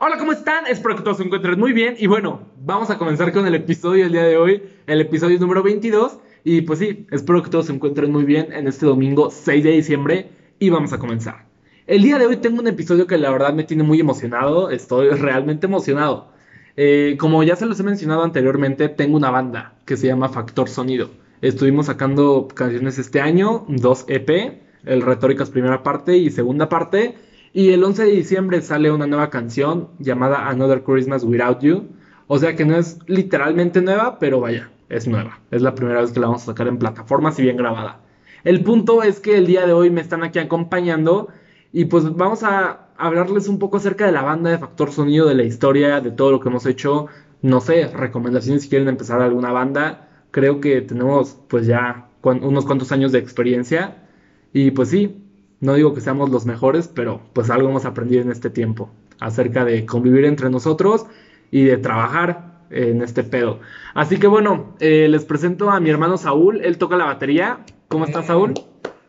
Hola, ¿cómo están? Espero que todos se encuentren muy bien. Y bueno, vamos a comenzar con el episodio del día de hoy, el episodio número 22. Y pues sí, espero que todos se encuentren muy bien en este domingo 6 de diciembre. Y vamos a comenzar. El día de hoy tengo un episodio que la verdad me tiene muy emocionado. Estoy realmente emocionado. Eh, como ya se los he mencionado anteriormente, tengo una banda que se llama Factor Sonido. Estuvimos sacando canciones este año, dos EP, el Retóricas primera parte y segunda parte. Y el 11 de diciembre sale una nueva canción llamada Another Christmas Without You. O sea que no es literalmente nueva, pero vaya, es nueva. Es la primera vez que la vamos a sacar en plataformas y bien grabada. El punto es que el día de hoy me están aquí acompañando y pues vamos a hablarles un poco acerca de la banda de Factor Sonido, de la historia, de todo lo que hemos hecho. No sé, recomendaciones si quieren empezar alguna banda. Creo que tenemos pues ya unos cuantos años de experiencia. Y pues sí, no digo que seamos los mejores, pero pues algo hemos aprendido en este tiempo acerca de convivir entre nosotros y de trabajar en este pedo. Así que bueno, eh, les presento a mi hermano Saúl, él toca la batería. ¿Cómo estás, Saúl?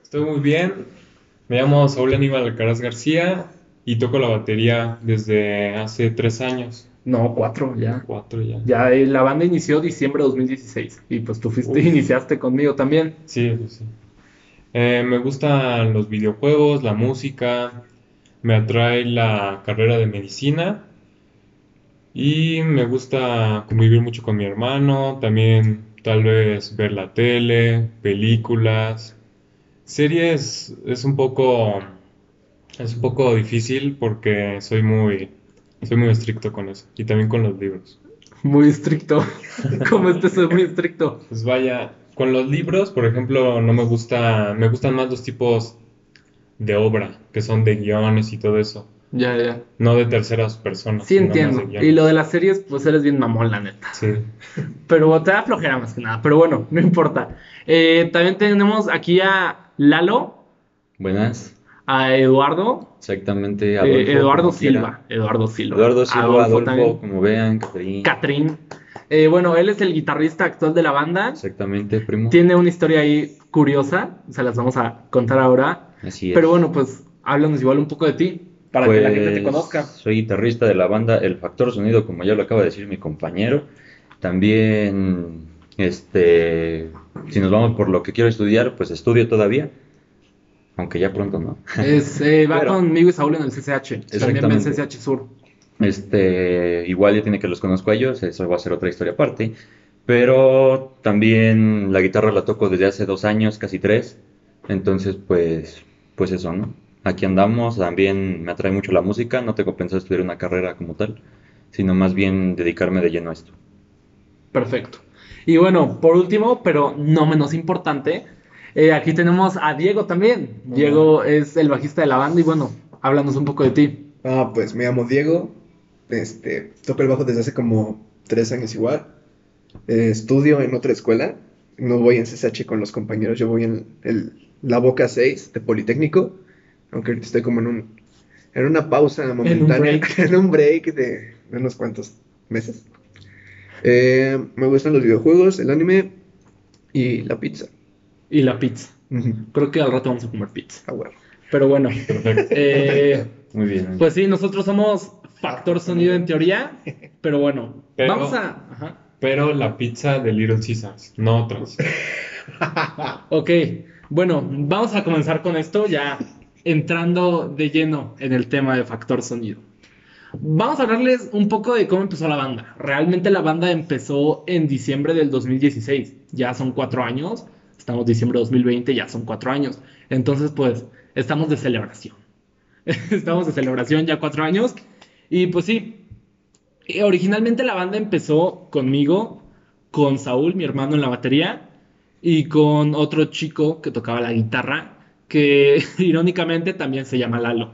Estoy muy bien. Me llamo Saúl Aníbal Alcaraz García y toco la batería desde hace tres años. No, cuatro ya. Cuatro ya. Ya eh, la banda inició diciembre de 2016 y pues tú fuiste, iniciaste conmigo también. Sí, sí. Eh, me gustan los videojuegos, la música, me atrae la carrera de medicina y me gusta convivir mucho con mi hermano, también tal vez ver la tele, películas. Series es un poco es un poco difícil porque soy muy soy muy estricto con eso y también con los libros. Muy estricto. ¿Cómo este soy muy estricto? Pues vaya, con los libros, por ejemplo, no me gusta, me gustan más los tipos de obra, que son de guiones y todo eso. Ya, ya. No de terceras personas. Sí, entiendo. Y lo de las series, pues eres bien mamón, la neta. Sí. Pero te da flojera más que nada. Pero bueno, no importa. Eh, también tenemos aquí a Lalo. Buenas. A Eduardo. Exactamente. Eh, Eduardo Silva. Eduardo Silva. Eduardo Silva, Adolfo, como vean, Catrín. Catrín. Eh, bueno, él es el guitarrista actual de la banda. Exactamente, primo. Tiene una historia ahí curiosa, se las vamos a contar ahora. Así es. Pero bueno, pues háblanos igual un poco de ti, para que la gente te pues, conozca. Soy guitarrista de la banda El Factor Sonido, como ya lo acaba de decir mi compañero. También, este, si nos vamos por lo que quiero estudiar, pues estudio todavía. Aunque ya pronto, ¿no? Es, eh, va conmigo y Saúl en el CCH. También en CCH Sur. Este, igual ya tiene que los conozco a ellos, eso va a ser otra historia aparte. Pero también la guitarra la toco desde hace dos años, casi tres. Entonces, pues, pues eso, ¿no? Aquí andamos, también me atrae mucho la música, no tengo pensado estudiar una carrera como tal, sino más bien dedicarme de lleno a esto. Perfecto. Y bueno, por último, pero no menos importante, eh, aquí tenemos a Diego también. Diego es el bajista de la banda y bueno, háblanos un poco de ti. Ah, pues me llamo Diego, este, toco el bajo desde hace como tres años igual. Eh, estudio en otra escuela. No voy en CSH con los compañeros, yo voy en el, la Boca 6 de Politécnico. Aunque ahorita estoy como en un en una pausa momentánea, en un break, de, unos cuantos meses. Eh, me gustan los videojuegos, el anime y la pizza. Y la pizza. Creo que al rato vamos a comer pizza. Ah, bueno. Pero bueno. Eh, Muy bien. Pues sí, nosotros somos factor sonido en teoría, pero bueno, vamos a... Pero la pizza de Little Caesars, no otras. ok, bueno, vamos a comenzar con esto ya entrando de lleno en el tema de factor sonido. Vamos a hablarles un poco de cómo empezó la banda. Realmente la banda empezó en diciembre del 2016. Ya son cuatro años. Estamos diciembre de 2020, ya son cuatro años. Entonces, pues, estamos de celebración. estamos de celebración ya cuatro años. Y pues sí, eh, originalmente la banda empezó conmigo, con Saúl, mi hermano en la batería, y con otro chico que tocaba la guitarra, que irónicamente también se llama Lalo.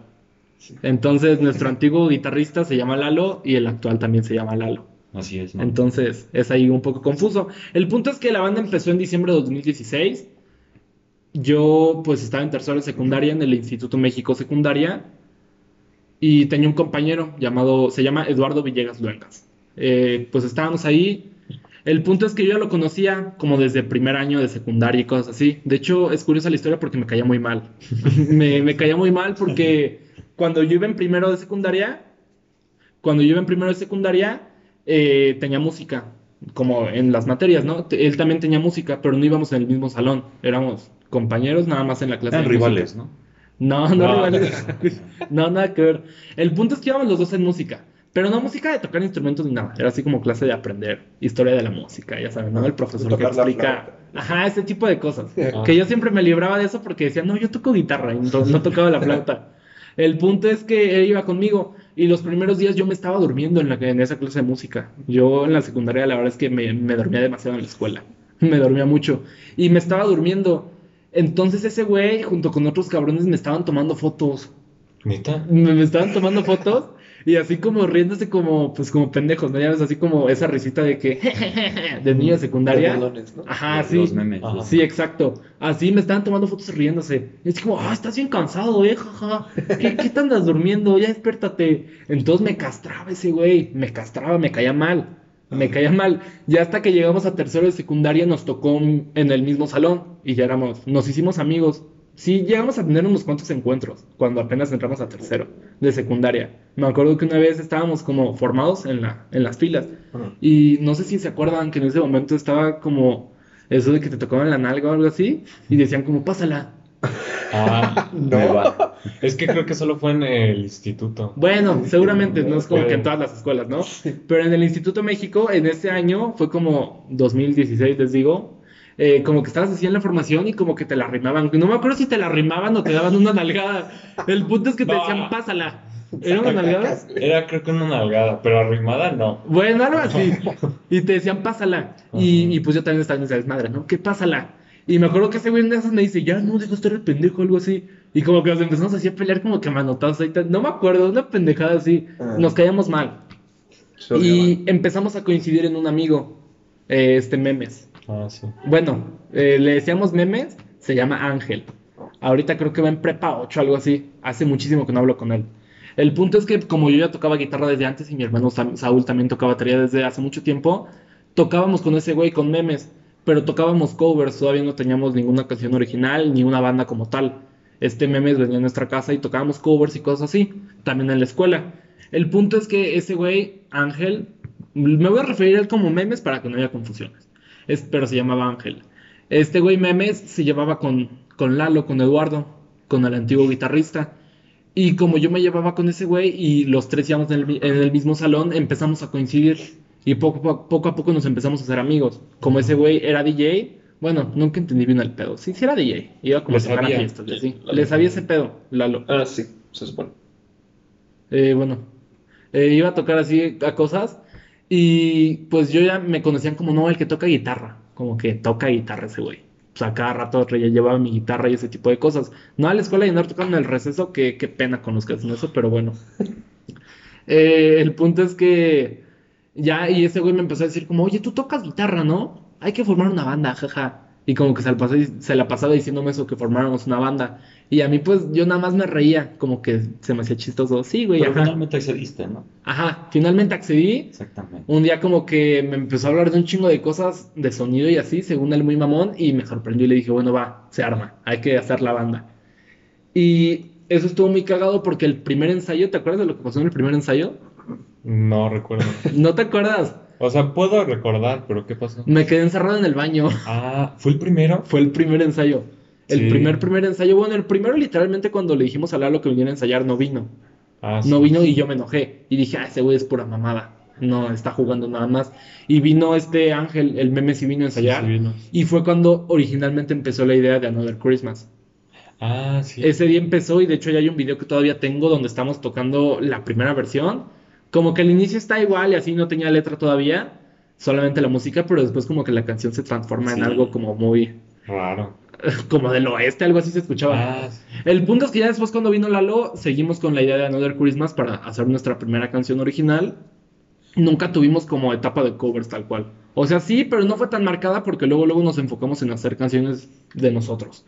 Entonces nuestro antiguo guitarrista se llama Lalo y el actual también se llama Lalo. Así es. Entonces es ahí un poco confuso. El punto es que la banda empezó en diciembre de 2016. Yo pues estaba en tercera secundaria en el Instituto México Secundaria y tenía un compañero llamado, se llama Eduardo Villegas Luengas. Eh, pues estábamos ahí. El punto es que yo ya lo conocía como desde primer año de secundaria y cosas así. De hecho, es curiosa la historia porque me caía muy mal. me, me caía muy mal porque cuando yo iba en primero de secundaria, cuando yo iba en primero de secundaria, eh, tenía música, como en las materias, ¿no? Él también tenía música, pero no íbamos en el mismo salón. Éramos compañeros nada más en la clase Eran de música. rivales, ¿no? No, no, No. rivales. No, nada que ver. El punto es que íbamos los dos en música. Pero no música de tocar instrumentos ni nada. Era así como clase de aprender historia de la música, ya saben, ¿no? El profesor que explica. Ajá, ese tipo de cosas. Ah. Que yo siempre me libraba de eso porque decía, no, yo toco guitarra no, no tocaba la flauta. El punto es que él iba conmigo y los primeros días yo me estaba durmiendo en, la, en esa clase de música. Yo en la secundaria la verdad es que me, me dormía demasiado en la escuela. Me dormía mucho y me estaba durmiendo. Entonces ese güey junto con otros cabrones me estaban tomando fotos. ¿Neta? Me, me estaban tomando fotos y así como riéndose como, pues como pendejos, ¿no? Ya ves, así como esa risita de que, de niño de secundaria. De ¿no? Ajá, sí. Los memes. Ajá. Sí, exacto. Así me estaban tomando fotos riéndose. Y es como, ah, estás bien cansado, eh, jaja. ¿Qué, qué te andas durmiendo? Ya despiértate. Entonces me castraba ese güey. Me castraba, me caía mal. Me caía mal. Ya hasta que llegamos a tercero de secundaria nos tocó en el mismo salón. Y ya éramos, nos hicimos amigos. Sí, llegamos a tener unos cuantos encuentros cuando apenas entramos a tercero de secundaria. Me acuerdo que una vez estábamos como formados en, la, en las filas. Y no sé si se acuerdan que en ese momento estaba como eso de que te tocaban la nalga o algo así. Y decían como, pásala. Ah, Me va. es que creo que solo fue en el instituto. Bueno, seguramente no es como que en todas las escuelas, ¿no? Pero en el Instituto México, en ese año, fue como 2016, les digo, eh, como que estabas así en la formación y como que te la rimaban. No me acuerdo si te la rimaban o te daban una nalgada. El punto es que te No. decían, pásala. ¿Era una nalgada? Era creo que una nalgada, pero arrimada no. Bueno, algo así. Y te decían, pásala. Y, pues yo también estaba en esa desmadre, ¿no? ¿Qué pásala? Y me acuerdo que ese güey de esas me dice, ya no, deja de estar el pendejo, algo así. Y como que nos empezamos así a pelear como que manotados ahí. No me acuerdo, una pendejada así. Ah. Nos caíamos mal. Y empezamos a coincidir en un amigo, eh, este Memes. Ah, sí. Bueno, eh, le decíamos Memes, se llama Ángel. Ahorita creo que va en prepa 8, algo así. Hace muchísimo que no hablo con él. El punto es que como yo ya tocaba guitarra desde antes y mi hermano Saúl también tocaba batería desde hace mucho tiempo, tocábamos con ese güey, con Memes, pero tocábamos covers, todavía no teníamos ninguna canción original ni una banda como tal. Este Memes venía a nuestra casa y tocábamos covers y cosas así, también en la escuela. El punto es que ese güey, Ángel, me voy a referir a él como Memes para que no haya confusiones, es, pero se llamaba Ángel. Este güey Memes se llevaba con, con Lalo, con Eduardo, con el antiguo guitarrista. Y como yo me llevaba con ese güey y los tres íbamos en el, mi- en el mismo salón, empezamos a coincidir. Y poco, a- poco a poco nos empezamos a hacer amigos. Como ese güey era DJ, bueno, nunca entendí bien el pedo. Sí, sí era DJ. Iba como Le a sabía. fiestas. Le sabía ese pedo, Lalo. Ah, sí, se supone. Eh, bueno, eh, iba a tocar así a cosas y pues yo ya me conocían como, no, el que toca guitarra, como que toca guitarra ese güey. O sea, cada rato ya llevaba mi guitarra y ese tipo de cosas. No a la escuela y andar tocando en el receso, que qué pena con los que hacen eso, pero bueno. Eh, el punto es que ya, y ese güey me empezó a decir como, oye, tú tocas guitarra, ¿no? Hay que formar una banda, jaja. Y como que se la, pasó- se la pasaba diciéndome eso, que formáramos una banda. Y a mí, pues, yo nada más me reía, como que se me hacía chistoso. Sí, güey, Pero ajá. finalmente accediste, ¿no? Ajá, finalmente accedí. Exactamente. Un día como que me empezó a hablar de un chingo de cosas de sonido y así, según él muy mamón, y me sorprendió y le dije, bueno, va, se arma, hay que hacer la banda. Y eso estuvo muy cagado porque el primer ensayo, ¿te acuerdas de lo que pasó en el primer ensayo? No recuerdo. ¿No te acuerdas? O sea, puedo recordar, pero ¿qué pasó? Me quedé encerrado en el baño. Ah, ¿fue el primero? Fue el primer ensayo. El Sí. primer, primer ensayo. Bueno, el primero literalmente cuando le dijimos a Lalo que viniera a ensayar no vino. Ah, sí. No vino y yo me enojé. Y dije, ah, ese güey es pura mamada. No está jugando nada más. Y vino este Ángel, el meme sí vino a Sí, ensayar. sí vino. Y fue cuando originalmente empezó la idea de Another Christmas. Ah, sí. Ese día empezó y de hecho ya hay un video que todavía tengo donde estamos tocando la primera versión. Como que al inicio está igual y así no tenía letra todavía, solamente la música, pero después como que la canción se transforma en algo como muy, Raro. como del oeste, algo así se escuchaba. Ah, sí. El punto es que ya después cuando vino Lalo, seguimos con la idea de Another Christmas para hacer nuestra primera canción original. Nunca tuvimos como etapa de covers tal cual. O sea, sí, pero no fue tan marcada porque luego luego nos enfocamos en hacer canciones de nosotros.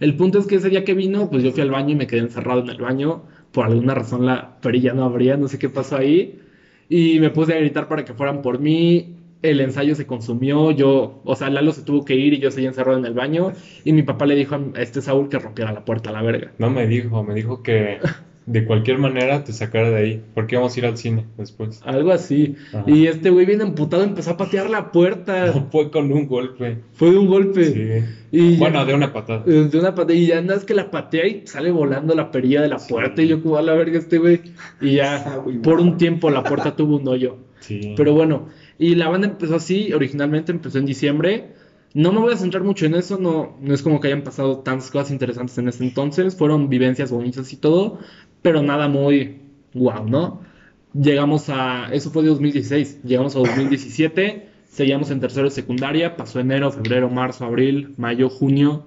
El punto es que ese día que vino, pues yo fui al baño y me quedé encerrado en el baño. Por alguna razón la perilla no abría, no sé qué pasó ahí. Y me puse a gritar para que fueran por mí. El ensayo se consumió, yo, o sea, Lalo se tuvo que ir y yo seguí encerrado en el baño. Y mi papá le dijo a este Saúl que rompiera la puerta a la verga. No me dijo, me dijo que de cualquier manera te sacara de ahí, porque íbamos a ir al cine después. Algo así. Ajá. Y este güey bien emputado empezó a patear la puerta. Fue con un golpe. Fue de un golpe. Sí. Y ya- Bueno, de una patada. Eh, De una patada, y ya andas que la patea y sale volando la perilla de la puerta. Y yo, como a la verga, este güey. Y ya, por un tiempo, la puerta tuvo un hoyo. Sí. Pero bueno, y la banda empezó así, originalmente empezó en diciembre. No me voy a centrar mucho en eso, no, no es como que hayan pasado tantas cosas interesantes en ese entonces, fueron vivencias bonitas y todo, pero nada muy wow, ¿no? Llegamos a, eso fue de 2016, llegamos a 2017, seguíamos en tercero de secundaria, pasó enero, febrero, marzo, abril, mayo, junio.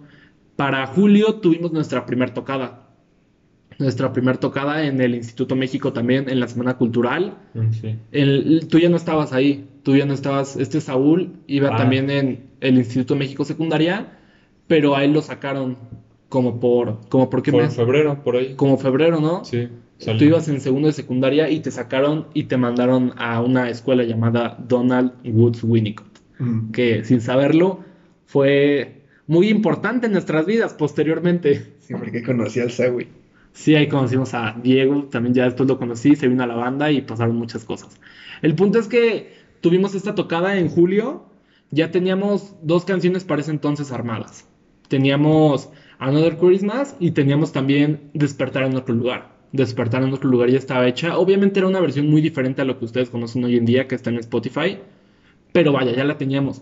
Para julio tuvimos nuestra primer tocada. Nuestra primer tocada en el Instituto México también, en la Semana Cultural. Mm, sí. El- tú ya no estabas ahí, tú ya no estabas, este Saúl iba Ah. también en el Instituto México Secundaria, pero a él lo sacaron como por, como por qué en mes? febrero, por ahí. Como febrero, ¿no? Sí. Tú salió. ibas en segundo de secundaria y te sacaron y te mandaron a una escuela llamada Donald Woods Winnicott, Mm. que sin saberlo fue muy importante en nuestras vidas posteriormente. Sí, porque conocí al Sawi. Sí, ahí conocimos a Diego, también ya después lo conocí, se vino a la banda y pasaron muchas cosas. El punto es que tuvimos esta tocada en julio, ya teníamos dos canciones para ese entonces armadas. Teníamos Another Christmas y teníamos también Despertar en otro lugar. Despertar en otro lugar ya estaba hecha. Obviamente era una versión muy diferente a lo que ustedes conocen hoy en día, que está en Spotify, pero vaya, ya la teníamos.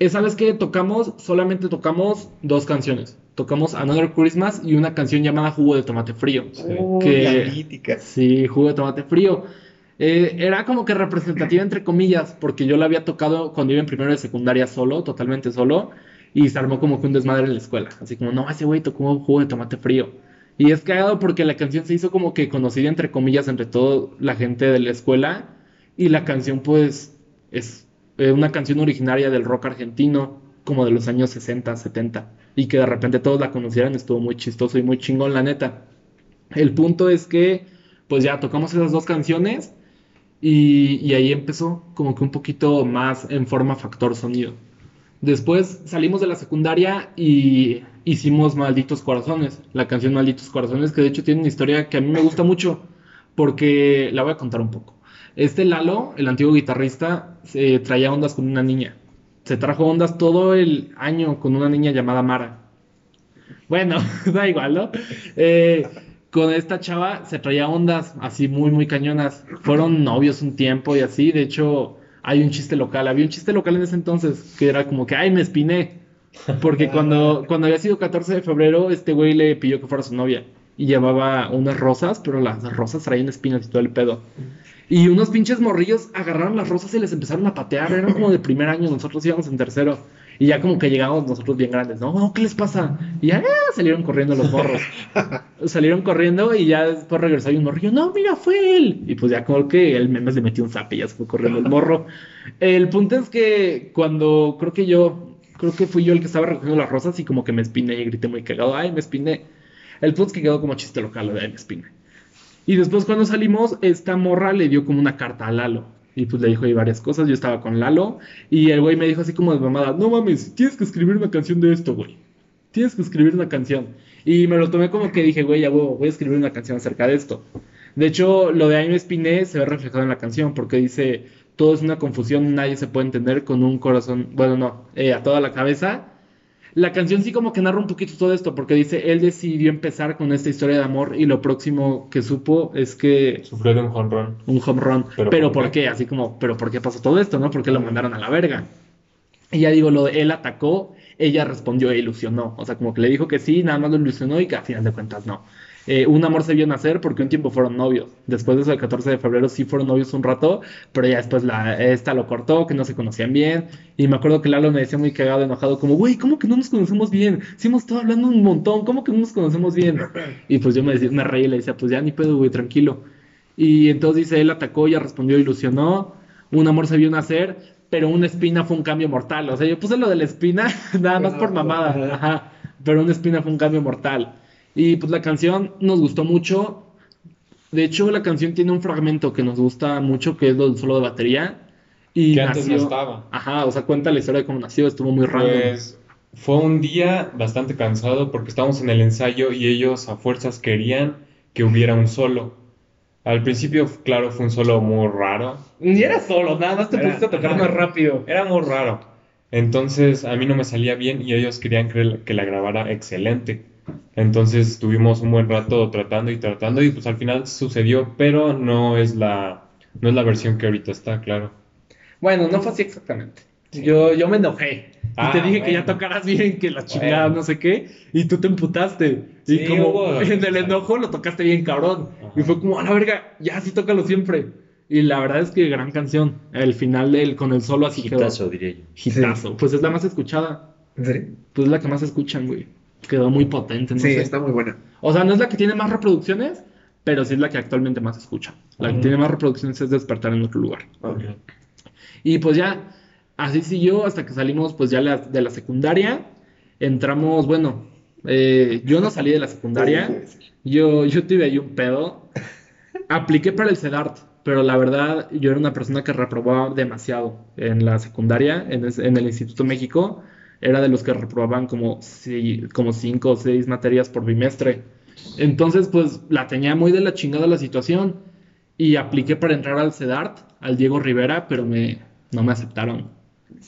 Esa vez que tocamos, solamente tocamos dos canciones. Tocamos Another Christmas y una canción llamada Jugo de Tomate Frío. Oh, Que- la mítica. Sí, jugo de tomate frío. Eh, era como que representativa entre comillas, porque yo la había tocado cuando iba en primero de secundaria solo, totalmente solo, y se armó como que un desmadre en la escuela. Así como, no, ese güey tocó jugo de tomate frío. Y es cagado porque la canción se hizo como que conocida entre comillas entre toda la gente de la escuela, y la canción pues es eh, una canción originaria del rock argentino, como de los años 60, 70, y que de repente todos la conocieran, estuvo muy chistoso y muy chingón, la neta. El punto es que, pues ya tocamos esas dos canciones y, ahí empezó como que un poquito más en forma factor sonido. Después salimos de la secundaria y hicimos Malditos Corazones, la canción Malditos Corazones, que de hecho tiene una historia que a mí me gusta mucho, porque la voy a contar un poco. Este Lalo, el antiguo guitarrista, se traía ondas con una niña. Se trajo ondas todo el año con una niña llamada Mara. Bueno, da igual, ¿no? Eh, con esta chava se traía ondas así muy, muy cañonas. Fueron novios un tiempo y así. De hecho, hay un chiste local. Había un chiste local en ese entonces que era como que, ay, me espiné. Porque cuando, cuando había sido 14 de febrero, este güey le pidió que fuera su novia. Y llevaba unas rosas, pero las rosas traían espinas y todo el pedo. Y unos pinches morrillos agarraron las rosas y les empezaron a patear. Eran como de primer año, nosotros íbamos en tercero. Y ya como que llegamos nosotros bien grandes, ¿no? ¿qué les pasa? Y ya ¡ah! salieron corriendo los morros. salieron corriendo y ya después regresó y un morrillo, no, mira, fue él. Y pues ya como que el meme le metió un zap y ya se fue corriendo el morro. El punto es que cuando creo que yo, creo que fui yo el que estaba recogiendo las rosas y como que me espiné y grité muy cagado, ay, me espiné. El punto es que quedó como chiste local, lo de ay, me espiné. Y después cuando salimos, esta morra le dio como una carta a Lalo. Y pues le dijo ahí varias cosas. Yo estaba con Lalo. Y el güey me dijo así como de mamada: No mames, tienes que escribir una canción de esto, güey. Tienes que escribir una canción. Y me lo tomé como que dije, güey, ya voy a escribir una canción acerca de esto. De hecho, lo de Aime Espiné se ve reflejado en la canción. Porque dice: Todo es una confusión, nadie se puede entender con un corazón. Bueno, no, eh, a toda la cabeza. La canción sí como que narra un poquito todo esto, porque dice, él decidió empezar con esta historia de amor y lo próximo que supo es que Sufrió de un jonrón. un home run. ¿Pero Pero, por por qué? qué? Así como, ¿pero por qué pasó todo esto, no? ¿Por qué lo mandaron a la verga? Y ya digo, lo de él atacó, ella respondió e ilusionó. O sea, como que le dijo que sí, nada más lo ilusionó y que a final de cuentas no. Eh, un amor se vio nacer porque un tiempo fueron novios. Después de eso, el 14 de febrero sí fueron novios un rato, pero ya después la, esta lo cortó, que no se conocían bien. Y me acuerdo que Lalo me decía muy cagado, enojado, como, güey, ¿cómo que no nos conocemos bien? Sí hemos estado hablando un montón, ¿cómo que no nos conocemos bien? Y pues yo me, decía, me reí y le decía, pues ya ni pedo, güey, tranquilo. Y entonces dice, él atacó, ella respondió, ilusionó, un amor se vio nacer, pero una espina fue un cambio mortal. O sea, yo puse lo de la espina nada más por mamada, ajá, pero una espina fue un cambio mortal. Y pues la canción nos gustó mucho. De hecho, la canción tiene un fragmento que nos gusta mucho, que es lo del solo de batería. Y Que antes no nació- estaba. Ajá, o sea, cuenta la historia de cómo nació, estuvo muy random. Pues fue un día bastante cansado porque estábamos en el ensayo y ellos a fuerzas querían que hubiera un solo. Al principio, claro, fue un solo muy raro. Ni era solo, nada más te Era- pusiste a tocar más rápido. Era muy raro. Entonces a mí no me salía bien y ellos querían que, que la grabara excelente. Entonces estuvimos un buen rato tratando y tratando y pues al final sucedió, pero no es la, no es la versión que ahorita está, claro. Bueno, no fue así exactamente. Yo, yo me enojé. Y Ah, te dije que ya tocaras bien, que la chingada, Bueno. no sé qué. Y tú te emputaste. Y Sí, como hubo- en el enojo lo tocaste bien, cabrón. Ajá. Y fue como, a la verga, ya sí tócalo siempre. Y la verdad es que gran canción. El final del, con el solo así quedó. Hitazo, diría yo. Hitazo. Pues es la más escuchada. ¿En serio? Pues es la que más escuchan, güey. Quedó muy potente, no sí, sé. está muy buena. O sea, no es la que tiene más reproducciones, pero sí es la que actualmente más escucha. La que tiene más reproducciones es Despertar en otro lugar. Ok. Y pues ya, así siguió hasta que salimos pues ya la- de la secundaria. Entramos, bueno, eh, yo no salí de la secundaria. Yo, yo tuve ahí un pedo. Apliqué para el CEDART, pero la verdad yo era una persona que reprobaba demasiado en la secundaria, en, es- en el Instituto México. Era de los que reprobaban como, si, como cinco o seis materias por bimestre. Entonces, pues la tenía muy de la chingada la situación. Y apliqué para entrar al CEDART, al Diego Rivera, pero me, no me aceptaron.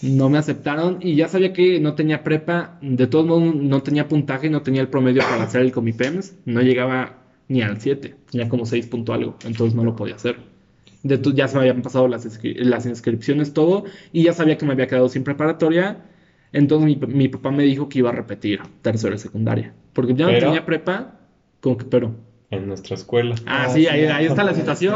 No me aceptaron y ya sabía que no tenía prepa, de todos modos no tenía puntaje, no tenía el promedio para hacer el Comipems, no llegaba ni al 7, tenía como 6 punto algo, entonces no lo podía hacer. De ya se me habían pasado las, las inscripciones, todo, y ya sabía que me había quedado sin preparatoria, entonces mi, mi papá me dijo que iba a repetir tercero de secundaria, porque ya no tenía prepa, como que pero. En nuestra escuela. Ah, Ah, sí, sí, ahí, ahí está la situación.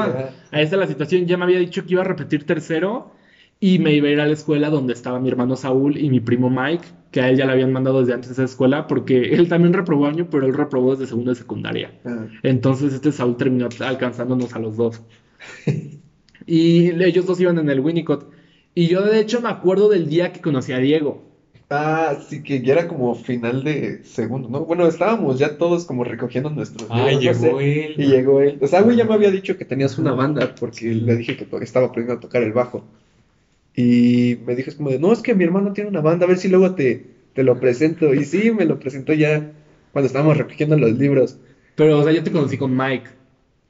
Ahí está la situación. Ya me había dicho que iba a repetir tercero y me iba a ir a la escuela donde estaba mi hermano Saúl y mi primo Mike, que a él ya le habían mandado desde antes de esa escuela porque él también reprobó año, pero él reprobó desde segundo de secundaria. Ah, Entonces este Saúl terminó alcanzándonos a los dos. Y ellos dos iban en el Winnicott. Y yo de hecho me acuerdo del día que conocí a Diego. Ah, sí que ya era como final de segundo, ¿no? Bueno, estábamos ya todos como recogiendo nuestros no llegó sé, él. Y llegó él. O sea, güey ya me había dicho que tenías una banda porque le dije que estaba aprendiendo a tocar el bajo. Y me dijo es como de, no, es que mi hermano tiene una banda, a ver si luego te, te lo presento. Y sí, me lo presentó ya cuando estábamos recogiendo los libros. Pero, o sea, yo te conocí con Mike.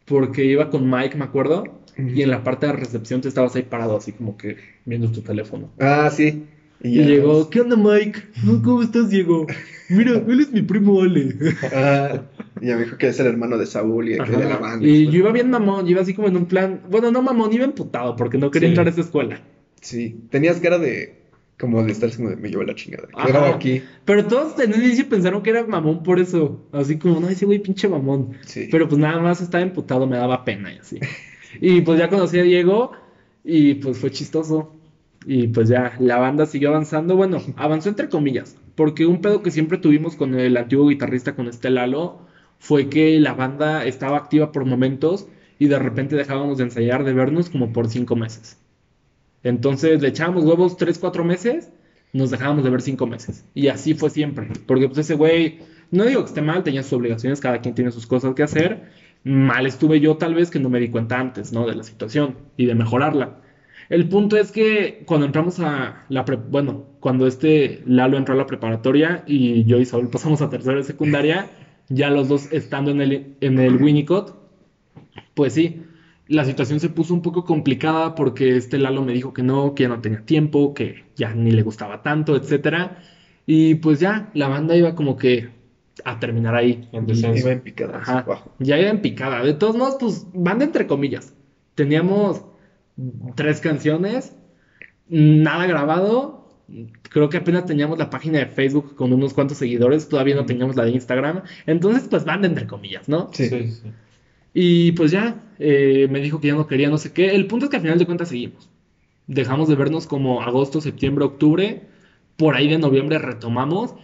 Porque iba con Mike, me acuerdo. Y en la parte de recepción te estabas ahí parado, así como que viendo tu teléfono. Ah, sí. Y llegó, nos- ¿qué onda, Mike? ¿Cómo estás, Diego? Mira, él es mi primo Ale. Ah, y ya me dijo que es el hermano de Saúl y de, que de la banda. Y yo iba bien mamón, yo iba así como en un plan. Bueno, no mamón, iba emputado porque no quería Sí. entrar a esa escuela. Sí, tenías cara de, como de estar como de, me llevo la chingada. Ajá. Quedaba aquí. Pero todos en el inicio pensaron que era mamón por eso. Así como, no, ese güey pinche mamón. Sí. Pero pues nada más estaba emputado, me daba pena y así. Y pues ya conocí a Diego y pues fue chistoso. Y pues ya la banda siguió avanzando. Bueno, avanzó entre comillas. Porque un pedo que siempre tuvimos con el antiguo guitarrista, con este Lalo, fue que la banda estaba activa por momentos y de repente dejábamos de ensayar, de vernos como por cinco meses. Entonces le echábamos huevos tres, cuatro meses, nos dejábamos de ver cinco meses. Y así fue siempre. Porque pues ese güey, no digo que esté mal, tenía sus obligaciones, cada quien tiene sus cosas que hacer. Mal estuve yo tal vez que no me di cuenta antes, ¿no? De la situación y de mejorarla. El punto es que cuando entramos a la pre- bueno, cuando este Lalo entró a la preparatoria y yo y Saúl pasamos a tercera de secundaria, ya los dos estando en el, en el Winnicott, pues sí, la situación se puso un poco complicada porque este Lalo me dijo que no, que ya no tenía tiempo, que ya ni le gustaba tanto, etcétera. Y pues ya, la banda iba como que a terminar ahí. En. Iba en picada Ajá, ya iba en picada. De todos modos, pues, banda entre comillas. Teníamos tres canciones, nada grabado. Creo que apenas teníamos la página de Facebook con unos cuantos seguidores, todavía no teníamos la de Instagram. Entonces, pues, banda entre comillas, ¿no? Sí. Sí, sí. Y pues ya, eh, me dijo que ya no quería, no sé qué. El punto es que al final de cuentas seguimos. Dejamos de vernos como agosto, septiembre, octubre. Por ahí de noviembre retomamos.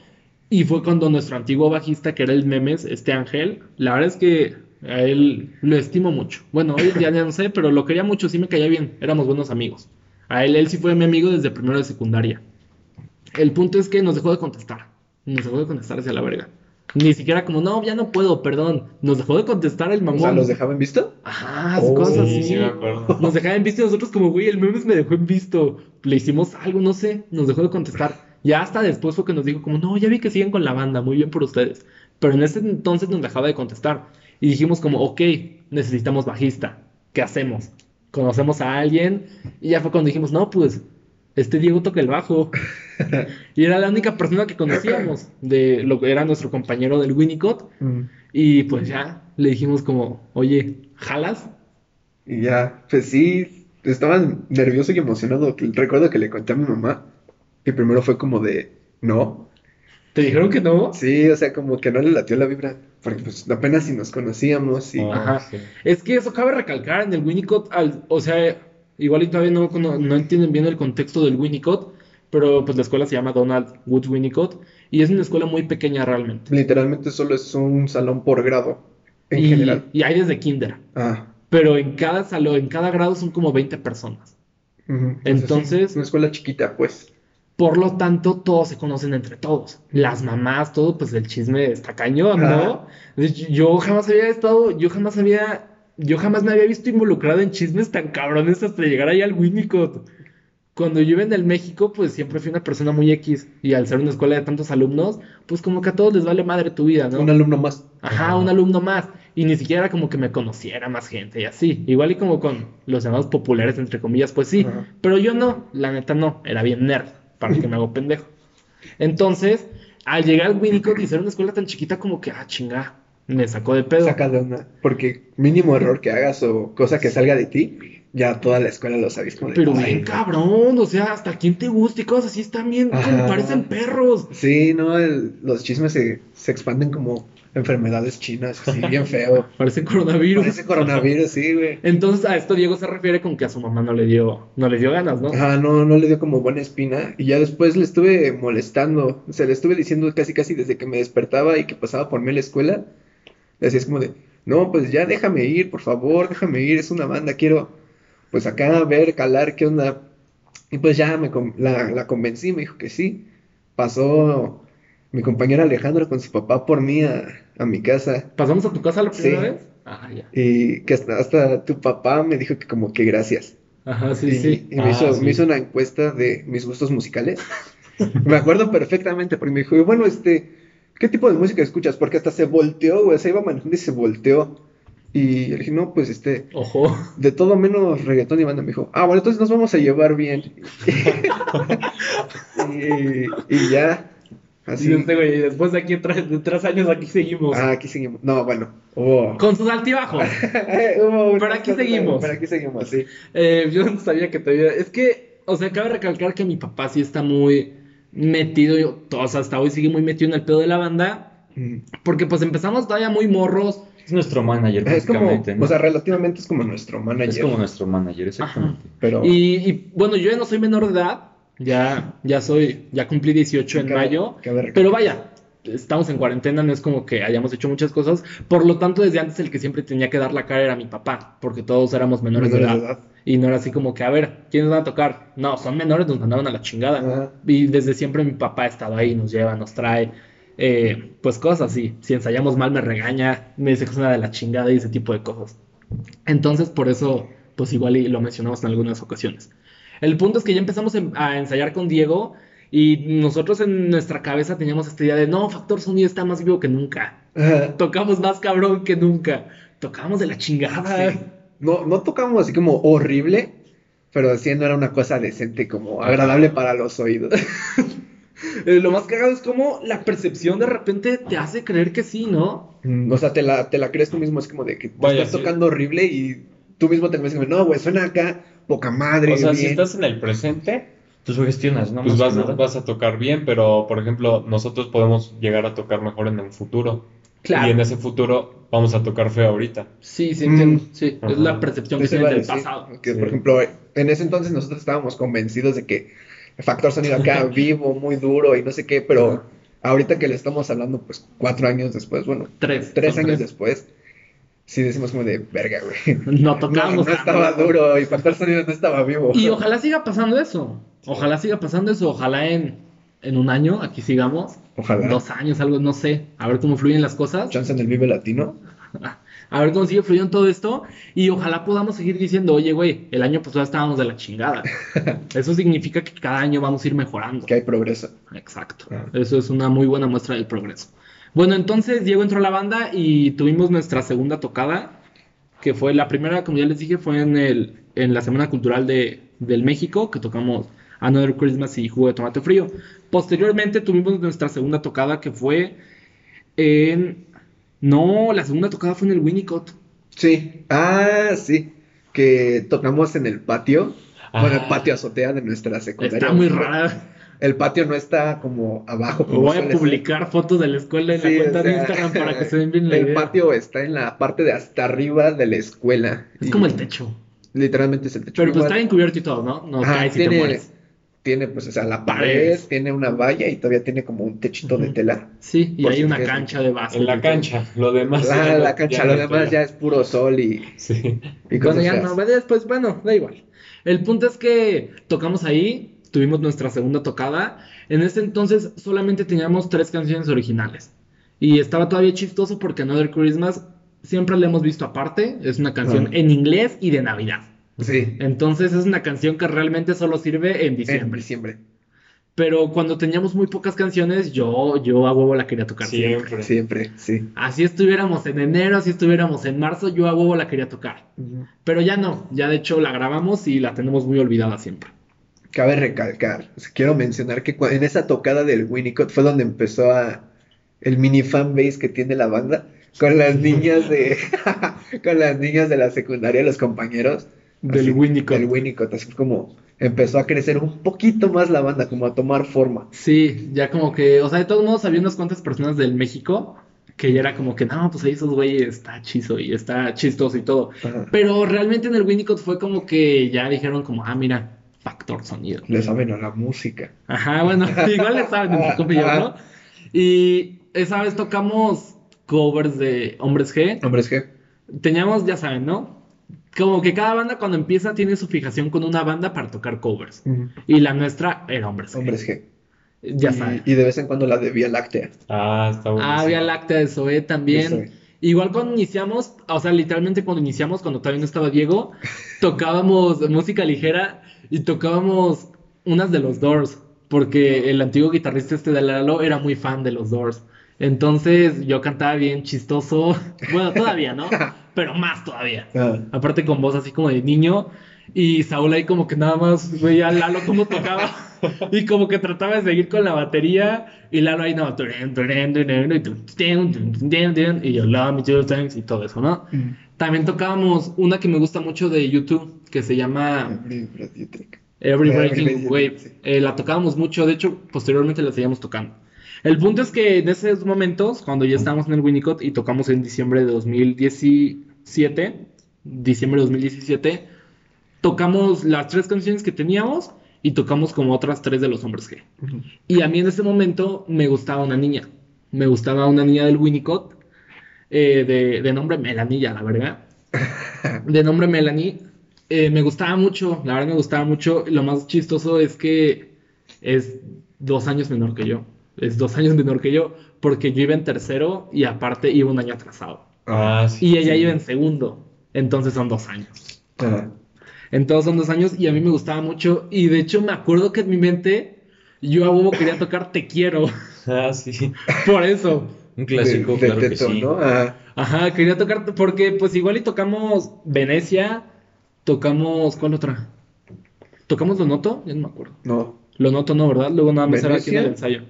Y fue cuando nuestro antiguo bajista, que era el Memes, este Ángel, la verdad es que a él lo estimo mucho. Bueno, hoy ya no sé, pero lo quería mucho, sí me caía bien. Éramos buenos amigos. A él, él sí fue mi amigo desde primero de secundaria. El punto es que nos dejó de contestar. Nos dejó de contestar hacia la verga. Ni siquiera como, no, ya no puedo, perdón. Nos dejó de contestar el O mamón. sea, ¿los dejaba en visto? Ajá, Oh, cosas Sí, así. sí, me acuerdo. Nos dejaba en visto y nosotros como, güey, el memes me dejó en visto. Le hicimos algo, no sé, nos dejó de contestar. Ya hasta después fue que nos dijo como, no, ya vi que siguen con la banda, muy bien por ustedes. Pero en ese entonces nos dejaba de contestar. Y dijimos como, ok, necesitamos bajista. ¿Qué hacemos? Conocemos a alguien y ya fue cuando dijimos, no, pues este Diego toca el bajo. y era la única persona que conocíamos de lo que era nuestro compañero del Winnicott. Mm. Y pues ya le dijimos como, oye, ¿jalas? Y ya, pues sí, estaba nervioso y emocionado. Recuerdo que le conté a mi mamá y primero fue como de, no. ¿Te dijeron que no? Sí, o sea, como que no le latió la vibra, porque pues apenas si nos conocíamos y... Oh, Ajá. sí. Es que eso cabe recalcar en el Winnicott, al, o sea, igual y todavía no, no, no entienden bien el contexto del Winnicott, pero pues la escuela se llama Donald Wood Winnicott y es una escuela muy pequeña realmente. Literalmente solo es un salón por grado, en y, general. y hay desde kinder, Ah, pero en cada salón, en cada grado son como 20 personas. ujú. Entonces- es una escuela chiquita, pues. Por lo tanto, todos se conocen entre todos. Las mamás, todo, pues el chisme está cañón, ¿no? Yo jamás había estado, yo jamás había, yo jamás me había visto involucrado en chismes tan cabrones hasta llegar ahí al Winnicott. Cuando yo iba en el México, pues siempre fui una persona muy X. Y al ser una escuela de tantos alumnos, pues como que a todos les vale madre tu vida, ¿no? Un alumno más. Ajá, un alumno más. Y ni siquiera como que me conociera más gente y así. Igual y como con los llamados populares, entre comillas, pues sí. Ajá. Pero yo no, la neta no. Era bien nerd. ¿Para que me hago pendejo? Entonces, al llegar al Winnicott y ser una escuela tan chiquita como que, ah, chinga, me sacó de pedo. Saca de una. Porque mínimo error que hagas o cosa que salga de ti, ya toda la escuela lo sabéis como de, Pero "Ay, bien cabrón, o sea, hasta quien te guste y cosas así están bien, como parecen perros. Sí, no, el- los chismes se, se expanden como enfermedades chinas, así, bien feo. Parecen coronavirus. Parece coronavirus, sí, güey. Entonces a esto Diego se refiere con que a su mamá no le dio, no le dio ganas, ¿no? Ajá, no, no le dio como buena espina. Y ya después le estuve molestando. O sea, le estuve diciendo casi casi desde que me despertaba y que pasaba por mí a la escuela. Le decía es como de, no, pues ya déjame ir, por favor, déjame ir, es una banda, quiero pues acá ver, calar, qué onda. Y pues ya me la, la convencí, me dijo que sí. Pasó mi compañera Alejandra con su papá por mí a, a mi casa. ¿Pasamos a tu casa la primera Sí. vez? Ah, ya. Y que hasta, hasta tu papá me dijo que como que gracias. Ajá, sí, Y, sí. y me, Ah, hizo, sí. me hizo una encuesta de mis gustos musicales. me acuerdo perfectamente, porque me dijo, bueno, este, ¿qué tipo de música escuchas? Porque hasta se volteó, güey, se iba manejando y se volteó. Y le dije, no, pues este, Ojo. de todo menos reggaetón y banda. Me dijo, ah, bueno, entonces nos vamos a llevar bien. y, y ya, así. Sí, este güey, y después de aquí, tres, de tres años, aquí seguimos. Ah, aquí seguimos. No, bueno, hubo. Con sus altibajos. hubo Pero aquí seguimos. Pero aquí seguimos, sí. Eh, yo no sabía que todavía. Es que, o sea, cabe recalcar que mi papá sí está muy metido, yo- o sea, hasta hoy sigue muy metido en el pedo de la banda. Mm. Porque pues empezamos todavía muy morros. Es nuestro manager, básicamente, ¿no? o sea, relativamente es como nuestro manager. Es como nuestro manager, exactamente. Pero Y, y, bueno, yo ya no soy menor de edad. Ya, ya soy, ya cumplí 18 en Cabe- mayo. cabe. Pero vaya, estamos en cuarentena, no es como que hayamos hecho muchas cosas. Por lo tanto, desde antes el que siempre tenía que dar la cara era mi papá, porque todos éramos menores, menores de de edad. Y no era así como que, a ver, ¿quiénes van a tocar? No, son menores, nos mandaban a la chingada. Ajá. Y desde siempre mi papá ha estado ahí, nos lleva, nos trae, eh, pues cosas así. Si ensayamos mal me regaña, me dice que es una de la chingada y ese tipo de cosas. Entonces, por eso, pues igual y lo mencionamos en algunas ocasiones. El punto es que ya empezamos a ensayar con Diego y nosotros en nuestra cabeza teníamos esta idea de, no, Factor Sonido está más vivo que nunca. Tocamos más cabrón que nunca. Tocamos de la chingada. Sí. No, no tocamos así como horrible, pero sí no era una cosa decente, como agradable para los oídos. Eh, lo más cagado es como la percepción de repente te hace creer que sí, ¿no? Mm, O sea, te la, te la crees tú mismo, es como de que te Vaya, estás sí. tocando horrible y tú mismo te ves como, no, güey, suena acá poca madre, O sea, si estás en el presente, Tú sugestionas, ¿no? pues Más vas, a- nada. vas a tocar bien, pero por ejemplo, nosotros podemos llegar a tocar mejor en un futuro. Claro. Y en ese futuro vamos a tocar feo ahorita. Sí, sí, Mm. entiendo. Sí, es la percepción que a del pasado. Que, Sí. por ejemplo, en ese entonces nosotros estábamos convencidos de que el factor sonido acá vivo, muy duro y no sé qué, pero ahorita que le estamos hablando, pues cuatro años después, bueno, Tres. tres años tres. después, sí decimos como de verga, güey. No No, tocamos. no estaba duro y factor sonido no estaba vivo. Y ojalá siga pasando eso. Ojalá siga pasando eso. Ojalá en, en un año aquí sigamos. Ojalá. Dos años, algo, no sé. A ver cómo fluyen las cosas. Chance en el Vive Latino. A ver cómo sigue fluyendo todo esto. Y ojalá podamos seguir diciendo, oye, güey, el año pasado estábamos de la chingada. Eso significa que cada año vamos a ir mejorando. que hay progreso. Exacto. Ah. Eso es una muy buena muestra del progreso. Bueno, entonces Diego entró a la banda y tuvimos nuestra segunda tocada, que fue la primera, como ya les dije, fue en, el, en la Semana Cultural de, del México, que tocamos Another Christmas y Jugo de Tomate Frío. Posteriormente tuvimos nuestra segunda tocada, que fue en... No, la segunda tocada fue en el Winnicott. Sí. Ah, sí. Que tocamos en el patio. Bueno, el Ah. patio azotea de nuestra secundaria. Está muy rara. El patio no está como abajo. Como Voy a publicar fotos de la escuela en Sí, la cuenta o sea, de Instagram para que se den bien la El idea. patio está en la parte de hasta arriba de la escuela. Es Y como el techo. Literalmente es el techo. Pero pues está bien cubierto y todo, ¿no? No Ajá, caes y te tiene, mueres. tiene, pues, o sea, la pared, Paredes. tiene una valla y todavía tiene como un techito de tela. Sí, y hay si una quieres. cancha de básquet. En la cancha, lo demás. Ah, ya no- la cancha, ya lo demás ya es puro sol y, Sí. y Bueno, cosas ya feas. no, después, bueno, da igual. El punto es que tocamos ahí, tuvimos nuestra segunda tocada. En ese entonces solamente teníamos tres canciones originales. Y estaba todavía chistoso porque Another Christmas siempre la hemos visto aparte. Es una canción Ah. en inglés y de Navidad. Sí, Entonces es una canción que realmente solo sirve en en diciembre. diciembre. Pero cuando teníamos muy pocas canciones, yo, yo a huevo la quería tocar siempre. Siempre. Siempre, sí. Así estuviéramos en enero, así estuviéramos en marzo, yo a huevo la quería tocar. Pero ya no, ya de hecho la grabamos y la tenemos muy olvidada siempre. Cabe recalcar, quiero mencionar que en esa tocada del Winnicott fue donde empezó a el mini fan base que tiene la banda con las niñas de con las niñas de la secundaria, los compañeros Del así, Winnicott. Del Winnicott, así como empezó a crecer un poquito más la banda, como a tomar forma. Sí, ya como que, o sea, de todos modos había unas cuantas personas del México que ya era como que, no, pues ahí esos güeyes está chizo y está chistoso y todo. Ajá. Pero realmente en el Winnicott fue como que ya dijeron como, ah, mira, factor sonido. Le saben a la música. Ajá, bueno, igual le saben entre comillas, ¿no? Y esa vez tocamos covers de Hombres G. Hombres G. Teníamos, ya saben, ¿no? Como que cada banda cuando empieza tiene su fijación con una banda para tocar covers. Y la nuestra era Hombres G. Hombres G. Ya y, saben. y de vez en cuando la de Vía Láctea. Ah, está bueno. Ah, había Láctea de Zoé también. Igual cuando iniciamos, o sea, literalmente cuando iniciamos, cuando todavía no estaba Diego, tocábamos música ligera y tocábamos unas de los Doors, porque el antiguo guitarrista este de Lalo era muy fan de los Doors. Entonces yo cantaba bien chistoso, bueno, todavía, ¿no? Pero más todavía. Ah, Aparte con voz así como de niño. Y Saúl ahí como que nada más veía a Lalo cómo tocaba. y como que trataba de seguir con la batería. Y Lalo ahí no. y yo, love me two times", y todo eso, ¿no? También tocábamos una que me gusta mucho de YouTube. Que se llama Every Breath You Take. Every Every Breaking Wave. Eh, la tocábamos mucho. De hecho, posteriormente la seguíamos tocando. El punto es que en esos momentos, cuando ya estábamos en el Winnicott y tocamos en diciembre de 2017, diciembre de 2017, tocamos las tres canciones que teníamos y tocamos como otras tres de los hombres G. Y a mí en ese momento me gustaba una niña. Me gustaba una niña del Winnicott, eh, de, de nombre Melanie, la verdad. De nombre Melanie. Eh, me gustaba mucho, la verdad me gustaba mucho. Lo más chistoso es que es dos años menor que yo. Es dos años menor que yo, porque yo iba en tercero y aparte iba un año atrasado. Ah, sí. Y ella sí. iba en segundo, entonces son dos años. Entonces son dos años y a mí me gustaba mucho. Y de hecho me acuerdo que en mi mente yo a huevo quería tocar Te quiero. Ah, sí. Por eso. Un clásico, De- de claro que sí. ¿no? Ajá. Ajá, quería tocar porque pues igual y tocamos Venecia, tocamos ¿cuál otra? ¿Tocamos Lo Noto? Ya no me acuerdo. No, Lo Noto no, ¿verdad? Luego nada más era aquí en el ensayo.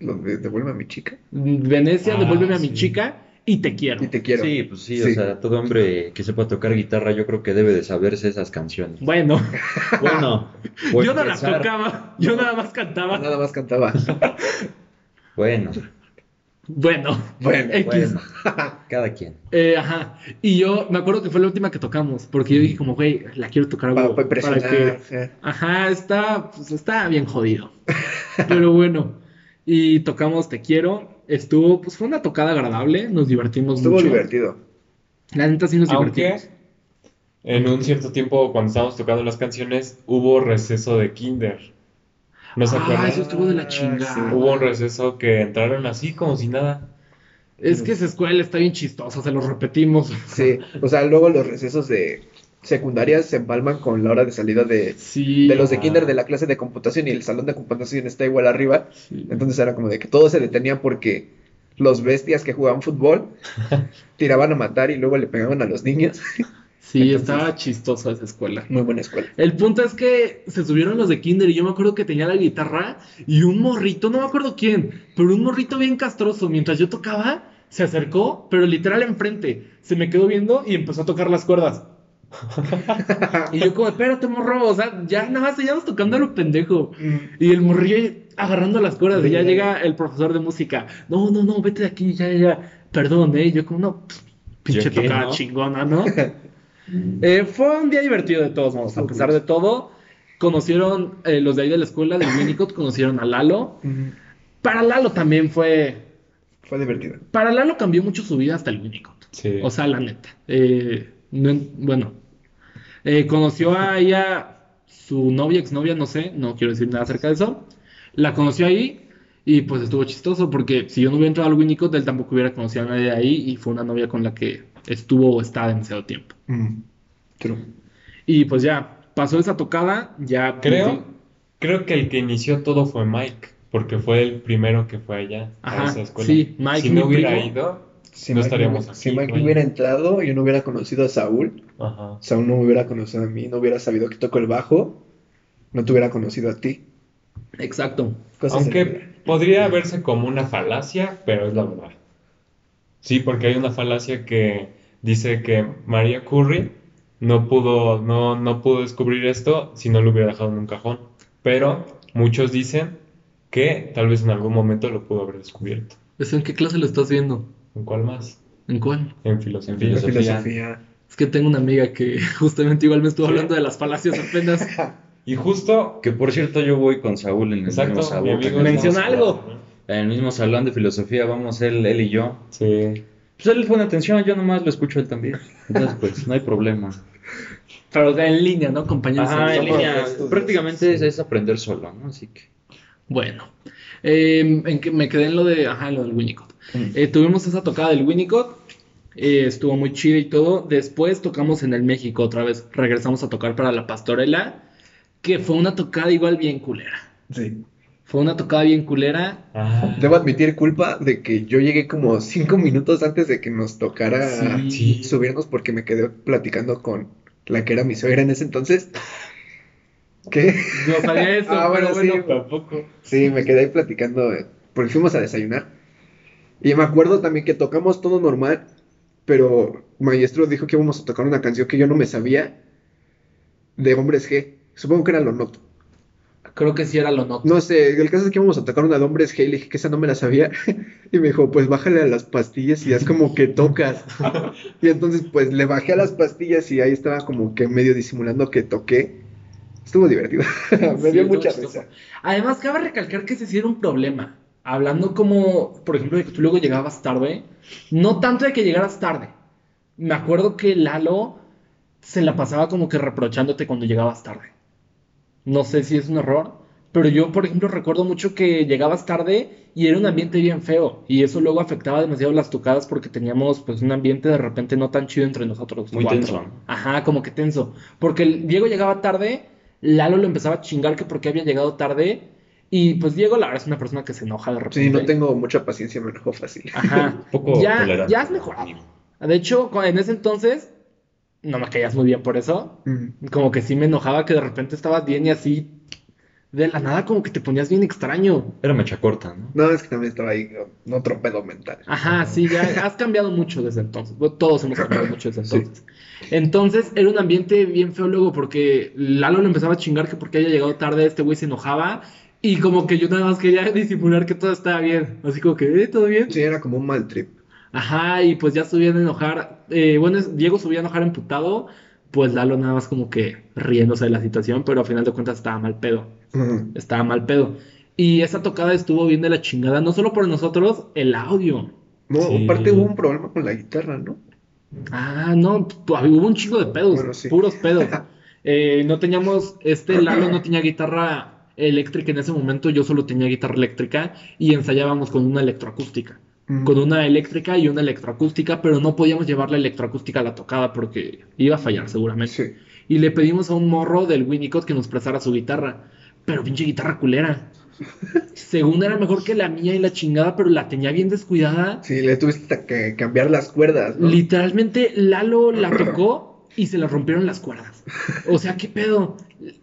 lo de devuelve a mi chica. Venecia, Ah, devuélveme a mi chica y te quiero. Y te quiero. Sí, pues sí, Sí. o sea, todo hombre que sepa tocar guitarra, yo creo que debe de saberse esas canciones. Bueno, Bueno, yo no las tocaba, yo nada más cantaba. Nada más cantaba. Bueno, Bueno, Bueno, X. bueno, cada quien. Eh, ajá. Y yo me acuerdo que fue la última que tocamos, porque yo dije como, güey, la quiero tocar a Para, para para que... ajá. Ajá, está, pues, está bien jodido. Pero bueno, y tocamos Te Quiero. Estuvo, pues fue una tocada agradable, nos divertimos Estuvo mucho. divertido. La neta sí nos Aunque divertimos. en un cierto tiempo, cuando estábamos tocando las canciones, hubo receso de Kinder. ¿No se Ah, acuerdan? eso estuvo de la Ah, chingada. sí. Hubo un receso que entraron así como si nada. Es que esa escuela está bien chistosa, se los repetimos. Sí. O sea, luego los recesos de secundarias se empalman con la hora de salida de, Sí. de los de kinder de la clase de computación y el salón de computación está igual arriba. sí. Entonces era como de que todos se detenían porque los bestias que jugaban fútbol, tiraban a matar y luego le pegaban a los niños. Sí, Entonces- estaba chistoso esa escuela. Muy buena escuela. El punto es que se subieron los de Kinder y yo me acuerdo que tenía la guitarra y un morrito, no me acuerdo quién, pero un morrito bien castroso. Mientras yo tocaba, se acercó, pero literal enfrente. Se me quedó viendo y empezó a tocar las cuerdas. Y yo como, espérate, morro, o sea, ya nada más seguíamos tocando a lo pendejo. Y el morrillo agarrando las cuerdas y ya llega el profesor de música. No, no, no, vete de aquí, ya, ya, ya. Perdón, eh. Yo como, no, pinche ¿Ya qué, tocada no? chingona, ¿no? Eh, fue un día divertido de todos modos, a pesar de todo. Conocieron, eh, los de ahí de la escuela, del Winnicott, conocieron a Lalo. Para Lalo también fue... Fue divertido. Para Lalo cambió mucho su vida hasta el Winnicott. Sí. O sea, la neta. Eh, no en- bueno, eh, conoció a ella, su novia, exnovia, no sé, no quiero decir nada acerca de eso. La conoció ahí y pues estuvo chistoso porque si yo no hubiera entrado al Winnicott, él tampoco hubiera conocido a nadie de ahí y fue una novia con la que estuvo o está demasiado tiempo. Mm. True. Y pues ya, pasó esa tocada, ya... Creo, creo que el que inició todo fue Mike, porque fue el primero que fue allá a esa escuela. sí, Mike, si no hubiera primo. ido, Si no Mike estaríamos no- aquí. Si Mike güey. hubiera entrado, yo no hubiera conocido a Saúl. Ajá. Saúl no me hubiera conocido a mí, no hubiera sabido que toco el bajo, no te hubiera conocido a ti. Exacto. Cosas. Aunque podría verse como una falacia, pero es la verdad. Sí, porque hay una falacia que dice que María Curry no pudo, no, no pudo descubrir esto si no lo hubiera dejado en un cajón. Pero muchos dicen que tal vez en algún momento lo pudo haber descubierto. ¿Eso en qué clase lo estás viendo? ¿En cuál más? ¿En cuál? En filosofía. En La filosofía. filosofía. Es que tengo una amiga que justamente igual me estuvo ¿Sí? hablando de las falacias apenas. Y justo, Que por cierto, yo voy con Saúl en el mismo salón. Menciona mismo- algo. En el mismo salón de filosofía vamos él, él y yo. Sí. Pues él pone atención, yo nomás lo escucho él también. Entonces, pues, no hay problema. Pero en línea, ¿no, compañeros? Ajá, en línea. estudios. Prácticamente es, es aprender solo, ¿no? Así que. Bueno, eh, en que me quedé en lo de, ajá, en lo del Winnicott. Eh, tuvimos esa tocada del Winnicott, eh, estuvo muy chida y todo. Después tocamos en el México otra vez, regresamos a tocar para la Pastorela, que fue una tocada igual bien culera. Sí. Fue una tocada bien culera. Ah, Debo admitir culpa de que yo llegué como cinco minutos antes de que nos tocara Sí. Subirnos porque me quedé platicando con la que era mi suegra en ese entonces. ¿Qué? No sabía eso, Ah, pero bueno, bueno. tampoco. Sí, me quedé ahí platicando eh, porque fuimos a desayunar. Y me acuerdo también que tocamos todo normal, pero maestro dijo que íbamos a tocar una canción que yo no me sabía de Hombres G. Supongo que era lo noto. Creo que sí era lo noto. No sé, el caso es que íbamos a tocar una de Hombres G y le dije que esa no me la sabía. Y me dijo, pues bájale a las pastillas y es como que tocas. Y entonces pues le bajé a las pastillas y ahí estaba como que medio disimulando que toqué. Estuvo divertido. me Sí, dio mucha risa. Además, cabe recalcar que ese sí era un problema. Hablando como, por ejemplo, de que tú luego llegabas tarde. No tanto de que llegaras tarde. Me acuerdo que Lalo se la pasaba como que reprochándote cuando llegabas tarde. No sé si es un error, pero yo, por ejemplo, recuerdo mucho que llegabas tarde y era un ambiente bien feo. Y eso luego afectaba demasiado las tocadas porque teníamos pues un ambiente de repente no tan chido entre nosotros. Muy cuatro. tenso. Ajá, como que tenso. Porque Diego llegaba tarde, Lalo lo empezaba a chingar que porque había llegado tarde. Y pues Diego, la verdad, es una persona que se enoja de repente. Sí, no tengo mucha paciencia, me enojo fácil. Ajá. Poco ya, tolerante. ya has mejorado. De hecho, en ese entonces, no me caías muy bien por eso. Mm. Como que sí me enojaba que de repente estabas bien y así, de la nada, como que te ponías bien extraño. Era mecha corta, ¿no? No, es que también estaba ahí en otro pedo mental. Ajá, sí, ya has cambiado mucho desde entonces. Todos hemos cambiado mucho desde entonces. Entonces era un ambiente bien feo luego porque Lalo lo empezaba a chingar que porque haya llegado tarde, este güey se enojaba. Y como que yo nada más quería disimular que todo estaba bien. Así como que, ¿eh? ¿Todo bien? Sí, era como un mal trip. Ajá, y pues ya subían a enojar. eh, bueno, Diego subía a enojar emputado. Pues Lalo nada más como que riéndose de la situación, pero a final de cuentas estaba mal pedo. Estaba mal pedo. Y esa tocada estuvo bien de la chingada, no solo por nosotros, el audio. No, Sí. aparte hubo un problema con la guitarra, ¿no? Ah, no, hubo un chingo de pedos, Bueno, sí. puros pedos. Eh, no teníamos, este Lalo no tenía guitarra eléctrica en ese momento, yo solo tenía guitarra eléctrica y ensayábamos con una electroacústica. Mm. Con una eléctrica y una electroacústica, pero no podíamos llevar la electroacústica a la tocada porque iba a fallar seguramente. Sí. Y le pedimos a un morro del Winnicott que nos prestara su guitarra. pero pinche guitarra culera. Según era mejor que la mía y la chingada, pero la tenía bien descuidada. Sí, le tuviste que cambiar las cuerdas, ¿no? Literalmente Lalo la tocó y se le rompieron las cuerdas. O sea, ¿qué pedo?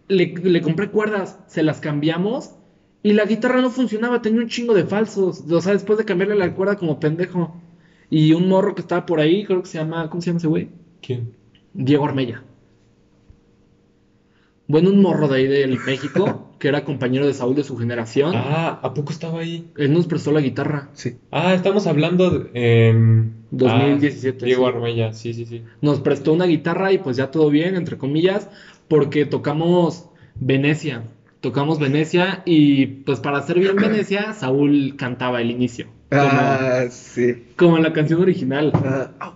Le, le compré cuerdas, se las cambiamos y la guitarra no funcionaba, tenía un chingo de falsos. O sea, después de cambiarle la cuerda como pendejo. Y un morro que estaba por ahí, creo que se llama, ¿cómo se llama ese güey? ¿Quién? Diego Armella. Bueno, un morro de ahí del México, que era compañero de Saúl de su generación. Ah, ¿a poco estaba ahí? Él nos prestó la guitarra. Sí. Ah, estamos hablando de, en... 2017, Ah, Diego sí. Armella, sí, sí, sí. Nos prestó una guitarra y pues ya todo bien, entre comillas, porque tocamos Venecia. Tocamos Venecia y pues para hacer bien Venecia, Saúl cantaba el inicio. Como, Ah, sí. como en la canción original. Ah.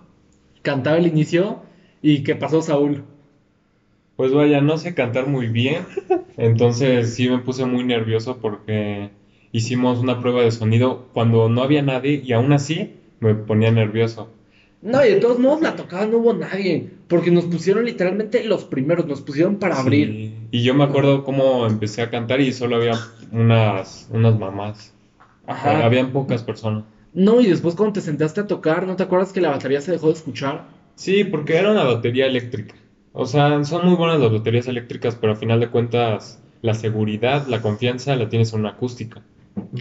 Cantaba el inicio y ¿qué pasó Saúl? Pues vaya, no sé cantar muy bien, entonces sí me puse muy nervioso porque hicimos una prueba de sonido cuando no había nadie y aún así me ponía nervioso. No, y de todos modos la tocada no hubo nadie, porque nos pusieron literalmente los primeros, nos pusieron para abrir. Sí, Y yo me acuerdo cómo empecé a cantar y solo había unas, unas mamás. Ajá. Habían pocas personas. No, y después cuando te sentaste a tocar, ¿no te acuerdas que la batería se dejó de escuchar? Sí, porque era una batería eléctrica. O sea, son muy buenas las baterías eléctricas, pero a final de cuentas la seguridad, la confianza la tienes en una acústica.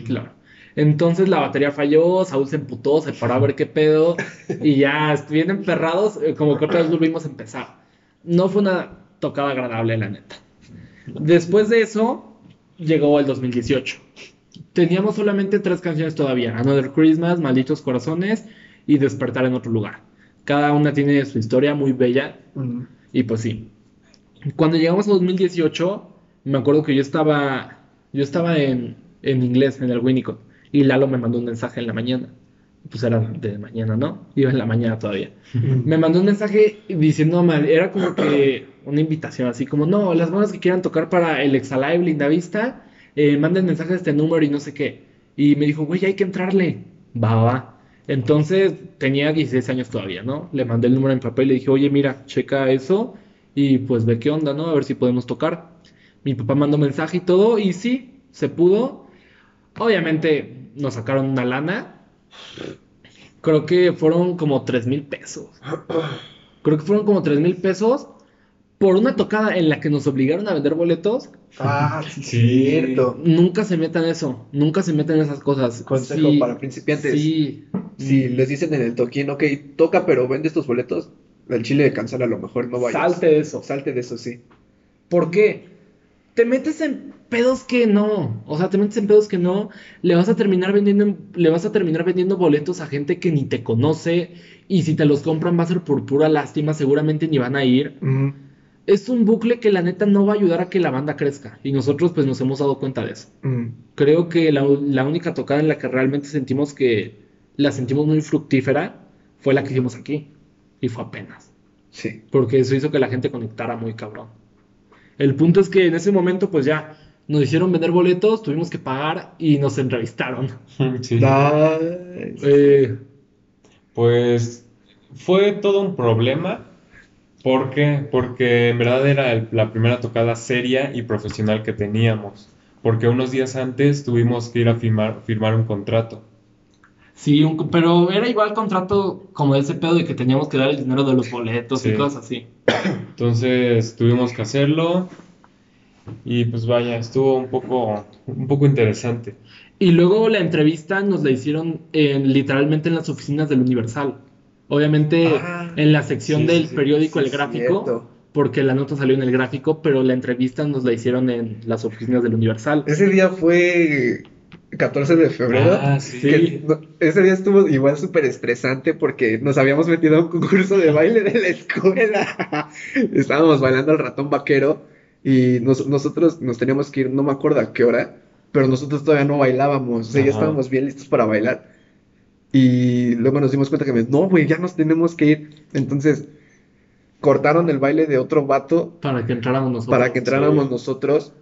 Claro. Entonces la batería falló, Saúl se emputó, se paró a ver qué pedo, y ya bien emperrados, eh, como que otra vez volvimos a empezar. No fue una tocada agradable, la neta. Después de eso, llegó el 2018. Teníamos solamente tres canciones todavía: Another Christmas, Malditos Corazones y Despertar en otro lugar. Cada una tiene su historia muy bella, Mm. Y pues sí. Cuando llegamos a 2018, me acuerdo que yo estaba, yo estaba en, en inglés, en el Winnicott, y Lalo me mandó un mensaje en la mañana. Pues era de mañana, ¿no? Iba en la mañana todavía. Me mandó un mensaje diciendo, era como que una invitación, así como, no, las bandas que quieran tocar para el Exalive Lindavista, eh, manden mensaje a este número y no sé qué. Y me dijo, güey, hay que entrarle. Va, va. Entonces tenía 16 años todavía, ¿no? Le mandé el número en papel y le dije, oye, mira, checa eso y pues ve qué onda, ¿no? A ver si podemos tocar. Mi papá mandó mensaje y todo y sí, se pudo. Obviamente nos sacaron una lana. Creo que fueron como 3 mil pesos. Creo que fueron como 3 mil pesos por una tocada en la que nos obligaron a vender boletos. Ah, sí, Sí. cierto. Nunca se metan eso, nunca se metan esas cosas. Consejo Sí, para principiantes. Sí. Si Mm, les dicen en el toquín, ok, toca, pero vende estos boletos, el chile de cancela a lo mejor no vayas. Salte de eso. Salte de eso, sí. ¿Por qué? Te metes en pedos que no. O sea, te metes en pedos que no. Le vas a terminar vendiendo, le vas a terminar vendiendo boletos a gente que ni te conoce. Y si te los compran va a ser por pura lástima. Seguramente ni van a ir. Mm, Es un bucle que la neta no va a ayudar a que la banda crezca. Y nosotros pues nos hemos dado cuenta de eso. mm. Creo que la, la única tocada en la que realmente sentimos que la sentimos muy fructífera fue la que hicimos aquí. Y fue apenas. Sí. Porque eso hizo que la gente conectara muy cabrón. El punto es que en ese momento, pues ya nos hicieron vender boletos, tuvimos que pagar y nos entrevistaron. Sí. Eh, Pues fue todo un problema. ¿Por qué? Porque en verdad era el- la primera tocada seria y profesional que teníamos. Porque unos días antes tuvimos que ir a firmar, firmar un contrato. Sí, un- pero era igual contrato como ese pedo de que teníamos que dar el dinero de los boletos y cosas así. Entonces tuvimos que hacerlo. Y pues vaya, estuvo un poco, un poco interesante. Y luego la entrevista nos la hicieron en- literalmente en las oficinas del Universal. Obviamente Ah, en la sección sí, del sí, periódico sí, El Gráfico, cierto. porque la nota salió en El Gráfico, pero la entrevista nos la hicieron en las oficinas del Universal. Ese día fue 14 de febrero. Ah, sí. que no- ese día estuvo igual súper estresante porque nos habíamos metido a un concurso de baile de la escuela. Estábamos bailando al ratón vaquero y nos- nosotros nos teníamos que ir, no me acuerdo a qué hora, pero nosotros todavía no bailábamos, o sea, ya estábamos bien listos para bailar. Y luego nos dimos cuenta que, no, güey, ya nos tenemos que ir. Entonces cortaron el baile de otro vato Para que entráramos nosotros. para que entráramos sí. nosotros.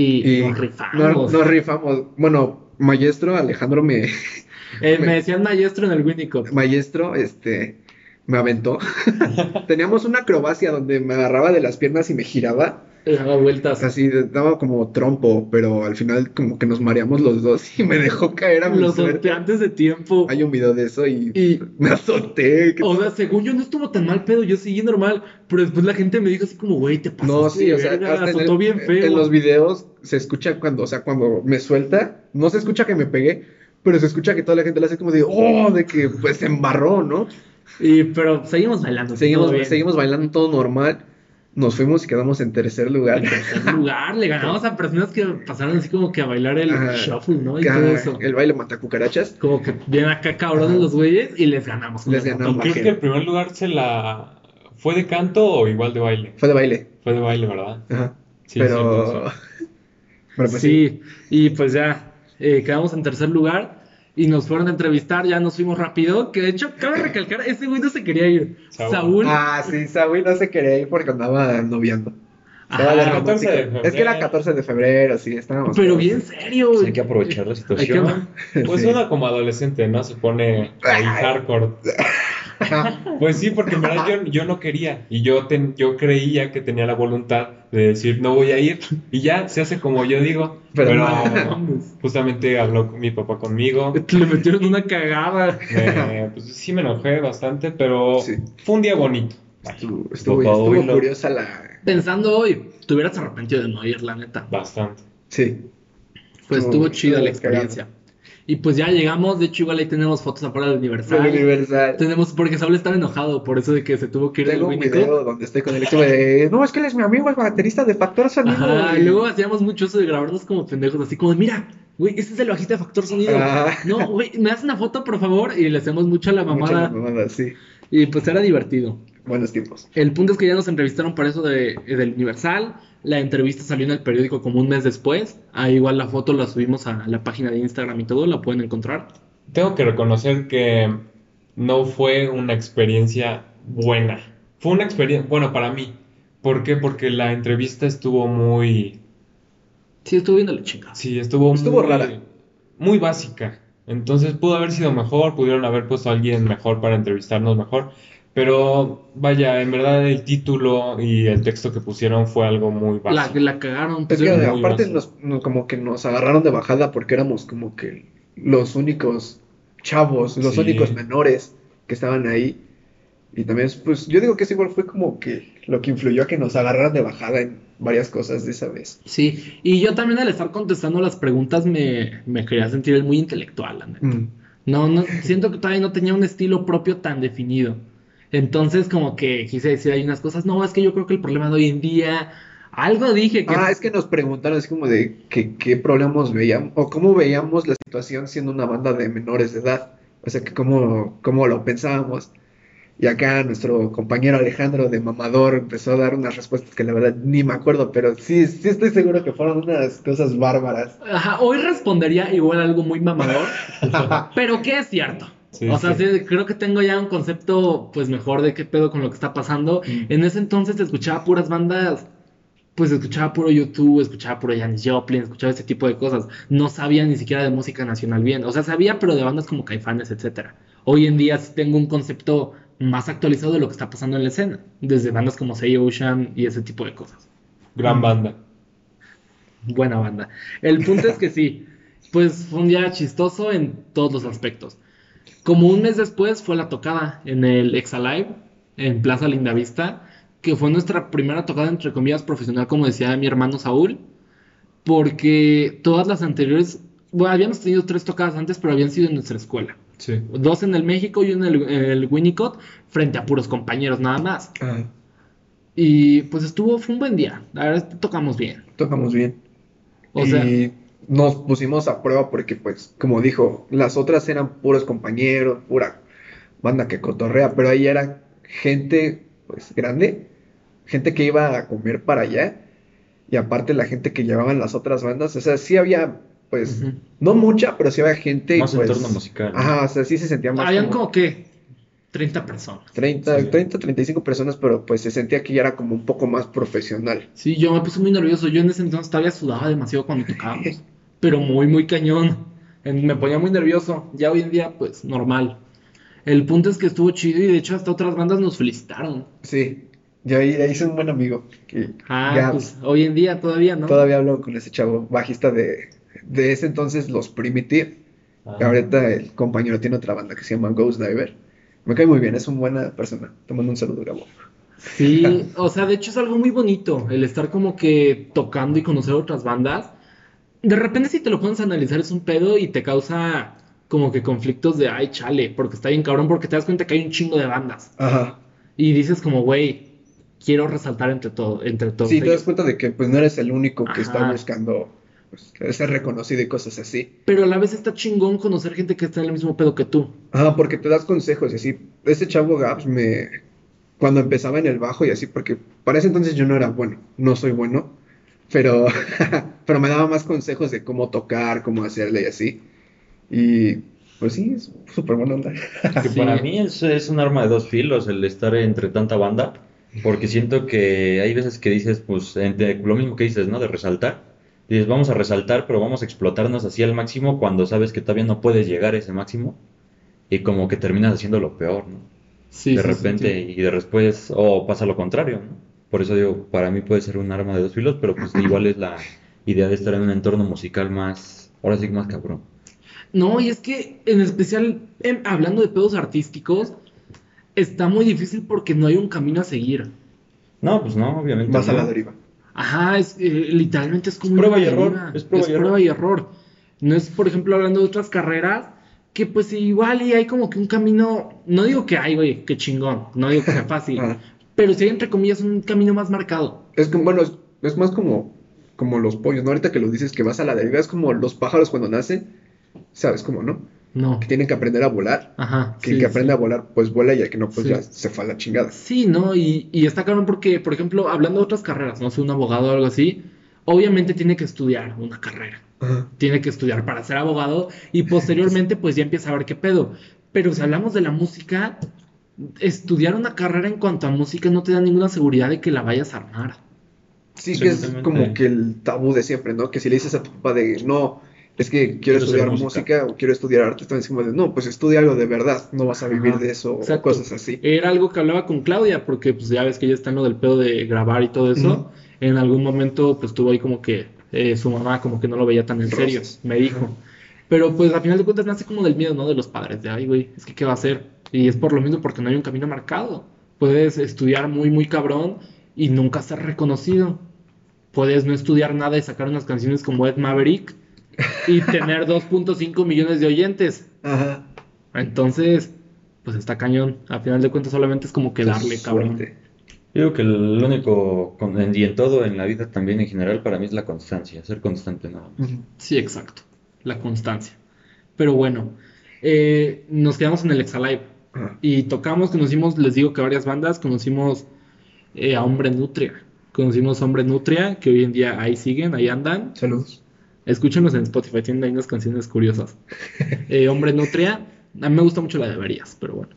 Y, Y nos rifamos. nos rifamos. Bueno, maestro Alejandro me, Eh, me decían maestro en el Winnicott. maestro, este, me aventó. Teníamos una acrobacia donde me agarraba de las piernas y me giraba. Le daba vueltas. Así, daba como trompo, pero al final como que nos mareamos los dos y me dejó caer a mi Lo solté antes de tiempo. Hay un video de eso y, Y- me azoté. O sea, según yo no estuvo tan mal pedo, yo seguí normal, pero después la gente me dijo así como, güey, te pasaste No, sí, o sea, verga, azotó el- bien feo. en los videos se escucha cuando, o sea, cuando me suelta, no se escucha que me pegué, pero se escucha que toda la gente le hace como de, oh, de que pues se embarró, ¿no? Y, pero seguimos bailando. Seguimos, seguimos bailando todo normal, nos fuimos y quedamos en tercer lugar. En tercer lugar, le ganamos a personas que pasaron así como que a bailar el Ajá. shuffle, ¿no? Y todo eso. El baile mata cucarachas. Como que vienen acá cabrones los güeyes y les ganamos. Les ganamos. Ajá. que el primer lugar se la... ¿Fue de canto o igual de baile? Fue de baile. Fue de baile, ¿verdad? Ajá. Sí, pero... sí, pero pues sí. sí, y pues ya, eh, quedamos en tercer lugar y nos fueron a entrevistar, ya nos fuimos rápido, que de hecho, cabe recalcar, ese güey no se quería ir. Saúl. Saúl, Ah, sí, Saúl no se quería ir porque andaba noviando. Ajá, de 14 de. Es que era febrero. 14 de febrero, sí, estábamos. pero todos. bien serio. Pues hay que aprovechar la que- situación. Pues Sí. uno como adolescente, ¿no? Se pone ahí hardcore. Pues sí, porque en verdad yo, yo no quería. Y yo, ten- yo creía que tenía la voluntad de decir, no voy a ir. Y ya, se hace como yo digo. Pero Pero, no. justamente habló con mi papá conmigo. Le metieron una cagada. Me- pues sí me enojé bastante, pero Sí. fue un día bonito. Estuvo, curiosa la. Pensando hoy, te hubieras arrepentido de no ir, la neta. Bastante. Sí. Pues Estuvo- estuvo chida la cagado. Y pues ya llegamos, de hecho igual ahí tenemos fotos afuera del Universal. Fue Universal. Tenemos, porque Saúl estaba enojado por eso de que se tuvo que ir del un video donde estoy con el equipo de. No, es que él es mi amigo, es baterista de Factor Sonido. Ajá, y- luego hacíamos mucho eso de grabarnos como pendejos, así como, mira, güey, ese es el bajista de Factor Sonido. Ah. No, güey, me das una foto, por favor, y le hacemos mucho a la Mucha mamada. mamada, sí. Y pues era divertido. Buenos tiempos. El punto es que ya nos entrevistaron para eso de, del Universal. La entrevista salió en el periódico como un mes después. Ahí igual la foto la subimos a la página de Instagram y todo, la pueden encontrar. Tengo que reconocer que no fue una experiencia buena. Fue una experiencia, bueno, para mí. ¿Por qué? Porque la entrevista estuvo muy, Sí, estuvo viendo la chica. sí, estuvo Estuvo muy, rara. muy básica. Entonces pudo haber sido mejor, pudieron haber puesto a alguien mejor para entrevistarnos mejor. Pero vaya, en verdad el título y el texto que pusieron fue algo muy La, básico. la cagaron. Es pues, que muy aparte nos, no- como que nos agarraron de bajada porque éramos como que los únicos chavos, los Sí. únicos menores que estaban ahí. Y también, pues yo digo que eso igual fue como que lo que influyó a que nos agarraran de bajada en varias cosas de esa vez. Sí, y yo también al estar contestando las preguntas me, me quería sentir muy intelectual, la neta. Mm. No, no, siento que todavía no tenía un estilo propio tan definido. Entonces, como que quise decir hay unas cosas, no, es que yo creo que el problema de hoy en día, algo dije que... Ah, es que nos preguntaron así como de que, qué problemas veíamos o cómo veíamos la situación siendo una banda de menores de edad. O sea, que cómo, cómo lo pensábamos. Y acá nuestro compañero Alejandro de Mamador empezó a dar unas respuestas que la verdad ni me acuerdo, pero sí, sí estoy seguro que fueron unas cosas bárbaras. Ajá, hoy respondería igual algo muy mamador, pero que es cierto. Sí, o sea, sí. sí, creo que tengo ya un concepto pues mejor de qué pedo con lo que está pasando. Mm. En ese entonces escuchaba puras bandas, pues escuchaba puro YouTube, escuchaba puro Janis Joplin, escuchaba ese tipo de cosas. No sabía ni siquiera de música nacional bien. O sea, sabía, pero de bandas como Caifanes, etcétera. Hoy en día sí tengo un concepto más actualizado de lo que está pasando en la escena, desde bandas como Say Ocean y ese tipo de cosas. Gran banda. Buena banda. El punto es que sí, pues fue un día chistoso en todos los aspectos. Como un mes después fue la tocada en el Exalive, en Plaza Lindavista, que fue nuestra primera tocada, entre comillas, profesional, como decía mi hermano Saúl, porque todas las anteriores, bueno, habíamos tenido tres tocadas antes, pero habían sido en nuestra escuela. Sí. Dos en el México y una en el, Winnicott, frente a puros compañeros nada más. Ah, Y pues estuvo, fue un buen día. La verdad, tocamos bien. tocamos bien. O sea, nos pusimos a prueba porque, pues, como dijo, las otras eran puros compañeros, pura banda que cotorrea, pero ahí era gente, pues, grande, gente que iba a comer para allá, y aparte la gente que llevaban las otras bandas, o sea, sí había, pues, no mucha, pero sí había gente, Más pues, entorno musical. ¿no? Ajá, o sea, sí se sentía más habían como como que 30 personas. 30, Sí. 30, 35 personas, pero pues se sentía que ya era como un poco más profesional. Sí, yo me puse muy nervioso. Yo en ese entonces todavía sudaba demasiado cuando tocábamos. pero muy, muy cañón. Me ponía muy nervioso. Ya hoy en día, pues, normal. El punto es que estuvo chido y de hecho hasta otras bandas nos felicitaron. Sí, Yo ahí hice un buen amigo. Que Ah, ya pues hoy en día todavía, ¿no? todavía hablo con ese chavo, bajista de, de ese entonces, los Primitive. Ah. Ahorita el compañero tiene otra banda que se llama Ghost Diver. Me cae muy bien, es una buena persona. Te mando un saludo, Gabo. Sí, o sea, de hecho es algo muy bonito el estar como que tocando y conocer otras bandas. De repente si te lo pones a analizar es un pedo y te causa como que conflictos de, ay, chale, porque está bien cabrón, porque te das cuenta que hay un chingo de bandas. Ajá. Y dices como, güey, quiero resaltar entre todo, entre todos Sí, te das cuenta de que pues no eres el único que está buscando pues, ser reconocido y cosas así. Pero a la vez está chingón conocer gente que está en el mismo pedo que tú. Ajá, porque te das consejos y así. Ese chavo Gabs me... Cuando empezaba en el bajo y así, porque para ese entonces yo no era bueno, no soy bueno, pero, pero me daba más consejos de cómo tocar, cómo hacerle y así. Y pues sí, es súper buena onda. Que Sí. para mí es, es un arma de dos filos el estar entre tanta banda, porque siento que hay veces que dices, pues, entre- lo mismo que dices, ¿no? De resaltar. Dices, vamos a resaltar, pero vamos a explotarnos así al máximo cuando sabes que todavía no puedes llegar a ese máximo y como que terminas haciendo lo peor, ¿no? Sí, de sí, repente sí. y de después, o pasa lo contrario, ¿no? Por eso digo, para mí puede ser un arma de dos filos, pero pues igual es la idea de estar en un entorno musical más, ahora sí que más cabrón. No, y es que en especial hablando de pedos artísticos, está muy difícil porque no hay un camino a seguir. No, pues no, obviamente Vas a la deriva. Ajá, es, eh, literalmente es como Es prueba y error, es prueba y error. y error. No es, por ejemplo, hablando de otras carreras, que pues igual y hay como que un camino, no digo que hay, güey, que chingón, no digo que sea fácil. Pero hay entre comillas un camino más marcado. Es como, bueno, es, es más como, como los pollos, ¿no? Ahorita que lo dices que vas a la deriva, es como los pájaros cuando nacen, ¿sabes cómo, no? No. Que tienen que aprender a volar. Ajá. Que sí, el que aprende sí. a volar, pues vuela y el que no, pues Sí. ya se fue a la chingada. Sí, ¿no? Y, y está cabrón porque, por ejemplo, hablando de otras carreras, no sé, un abogado o algo así, obviamente tiene que estudiar una carrera. Ajá. Tiene que estudiar para ser abogado y posteriormente pues ya empieza a ver qué pedo. Pero si hablamos de la música, estudiar una carrera en cuanto a música no te da ninguna seguridad de que la vayas a armar. Sí, que es como que el tabú de siempre, ¿no? Que si le dices a tu papá de, no, es que quiero, Quiero estudiar música. música. o quiero estudiar arte, están como de, no, pues estudia algo de verdad, no vas a vivir Ajá, de eso o exacto. cosas así. Era algo que hablaba con Claudia, porque pues ya ves que ella está en lo del pedo de grabar y todo eso. En algún momento pues tuvo ahí como que eh, su mamá como que no lo veía tan en serio, me dijo. Pero pues a final de cuentas nace como del miedo, ¿no? De los padres, de ay, güey, es que qué va a hacer. Y es por lo mismo porque no hay un camino marcado. Puedes estudiar muy, muy cabrón y nunca ser reconocido. Puedes no estudiar nada y sacar unas canciones como Ed Maverick y tener 2.5 millones de oyentes. Ajá. Entonces, pues está cañón. A final de cuentas solamente es como que darle, Es cabrón. suerte. Yo digo que lo único, con- en- y en todo, en la vida también en general, para mí es la constancia, ser constante nada más. Sí, exacto. La constancia. Pero bueno, eh, nos quedamos en el Exalive. Y tocamos, conocimos, les digo que varias bandas, conocimos eh, a Hombre Nutria. Conocimos a Hombre Nutria, que hoy en día ahí siguen, ahí andan. Saludos. Escúchenos en Spotify, tienen ahí unas canciones curiosas. Eh, Hombre Nutria, a mí me gusta mucho la de Verías, pero bueno.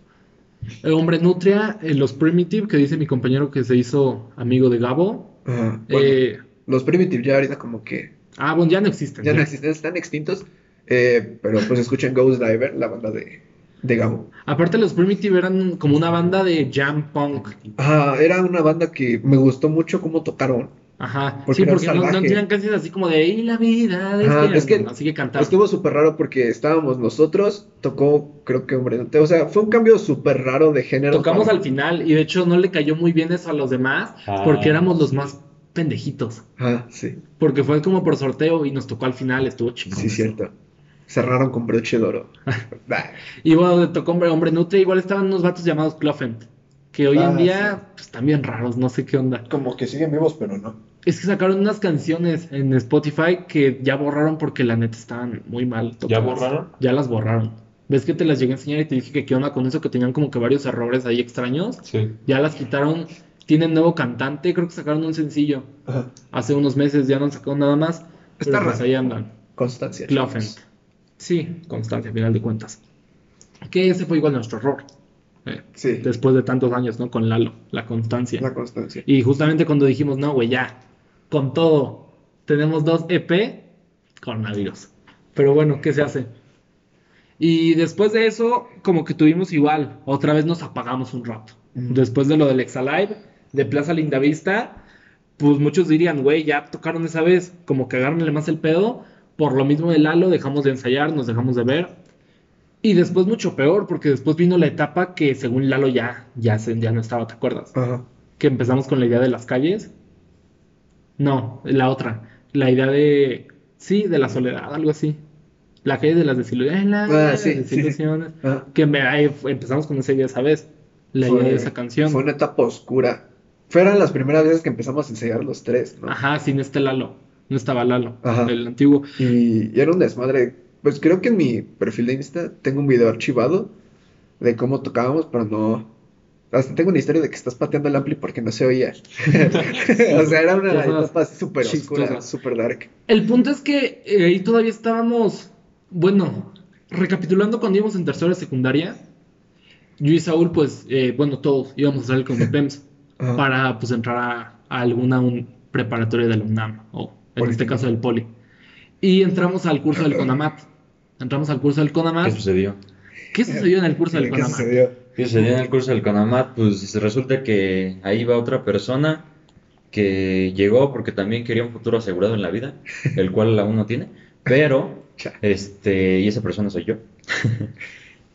Eh, Hombre Nutria, los Primitive, que dice mi compañero que se hizo amigo de Gabo. Bueno, los Primitive ya ahorita como que ah, bueno, ya no existen. ya no ya. existen, están extintos, pero pues escuchen Ghost Diver, la banda de, de Gabo. Aparte, los Primitive eran como una banda de jam punk. Ajá, era una banda que me gustó mucho cómo tocaron. Ajá, Porque sí, porque no, no tenían canciones así como de y la vida de Ajá, este es que año", así que. Estuvo súper raro porque estábamos nosotros, tocó creo que Hombre o sea, fue un cambio súper raro de género. Tocamos para- al final y de hecho no le cayó muy bien eso a los demás Ah. porque éramos los más pendejitos. Ajá, sí, Porque fue como por sorteo y nos tocó al final, estuvo chingón. sí, eso. cierto. Cerraron con broche de oro. Y bueno, tocó hombre, hombre Nutria, igual estaban unos vatos llamados Clofent, que hoy en Ah, día pues, están bien raros, no sé qué onda. Como que siguen vivos, pero no. Es que sacaron unas canciones en Spotify que ya borraron porque la neta estaban muy mal ¿Ya borraron? Ya las borraron. ¿Ves que te las llegué a enseñar y te dije que qué onda con eso? Que tenían como que varios errores ahí extraños. Sí. Ya las quitaron. Tienen nuevo cantante, creo que sacaron un sencillo Ajá. hace unos meses, ya no han sacado nada más. Está pero pues raro. ahí andan. Constancia. Clofent. Sí, constancia, a final de cuentas. Que ese fue igual nuestro error. eh, Sí, después de tantos años, ¿no? Con Lalo, la constancia. la constancia. Y justamente cuando dijimos, no, güey, ya, con todo, tenemos dos EP, coronavirus. Pero bueno, ¿qué se hace? Y después de eso, como que tuvimos igual, otra vez nos apagamos un rato. Después de lo del Exalive, de Plaza Lindavista, pues muchos dirían, güey, ya tocaron esa vez, como cagármele más el pedo. Por lo mismo de Lalo, dejamos de ensayar, nos dejamos de ver. Y después mucho peor, porque después vino la etapa que según Lalo ya, ya, se- ya no estaba, ¿te acuerdas? Ajá. Que empezamos con la idea de las calles. No, la otra. La idea de, sí, de la soledad, algo así. La calle de las desilusiones. Ah, sí, sí. desilusiones. Que me- ahí empezamos con esa idea esa vez. La Fue- idea de esa canción. Fue una etapa oscura. Fueron las primeras veces que empezamos a ensayar los tres, ¿no? Ajá, sin este Lalo. No estaba Lalo, Ajá. el antiguo. Y, y era un desmadre. Pues creo que en mi perfil de Insta tengo un video archivado de cómo tocábamos, pero no. Hasta tengo una historia de que estás pateando el ampli porque no se oía. o sea, era una etapa súper oscura, súper dark. El punto es que eh, ahí todavía estábamos, bueno, recapitulando cuando íbamos en tercera secundaria, yo y Saúl, pues, eh, bueno, todos íbamos a salir con PEMS para, pues, entrar a, a alguna un- preparatoria de la UNAM, o en este caso del Poli. Y entramos al curso del CONAMAT. Entramos al curso del ¿Qué CONAMAT. sucedió? ¿Qué sucedió en el curso del ¿Qué CONAMAT? sucedió? ¿Qué sucedió en el curso del CONAMAT? Pues resulta que ahí va otra persona que llegó porque también quería un futuro asegurado en la vida, el cual aún no tiene, pero, este, y esa persona soy yo.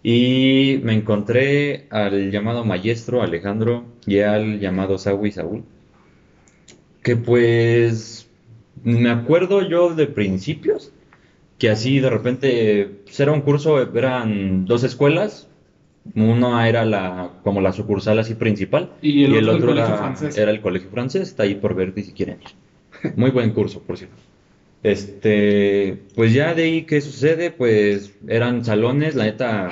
Y me encontré al llamado maestro Alejandro y al llamado Saúl Saúl, que pues me acuerdo yo de principios, que así de repente pues, era un curso, eran dos escuelas, una era la, como la sucursal así principal Y el otro el otro colegio era, el colegio francés, está ahí por ver si quieren ir. Muy buen curso, por cierto. Este, pues ya de ahí, ¿qué sucede? Pues eran salones, la neta,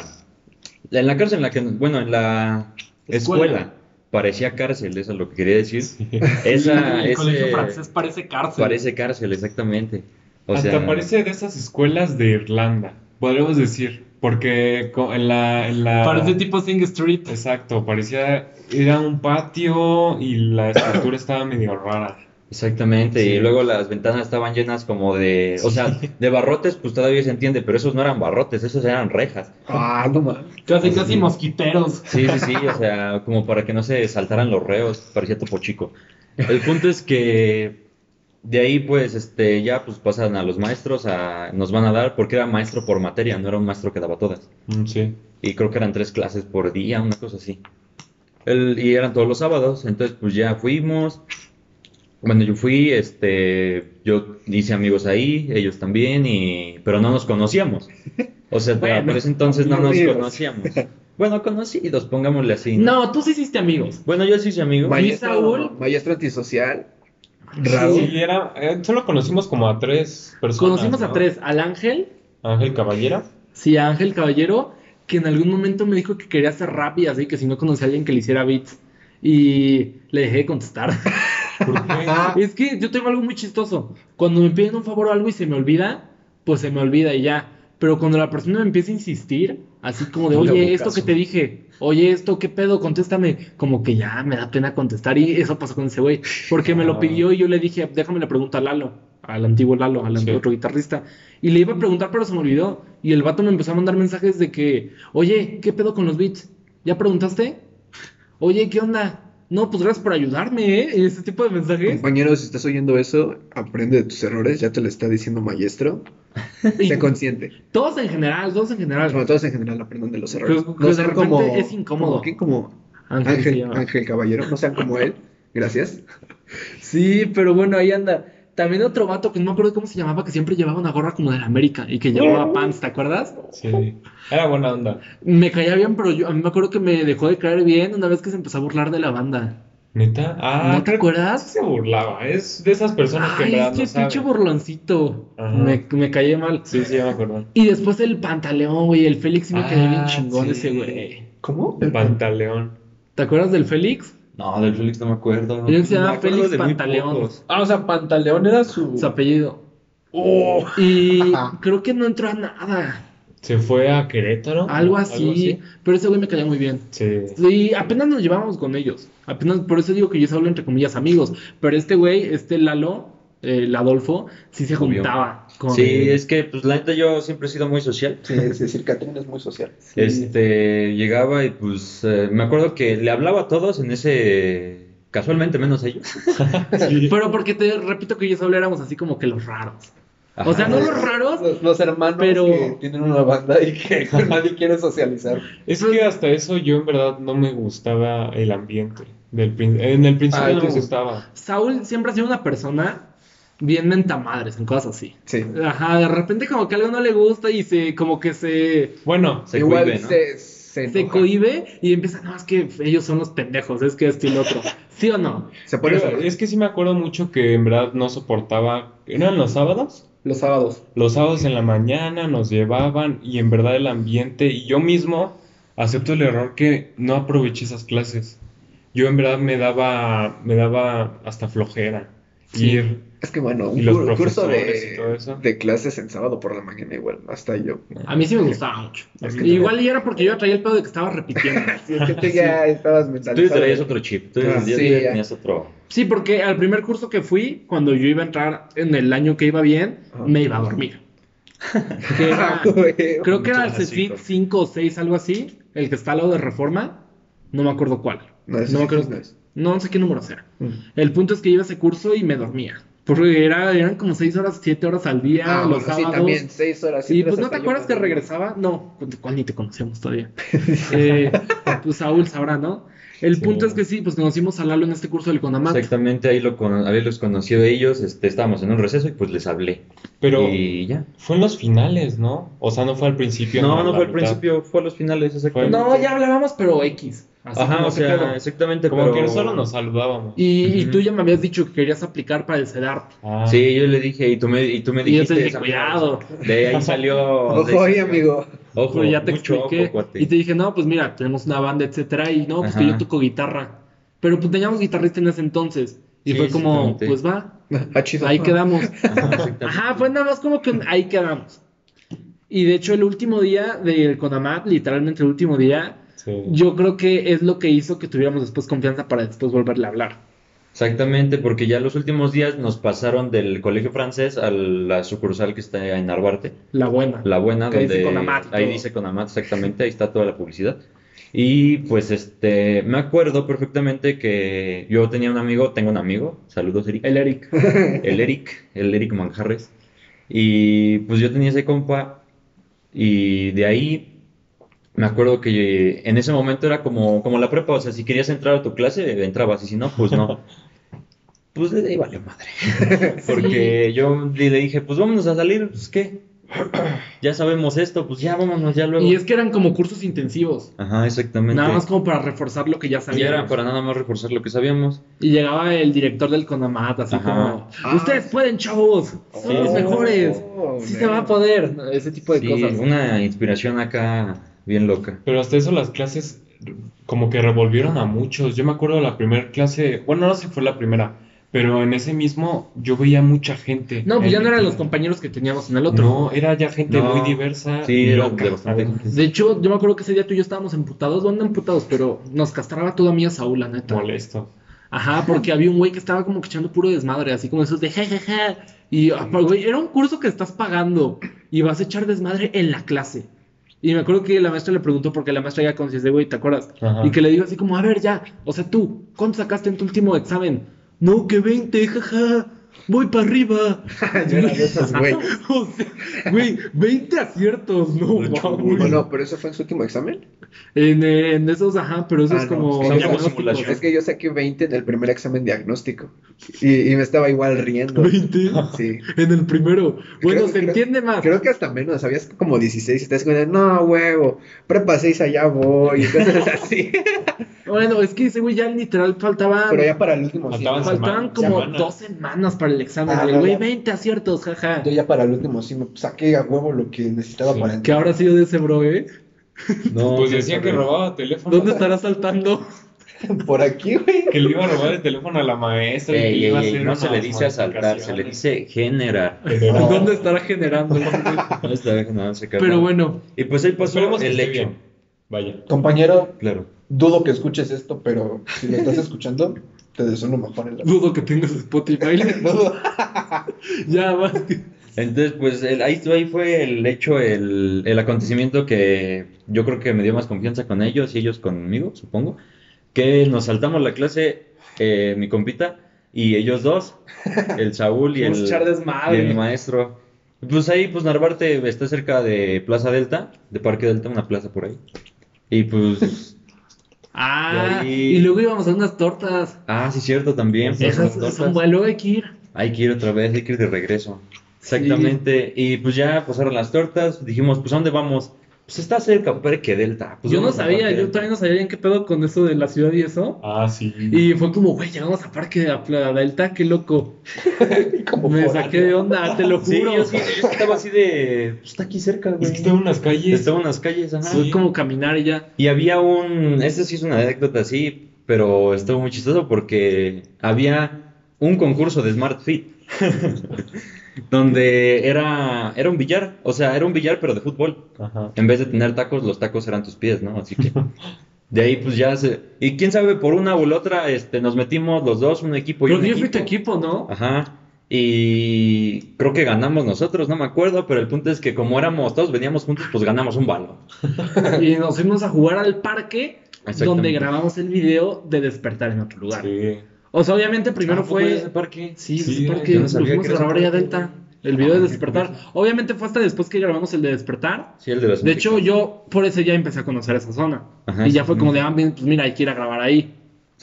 en la cárcel en la que, bueno, en la Escuela. escuela, parecía cárcel, eso es lo que quería decir. Esa, el ese- colegio francés parece cárcel. parece cárcel, exactamente. O Hasta sea, parece de esas escuelas de Irlanda, podríamos decir, porque en la, en la... Parece tipo Sing Street. Exacto, parecía, era un patio y la estructura estaba medio rara. Exactamente, Sí. y luego las ventanas estaban llenas como de, o sea, de barrotes, pues todavía se entiende, pero esos no eran barrotes, esos eran rejas. Ah, no. Casi, casi mosquiteros. Sí, sí, sí, o sea, como para que no se saltaran los reos, parecía topo chico. El punto es que de ahí, pues, este, ya pues pasan a los maestros, a, nos van a dar, porque era maestro por materia, no era un maestro que daba todas. Mm, Sí. Y creo que eran tres clases por día, una cosa así. El- y eran todos los sábados, entonces pues ya fuimos. Bueno, yo fui, este, yo hice amigos ahí, ellos también, y, pero no nos conocíamos. O sea, Bueno, por ese entonces no nos conocíamos. Bueno, conocidos, pongámosle así. ¿no? No, tú sí hiciste amigos. Bueno, yo sí hice amigos. Maestro, Saúl? maestro antisocial. Raúl. Sí, era, eh, solo conocimos como a tres personas. Conocimos a tres. Al Ángel, Ángel Caballera. sí, a Ángel Caballero, que en algún momento me dijo que quería hacer rap y así, que si no conocía a alguien que le hiciera beats. Y le dejé de contestar. Es que yo tengo algo muy chistoso. Cuando me piden un favor o algo y se me olvida, pues se me olvida y ya. Pero cuando la persona me empieza a insistir, así como de, No oye, esto caso. que te dije, oye, esto, ¿qué pedo? Contéstame. Como que ya me da pena contestar. Y eso pasó con ese güey. Porque me lo Ah. pidió y yo le dije, déjame le pregunto a Lalo, al antiguo Lalo, al Sí. otro guitarrista. Y le iba a preguntar, pero se me olvidó. Y el vato me empezó a mandar mensajes de que, oye, ¿qué pedo con los beats? ¿Ya preguntaste? Oye, ¿qué onda? No, pues gracias por ayudarme, ¿eh? Ese tipo de mensajes. Compañero, si estás oyendo eso, aprende de tus errores, ya te lo está diciendo maestro. Sé consciente. todos en general, todos en general. Bueno, todos en general aprendan de los errores. Pero- pero de sean repente es incómodo. Como. Como Ángel. Ángel Caballero, no sean como él. Gracias. Sí, pero bueno, ahí anda. También otro vato que no me acuerdo cómo se llamaba, que siempre llevaba una gorra como de la América y que llevaba pants, ¿te acuerdas? Sí. Era buena onda. Me caía bien, pero yo a mí me acuerdo que me dejó de caer bien una vez que se empezó a burlar de la banda. ¿Neta? Ah, ¿No te acuerdas? se burlaba. Es de esas personas que en Ay, verdad este no saben. pinche burloncito. Me, me caía mal. Sí, sí, ya me acuerdo. Y después el pantaleón, güey. El Félix sí me caía bien Ah, chingón sí. ese güey. ¿Cómo? Pantaleón. ¿Te acuerdas del Félix? No, del Félix no me acuerdo. Él se llama Félix Pantaleón. Ah, o sea, Pantaleón era su... Su apellido. Oh. Y creo que no entró a nada. Se fue a Querétaro. Algo así. Pero ese güey me caía muy bien. Sí. Sí, apenas nos llevábamos con ellos. Apenas, por eso digo que yo solo entre comillas amigos. Pero este güey, este Lalo, el Adolfo, sí se Obvio. juntaba con. Sí, es que pues la neta yo siempre he sido muy social. Sí, es decir, Catherine es muy social. Este, llegaba y pues eh, me acuerdo que le hablaba a todos en ese casualmente menos ellos. Sí. Pero porque te repito que yo solo éramos así como que los raros. O sea, no los raros, Los, los hermanos Pero- que tienen una banda y que nadie quiere socializar. Es que hasta eso yo en verdad no me gustaba el ambiente. Del, en el principio Ah, no me gustaba. Saúl siempre ha sido una persona bien mentamadres en cosas así. Sí. Ajá, de repente como que algo no le gusta y se como que se, Bueno, Se Igual cohíbe, ¿no? se, se, cohíbe y empieza, no, es que ellos son los pendejos, es que esto y lo otro. ¿Sí o no? Se pero es que sí me acuerdo mucho que en verdad no soportaba. ¿Eran los sábados? Los sábados. Los sábados en la mañana nos llevaban y en verdad el ambiente. Y yo mismo acepto el error que no aproveché esas clases. Yo en verdad me daba, me daba hasta flojera Sí. ir. Es que bueno, un, curso de, eso. de clases en sábado por la mañana igual, hasta yo. A mí sí me gustaba mucho. Es que- Igual y era porque yo traía el pedo de que estaba repitiendo. Sí, es que tú ya estabas Tú mentalizado. traías otro chip, tú Ah, ya- sí, ya. tenías otro. Sí, porque al primer curso que fui, cuando yo iba a entrar en el año que iba bien, Ajá. me iba a dormir. Que era- Güey. creo que era el CECIT gracias. 5 o 6, algo así, el que está al lado de Reforma. No me acuerdo cuál. No, No sí me acuerdo. no es. No sé qué número sea. Mm. El punto es que iba a ese curso y me dormía. Porque era, eran como 6 horas, 7 horas al día, Ah, los bueno, sí, sábados. también, seis horas. Y siete pues no te acuerdas que regresaba. No, ¿cu- ¿cuál ni te conocemos todavía? Eh, pues Saúl sabrá, ¿no? El Sí. punto es que sí, pues conocimos a Lalo en este curso del Conamat. Exactamente, ahí, lo con, ahí los conocí a ellos, este, estábamos en un receso y pues les hablé. Pero Y ya. fue en los finales, ¿no? O sea, no fue al principio. No, no fue al mitad. principio, fue a los finales, exactamente. No, ya hablábamos, pero X. Así Ajá, como o sea, exactamente, Como pero... que solo nos saludábamos. Y, y Ujú. tú ya me habías dicho que querías aplicar para el CEDART. Ah. Sí, yo le dije, y tú me, y tú me Y yo dijiste... te dije, esa- cuidado. De ahí salió... Ojo ahí, amigo. Ojo, Pero ya te mucho expliqué. ojo, y te dije, no, pues mira, tenemos una banda, etcétera. Y no, pues que yo toco guitarra. Pero pues teníamos guitarrista en ese entonces. Y Sí, fue como, pues va, Ah, chido. ahí quedamos. Ajá. Ajá, fue nada más como que ahí quedamos. Y de hecho, el último día del Conamat, literalmente el último día, Sí. yo creo que es lo que hizo que tuviéramos después confianza para después volverle a hablar. Exactamente, porque ya los últimos días nos pasaron del colegio francés a la sucursal que está en Narvarte, La buena. la buena, Que dice donde Conamat y ahí todo. dice Conamat, exactamente, ahí está toda la publicidad. Y pues este, me acuerdo perfectamente que yo tenía un amigo, tengo un amigo, saludos Eric, El Eric. el Eric, el Eric Manjarres. Y pues yo tenía ese compa y de ahí me acuerdo que en ese momento era como, como la prepa, o sea, si querías entrar a tu clase, entrabas y si no, pues no. Pues de ahí valió madre. Porque yo le dije, pues vámonos a salir, pues qué. Ya sabemos esto, pues ya vámonos, ya luego. Y es que eran como cursos intensivos. Ajá, exactamente. Nada más como para reforzar lo que ya Y sabíamos. era para nada más reforzar lo que sabíamos. Y llegaba el director del Conamat, así Ajá. como, Ah. ustedes pueden, chavos, son Sí, los mejores, Oh, sí man. se va a poder, ese tipo de Sí, cosas. una inspiración acá bien loca. Pero hasta eso las clases como que revolvieron a muchos. Yo me acuerdo de la primera clase, bueno, no sé si fue la primera, pero en ese mismo yo veía mucha gente. No, pues ya no eran los compañeros que teníamos en el otro. No, era ya gente No. muy diversa Sí, y loca. de hecho, yo me acuerdo que ese día tú y yo estábamos emputados, bueno, no emputados, pero nos castraba todo a mí a Saúl, la neta. Molesto. Ajá, porque había un güey que estaba como que echando puro desmadre, así como esos de jejeje. Y, ah, güey, era un curso que estás pagando y vas a echar desmadre en la clase. Y me acuerdo que la maestra le preguntó, porque la maestra ya conocía de güey, ¿te acuerdas? Ajá. Y que le dijo así como, a ver, ya, o sea, tú, ¿cuánto sacaste en tu último examen? No, que 20, jaja, voy para arriba. Yo era de esos, güey. o sea, güey, 20 aciertos, no, Mucho, mames. Bueno, pero eso fue en su último examen. En, eh, en esos, ajá, pero eso Ah, es no, como... es que yo- diagnósticos. Es que yo saqué 20 en el primer examen diagnóstico. Y, y me estaba igual riendo. 20 Sí. en el primero. Bueno, Creo- se creo- entiende más. Creo que hasta menos, habías como 16 y te das cuenta, no, huevo, prepa 6 allá voy, y cosas así. Bueno, es que ese güey ya literal faltaba. Pero ya para el último sí. Faltaban ¿no? faltaban como dos semanas para el examen. Ah, el güey, ya. 20 aciertos, jaja. Yo ya para el último sí me saqué a huevo lo que necesitaba Sí. para Que entrar. ahora ha sido de ese bro, ¿eh? No, Pues qué decían que robaba teléfono. ¿Dónde estará saltando? Por aquí, güey. Que le iba a robar el teléfono a la maestra y que iba a ey, hacer no se le dice asaltar, se le dice generar. ¿Dónde estará generando? No se calma. Pero bueno, Y pues ahí pasó el hecho. bien. Vaya. Compañero, Claro. Dudo que escuches esto, pero si lo estás escuchando, te deseo lo mejor en la dudo que tengas Spotify. Dudo. ya, vas. Entonces, pues el- ahí, ahí fue el hecho, el, el acontecimiento que yo creo que me dio más confianza con ellos y ellos conmigo, supongo. Que nos saltamos la clase eh, mi compita, y ellos dos, el Saúl y el, y el maestro. Pues ahí, pues Narvarte está cerca de Plaza Delta, de Parque Delta, una plaza por ahí. Y pues, Ah, ahí- y luego íbamos a unas tortas. ah, sí, cierto, también. pues, Esas tortas. son luego hay que ir. Hay que ir otra vez, hay que ir de regreso. Exactamente. Y pues ya pasaron las tortas, dijimos, pues ¿a dónde vamos? Pues está cerca, Parque Delta. Pues yo no a sabía, yo todavía no sabía en qué pedo con eso de la ciudad y eso. Ah, sí. Y fue como, güey, llegamos a Parque de la Playa Delta, qué loco. Como Me saqué de onda, te lo Sí, juro. yo sí, yo estaba así de, pues está aquí cerca, güey. Es que estaba en unas calles. Estaba en las calles, ajá. Fue como caminar y ya. Y había un, este sí es una anécdota así, pero estuvo muy chistoso porque había un concurso de Smart Fit. donde era, era un billar, o sea, era un billar pero de fútbol. Ajá. En vez de tener tacos, los tacos eran tus pies, ¿no? Así que de ahí pues ya se... Y quién sabe, por una u la otra, este, nos metimos los dos, un equipo y Pero un yo fui tu equipo. equipo, ¿no? Ajá. Y creo que ganamos nosotros, no me acuerdo, pero el punto es que como éramos todos, veníamos juntos, pues ganamos un balón. Y nos fuimos a jugar al parque donde grabamos el video de despertar en otro lugar. Sí. O sea, obviamente primero Ah, ¿poco era fue. ese parque? Sí, Sí, yo no Nos sabía fuimos que a grabar ya. Delta. El video de Ah, despertar. Obviamente fue hasta después que grabamos el de despertar. Sí, el de las De hecho, yo por eso ya empecé a conocer esa zona. Ajá, y ya fue como de, ah, bien, pues mira, hay que ir a grabar ahí.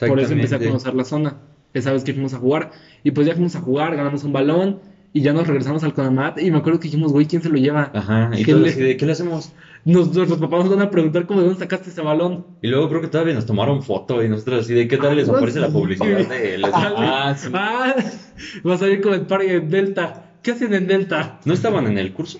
Por eso empecé a conocer la zona. Esa vez que fuimos a jugar. Y pues ya fuimos a jugar, ganamos un balón. Y ya nos regresamos al Conamat. Y me acuerdo que dijimos, güey, ¿quién se lo lleva? Ajá, y ¿Qué le- de, ¿qué le hacemos? Nos- nuestros papás nos van a preguntar, ¿cómo de dónde sacaste ese balón? Y luego creo que todavía nos tomaron foto y nosotros así de, ¿qué tal les aparece la publicidad de les- Ah, sí. ah, va a salir con el parque en Delta. ¿Qué hacen en Delta? ¿No estaban en el curso?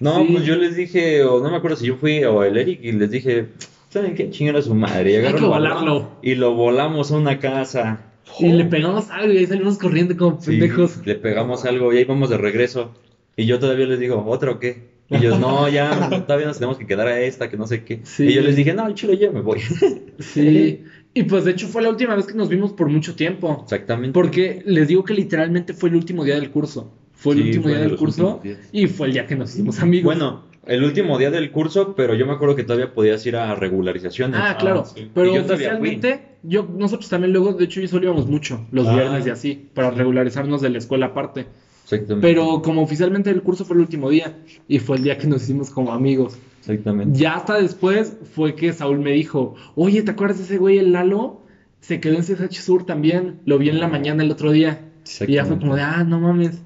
No, Sí. pues yo les dije, o no me acuerdo si yo fui o el Eric, y les dije, ¿saben qué? Chingar a su madre. Y Hay agarró volarlo. Y lo volamos a una casa. Y le pegamos algo y ahí salimos corriendo como Sí, pendejos. le pegamos algo y ahí vamos de regreso. Y yo todavía les digo, ¿otro o qué? Y ellos, no, ya, todavía nos tenemos que quedar a esta, que no sé qué. Sí. Y yo les dije, no, el chile ya me voy. Sí. Y pues de hecho fue la última vez que nos vimos por mucho tiempo. Exactamente. Porque les digo que literalmente fue el último día del curso. Fue el Sí, último fue día de del curso y fue el día que nos hicimos amigos. Bueno, el último día del curso, pero yo me acuerdo que todavía podías ir a regularizaciones. Ah, claro. sí. Pero yo oficialmente, yo, nosotros también luego, de hecho, yo solo íbamos mucho, los Ah. viernes y así, para regularizarnos de la escuela aparte. Exactamente. Pero como oficialmente el curso fue el último día y fue el día que nos hicimos como amigos. Exactamente. Ya hasta después fue que Saúl me dijo, oye, ¿te acuerdas de ese güey, el Lalo? Se quedó en CSH Sur también, lo vi en la mañana el otro día. Y ya fue como de, ah, no mames.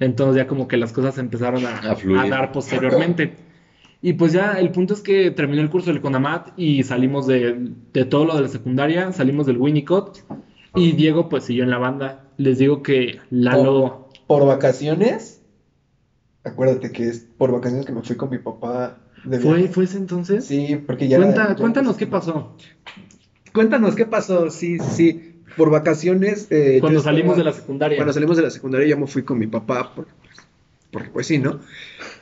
Entonces ya como que las cosas empezaron a, A fluir. a dar posteriormente. Y pues ya el punto es que terminó el curso del Conamat y salimos de, de todo lo de la secundaria, salimos del Winnicott y Diego pues siguió en la banda. Les digo que Lalo... Por vacaciones, acuérdate que es por vacaciones que me fui con mi papá de ¿Fue, viaje. ¿Fue ese entonces? Sí, porque ya Cuenta- era- ya cuéntanos era- qué pasó. Cuéntanos qué pasó, sí, sí, sí. Por vacaciones. eh, Cuando yo salimos de la secundaria. Cuando salimos de la secundaria ya me fui con mi papá, por- porque pues sí, ¿no?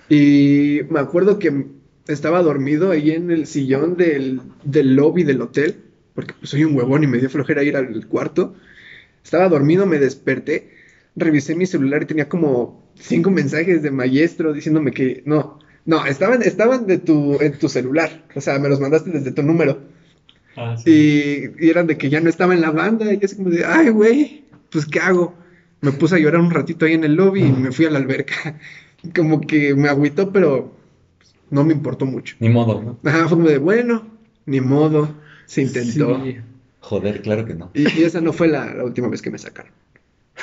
Y me acuerdo que estaba dormido ahí en el sillón del, del lobby del hotel, porque pues soy un huevón y me dio flojera ir al cuarto. Estaba dormido, me desperté, revisé mi celular y tenía como cinco mensajes de maestro diciéndome que no, no, estaban, estaban de tu, en tu celular, o sea, me los mandaste desde tu número. Ah, sí. Y, y eran de que ya no estaba en la banda. Y yo así como de, ay, güey, pues ¿qué hago? Me puse a llorar un ratito ahí en el lobby y me fui a la alberca. Como que me agüitó, pero no me importó mucho. Ni modo, ¿no? Ajá, fue como de, bueno, ni modo, se intentó. Sí. Joder, claro que no. Y, y esa no fue la, la última vez que me sacaron.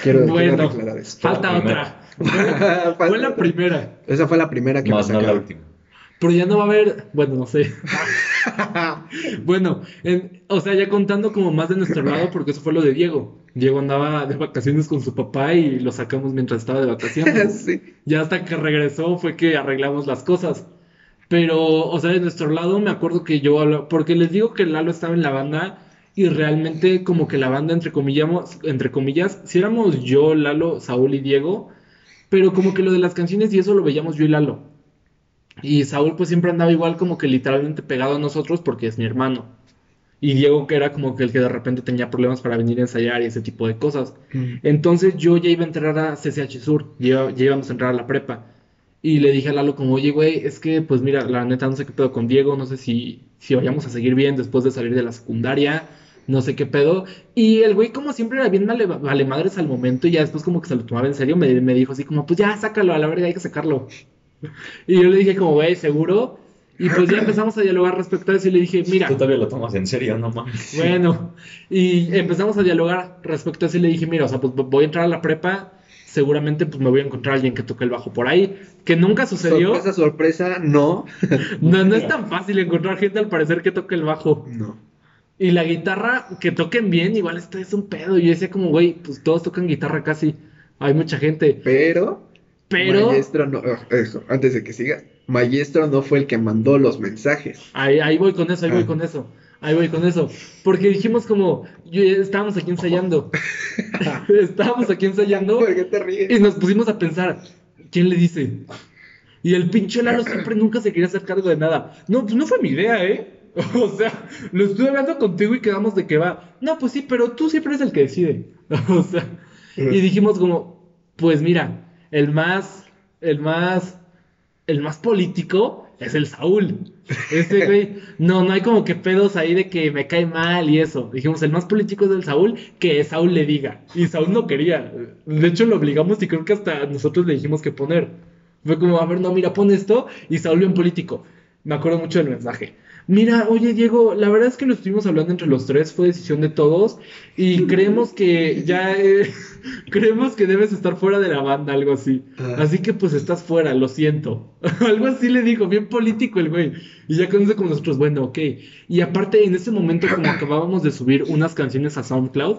Quiero, quiero Bueno, aclarar eso. falta otra. Falta Fue la primera. Esa fue la primera que me Más no la sacaron. última. Pero ya no va a haber, bueno, no sé. Bueno, en- o sea, ya contando como más de nuestro lado, porque eso fue lo de Diego. Diego andaba de vacaciones con su papá y lo sacamos mientras estaba de vacaciones. sí. Ya hasta que regresó fue que arreglamos las cosas. Pero, o sea, de nuestro lado me acuerdo que yo, hablo- porque les digo que Lalo estaba en la banda y realmente como que la banda, entre comillas, entre comillas, si éramos yo, Lalo, Saúl y Diego, pero como que lo de las canciones y eso lo veíamos yo y Lalo. Y Saúl pues siempre andaba igual como que literalmente pegado a nosotros porque es mi hermano. Y Diego que era como que el que de repente tenía problemas para venir a ensayar y ese tipo de cosas. Entonces yo ya iba a entrar a CCH Sur, ya, ya íbamos a entrar a la prepa. Y le dije a Lalo como, oye, güey, es que pues mira, la neta no sé qué pedo con Diego, no sé si, si vayamos a seguir bien después de salir de la secundaria, no sé qué pedo. Y el güey, como siempre, era bien vale, vale madres al momento. Y ya después, como que se lo tomaba en serio, me, me dijo así, como, pues ya, sácalo, a la verga, hay que sacarlo. Y yo le dije, como, güey, ¿seguro? Y pues ya empezamos a dialogar respecto a eso. Y le dije, mira. Tú todavía lo tomas en serio, no mames. Bueno, y empezamos a dialogar respecto a eso y le dije, mira, o sea, pues voy a entrar a la prepa, seguramente pues me voy a encontrar a alguien que toque el bajo por ahí, que nunca sucedió. Sorpresa, sorpresa, no. No, no es tan fácil encontrar gente al parecer que toque el bajo. No. Y la guitarra, que toquen bien, igual esto es un pedo. Y yo decía como, güey, pues todos tocan guitarra casi. Hay mucha gente. Pero, Pero Maestro no, eso, antes de que siga, Maestro no fue el que mandó los mensajes. ahí, ahí voy con eso, ahí voy Ah. con eso. Ahí voy con eso. Porque dijimos como, yo- estábamos aquí ensayando. estábamos aquí ensayando. ¿Por qué te ríes? Y nos pusimos a pensar, ¿quién le dice? Y el pinche Lalo siempre nunca se quería hacer cargo de nada. No, pues no fue mi idea, ¿eh? O sea, lo estuve hablando contigo y quedamos de que va. No, pues sí, pero tú siempre eres el que decide. O sea, y dijimos como, pues mira, el más, el más, el más político es el Saúl. Ese güey, no, no hay como que pedos ahí de que me cae mal y eso. Dijimos, el más político es el Saúl, que Saúl le diga. Y Saúl no quería. De hecho, lo obligamos y creo que hasta nosotros le dijimos que poner. Fue como, a ver, no, mira, pon esto. Y Saúl bien político. Me acuerdo mucho del mensaje. Mira, oye Diego, la verdad es que lo estuvimos hablando entre los tres, fue decisión de todos y creemos que ya eh, creemos que debes estar fuera de la banda, algo así. Ah. Así que pues estás fuera, lo siento. algo así le dijo, bien político el güey. Y ya con eso como nosotros, bueno, ok. Y aparte en ese momento como acabábamos de subir unas canciones a SoundCloud,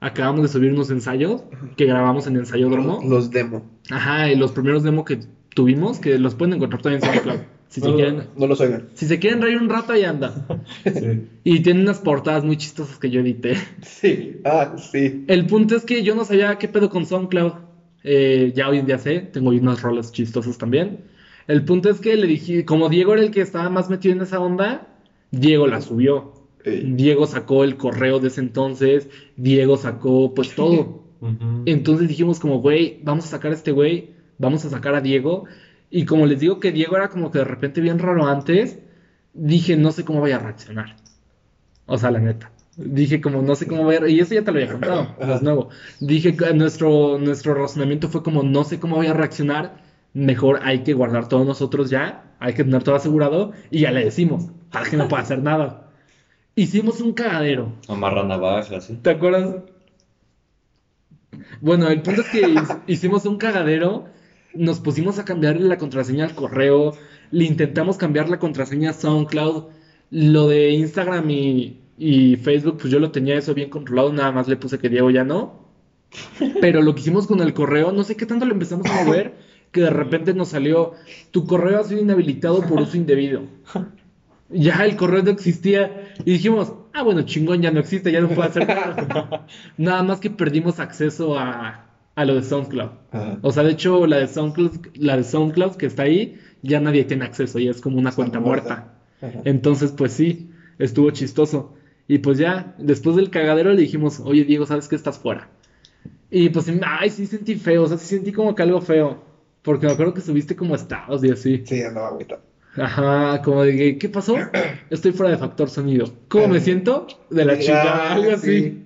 acabamos de subir unos ensayos que grabamos en Ensayódromo. Los demo. Ajá, y los primeros demos que tuvimos, que los pueden encontrar todavía en SoundCloud. Si se no, quieren, no los oigan. si se quieren reír un rato, ahí anda. Sí. Y tiene unas portadas muy chistosas que yo edité. Sí. Ah, sí. El punto es que yo no sabía qué pedo con SoundCloud. Eh, ya hoy en día sé, tengo unas rolas chistosas también. El punto es que le dije, como Diego era el que estaba más metido en esa onda, Diego la subió. Ey. Diego sacó el correo de ese entonces, Diego sacó pues todo. Entonces dijimos como, güey, vamos a sacar a este güey, vamos a sacar a Diego. Y como les digo que Diego era como que de repente bien raro antes, dije, no sé cómo vaya a reaccionar. O sea, la neta. Dije como, no sé cómo vaya a... Y eso ya te lo había contado, es nuevo. Dije nuestro, nuestro razonamiento fue como, no sé cómo vaya a reaccionar, mejor hay que guardar todo nosotros ya, hay que tener todo asegurado y ya le decimos, para que no pueda hacer nada. Hicimos un cagadero. Amarra navajas, ¿sí? ¿Te acuerdas? Bueno, el punto es que hi- hicimos un cagadero, nos pusimos a cambiarle la contraseña al correo, le intentamos cambiar la contraseña a SoundCloud, lo de Instagram y, y Facebook, pues yo lo tenía eso bien controlado, nada más le puse que Diego ya no. Pero lo que hicimos con el correo, no sé qué tanto lo empezamos a mover, que de repente nos salió, tu correo ha sido inhabilitado por uso indebido. Ya el correo no existía y dijimos, ah, bueno, chingón, ya no existe, ya no puedo hacer nada. Nada más que perdimos acceso a, a lo de SoundCloud. O sea, de hecho, la de SoundCloud, la de SoundCloud que está ahí, ya nadie tiene acceso, ya es como una Está cuenta muerta. muerta. Entonces, pues sí, estuvo chistoso. Y pues ya, después del cagadero le dijimos, oye Diego, ¿sabes que estás fuera? Y pues, ay, sí sentí feo, o sea, sí sentí como que algo feo. Porque me acuerdo que subiste como estados y así. sí, andaba agüita. Ajá, como de que, ¿qué pasó? Estoy fuera de factor sonido. ¿Cómo me siento? De la chingada, algo así. sí.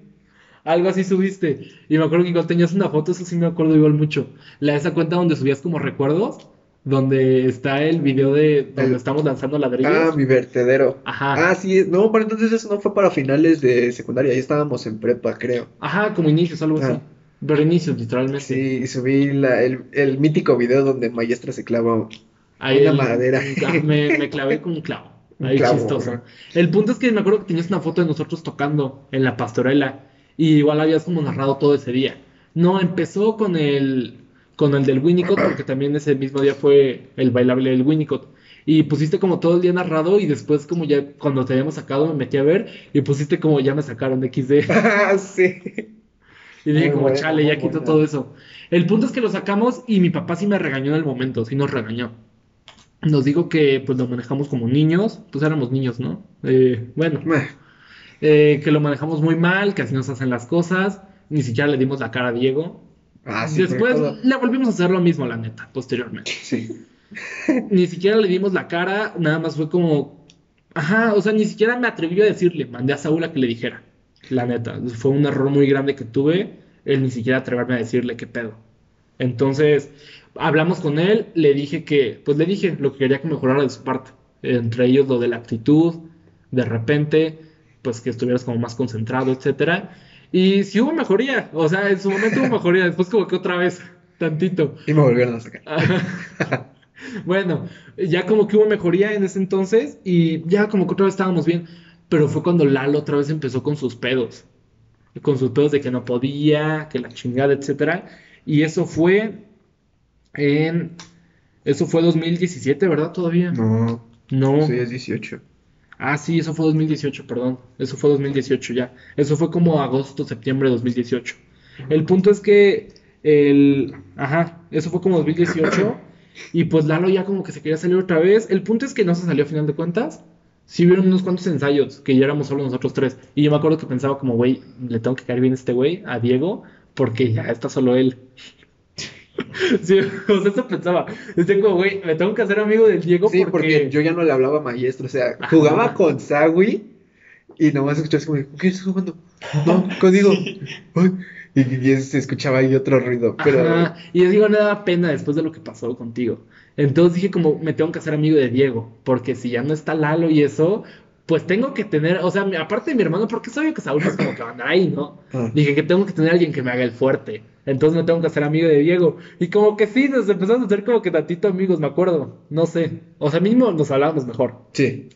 Algo así subiste. Y me acuerdo que igual tenías una foto, eso sí me acuerdo igual mucho. La de esa cuenta donde subías como recuerdos, donde está el video de donde El- estamos lanzando ladrillos. Ah, mi vertedero. Ajá. Ah, sí, no, pero entonces eso no fue para finales de secundaria, ahí estábamos en prepa, creo. Ajá, como inicios, algo así. Ah. Pero inicios, literalmente. Sí, y subí la- el, el mítico video donde Maestra se clava. Ahí Una el- madera. Me, me clavé con un clavo. Ahí clavo, chistoso. ajá. El punto es que me acuerdo que tenías una foto de nosotros tocando en la pastorela. Y igual habías como narrado todo ese día. No, empezó con el con el del Winnicott, porque también ese mismo día fue el bailable del Winnicott. Y pusiste como todo el día narrado y después como ya cuando te habíamos sacado me metí a ver y pusiste como ya me sacaron XD. Ah, sí. Y dije Muy como, bueno, chale, ya quito todo eso. El punto es que lo sacamos y mi papá sí me regañó en el momento, sí nos regañó. Nos dijo que pues lo manejamos como niños, pues éramos niños, ¿no? Eh, bueno, Meh. Eh, que lo manejamos muy mal, que así nos hacen las cosas, ni siquiera le dimos la cara a Diego. Ah, sí, Después le volvimos a hacer lo mismo, la neta, posteriormente. Sí. Ni siquiera le dimos la cara, nada más fue como, Ajá, o sea, ni siquiera me atreví a decirle, mandé a Saúl a que le dijera. La neta, fue un error muy grande que tuve, el ni siquiera atreverme a decirle qué pedo. Entonces, hablamos con él, le dije que, pues le dije lo que quería que mejorara de su parte. Entre ellos lo de la actitud, de repente, pues que estuvieras como más concentrado, etcétera. Y sí hubo mejoría, o sea, en su momento hubo mejoría, después como que otra vez, tantito. Y me volvieron a sacar. Bueno, ya como que hubo mejoría en ese entonces y ya como que otra vez estábamos bien. Pero fue cuando Lalo otra vez empezó con sus pedos. Con sus pedos de que no podía, que la chingada, etcétera. Y eso fue en... Eso fue 2017, ¿verdad? Todavía. No, No. sí, es 18. Ah, sí, eso fue 2018, perdón. Eso fue 2018 ya. Eso fue como agosto, septiembre de 2018. El punto es que el... Ajá, eso fue como 2018. Y pues Lalo ya como que se quería salir otra vez. El punto es que no se salió a final de cuentas. Sí hubieron unos cuantos ensayos que ya éramos solo nosotros tres. Y yo me acuerdo que pensaba como, güey, le tengo que caer bien a este güey, a Diego, porque ya está solo él. Sí, o sea, eso pensaba. Decía como, güey, me tengo que hacer amigo del Diego Sí, porque yo ya no le hablaba maestro, o sea, jugaba Ajá. con Sawi y nomás escuchabas como, ¿con quién estás jugando? No, conmigo. Ay, Y, y se escuchaba ahí otro ruido, pero Ajá, Y yo digo, no da pena después de lo que pasó contigo. Entonces dije como, me tengo que hacer amigo de Diego, porque si ya no está Lalo y eso, pues tengo que tener, o sea, aparte de mi hermano, porque es obvio que Saúl es como que va a andar ahí, ¿no? Ah. Dije que tengo que tener a alguien que me haga el fuerte. Entonces me tengo que hacer amigo de Diego. Y como que sí, nos empezamos a hacer como que tantito amigos, me acuerdo. No sé. O sea, mismo nos hablábamos mejor. sí.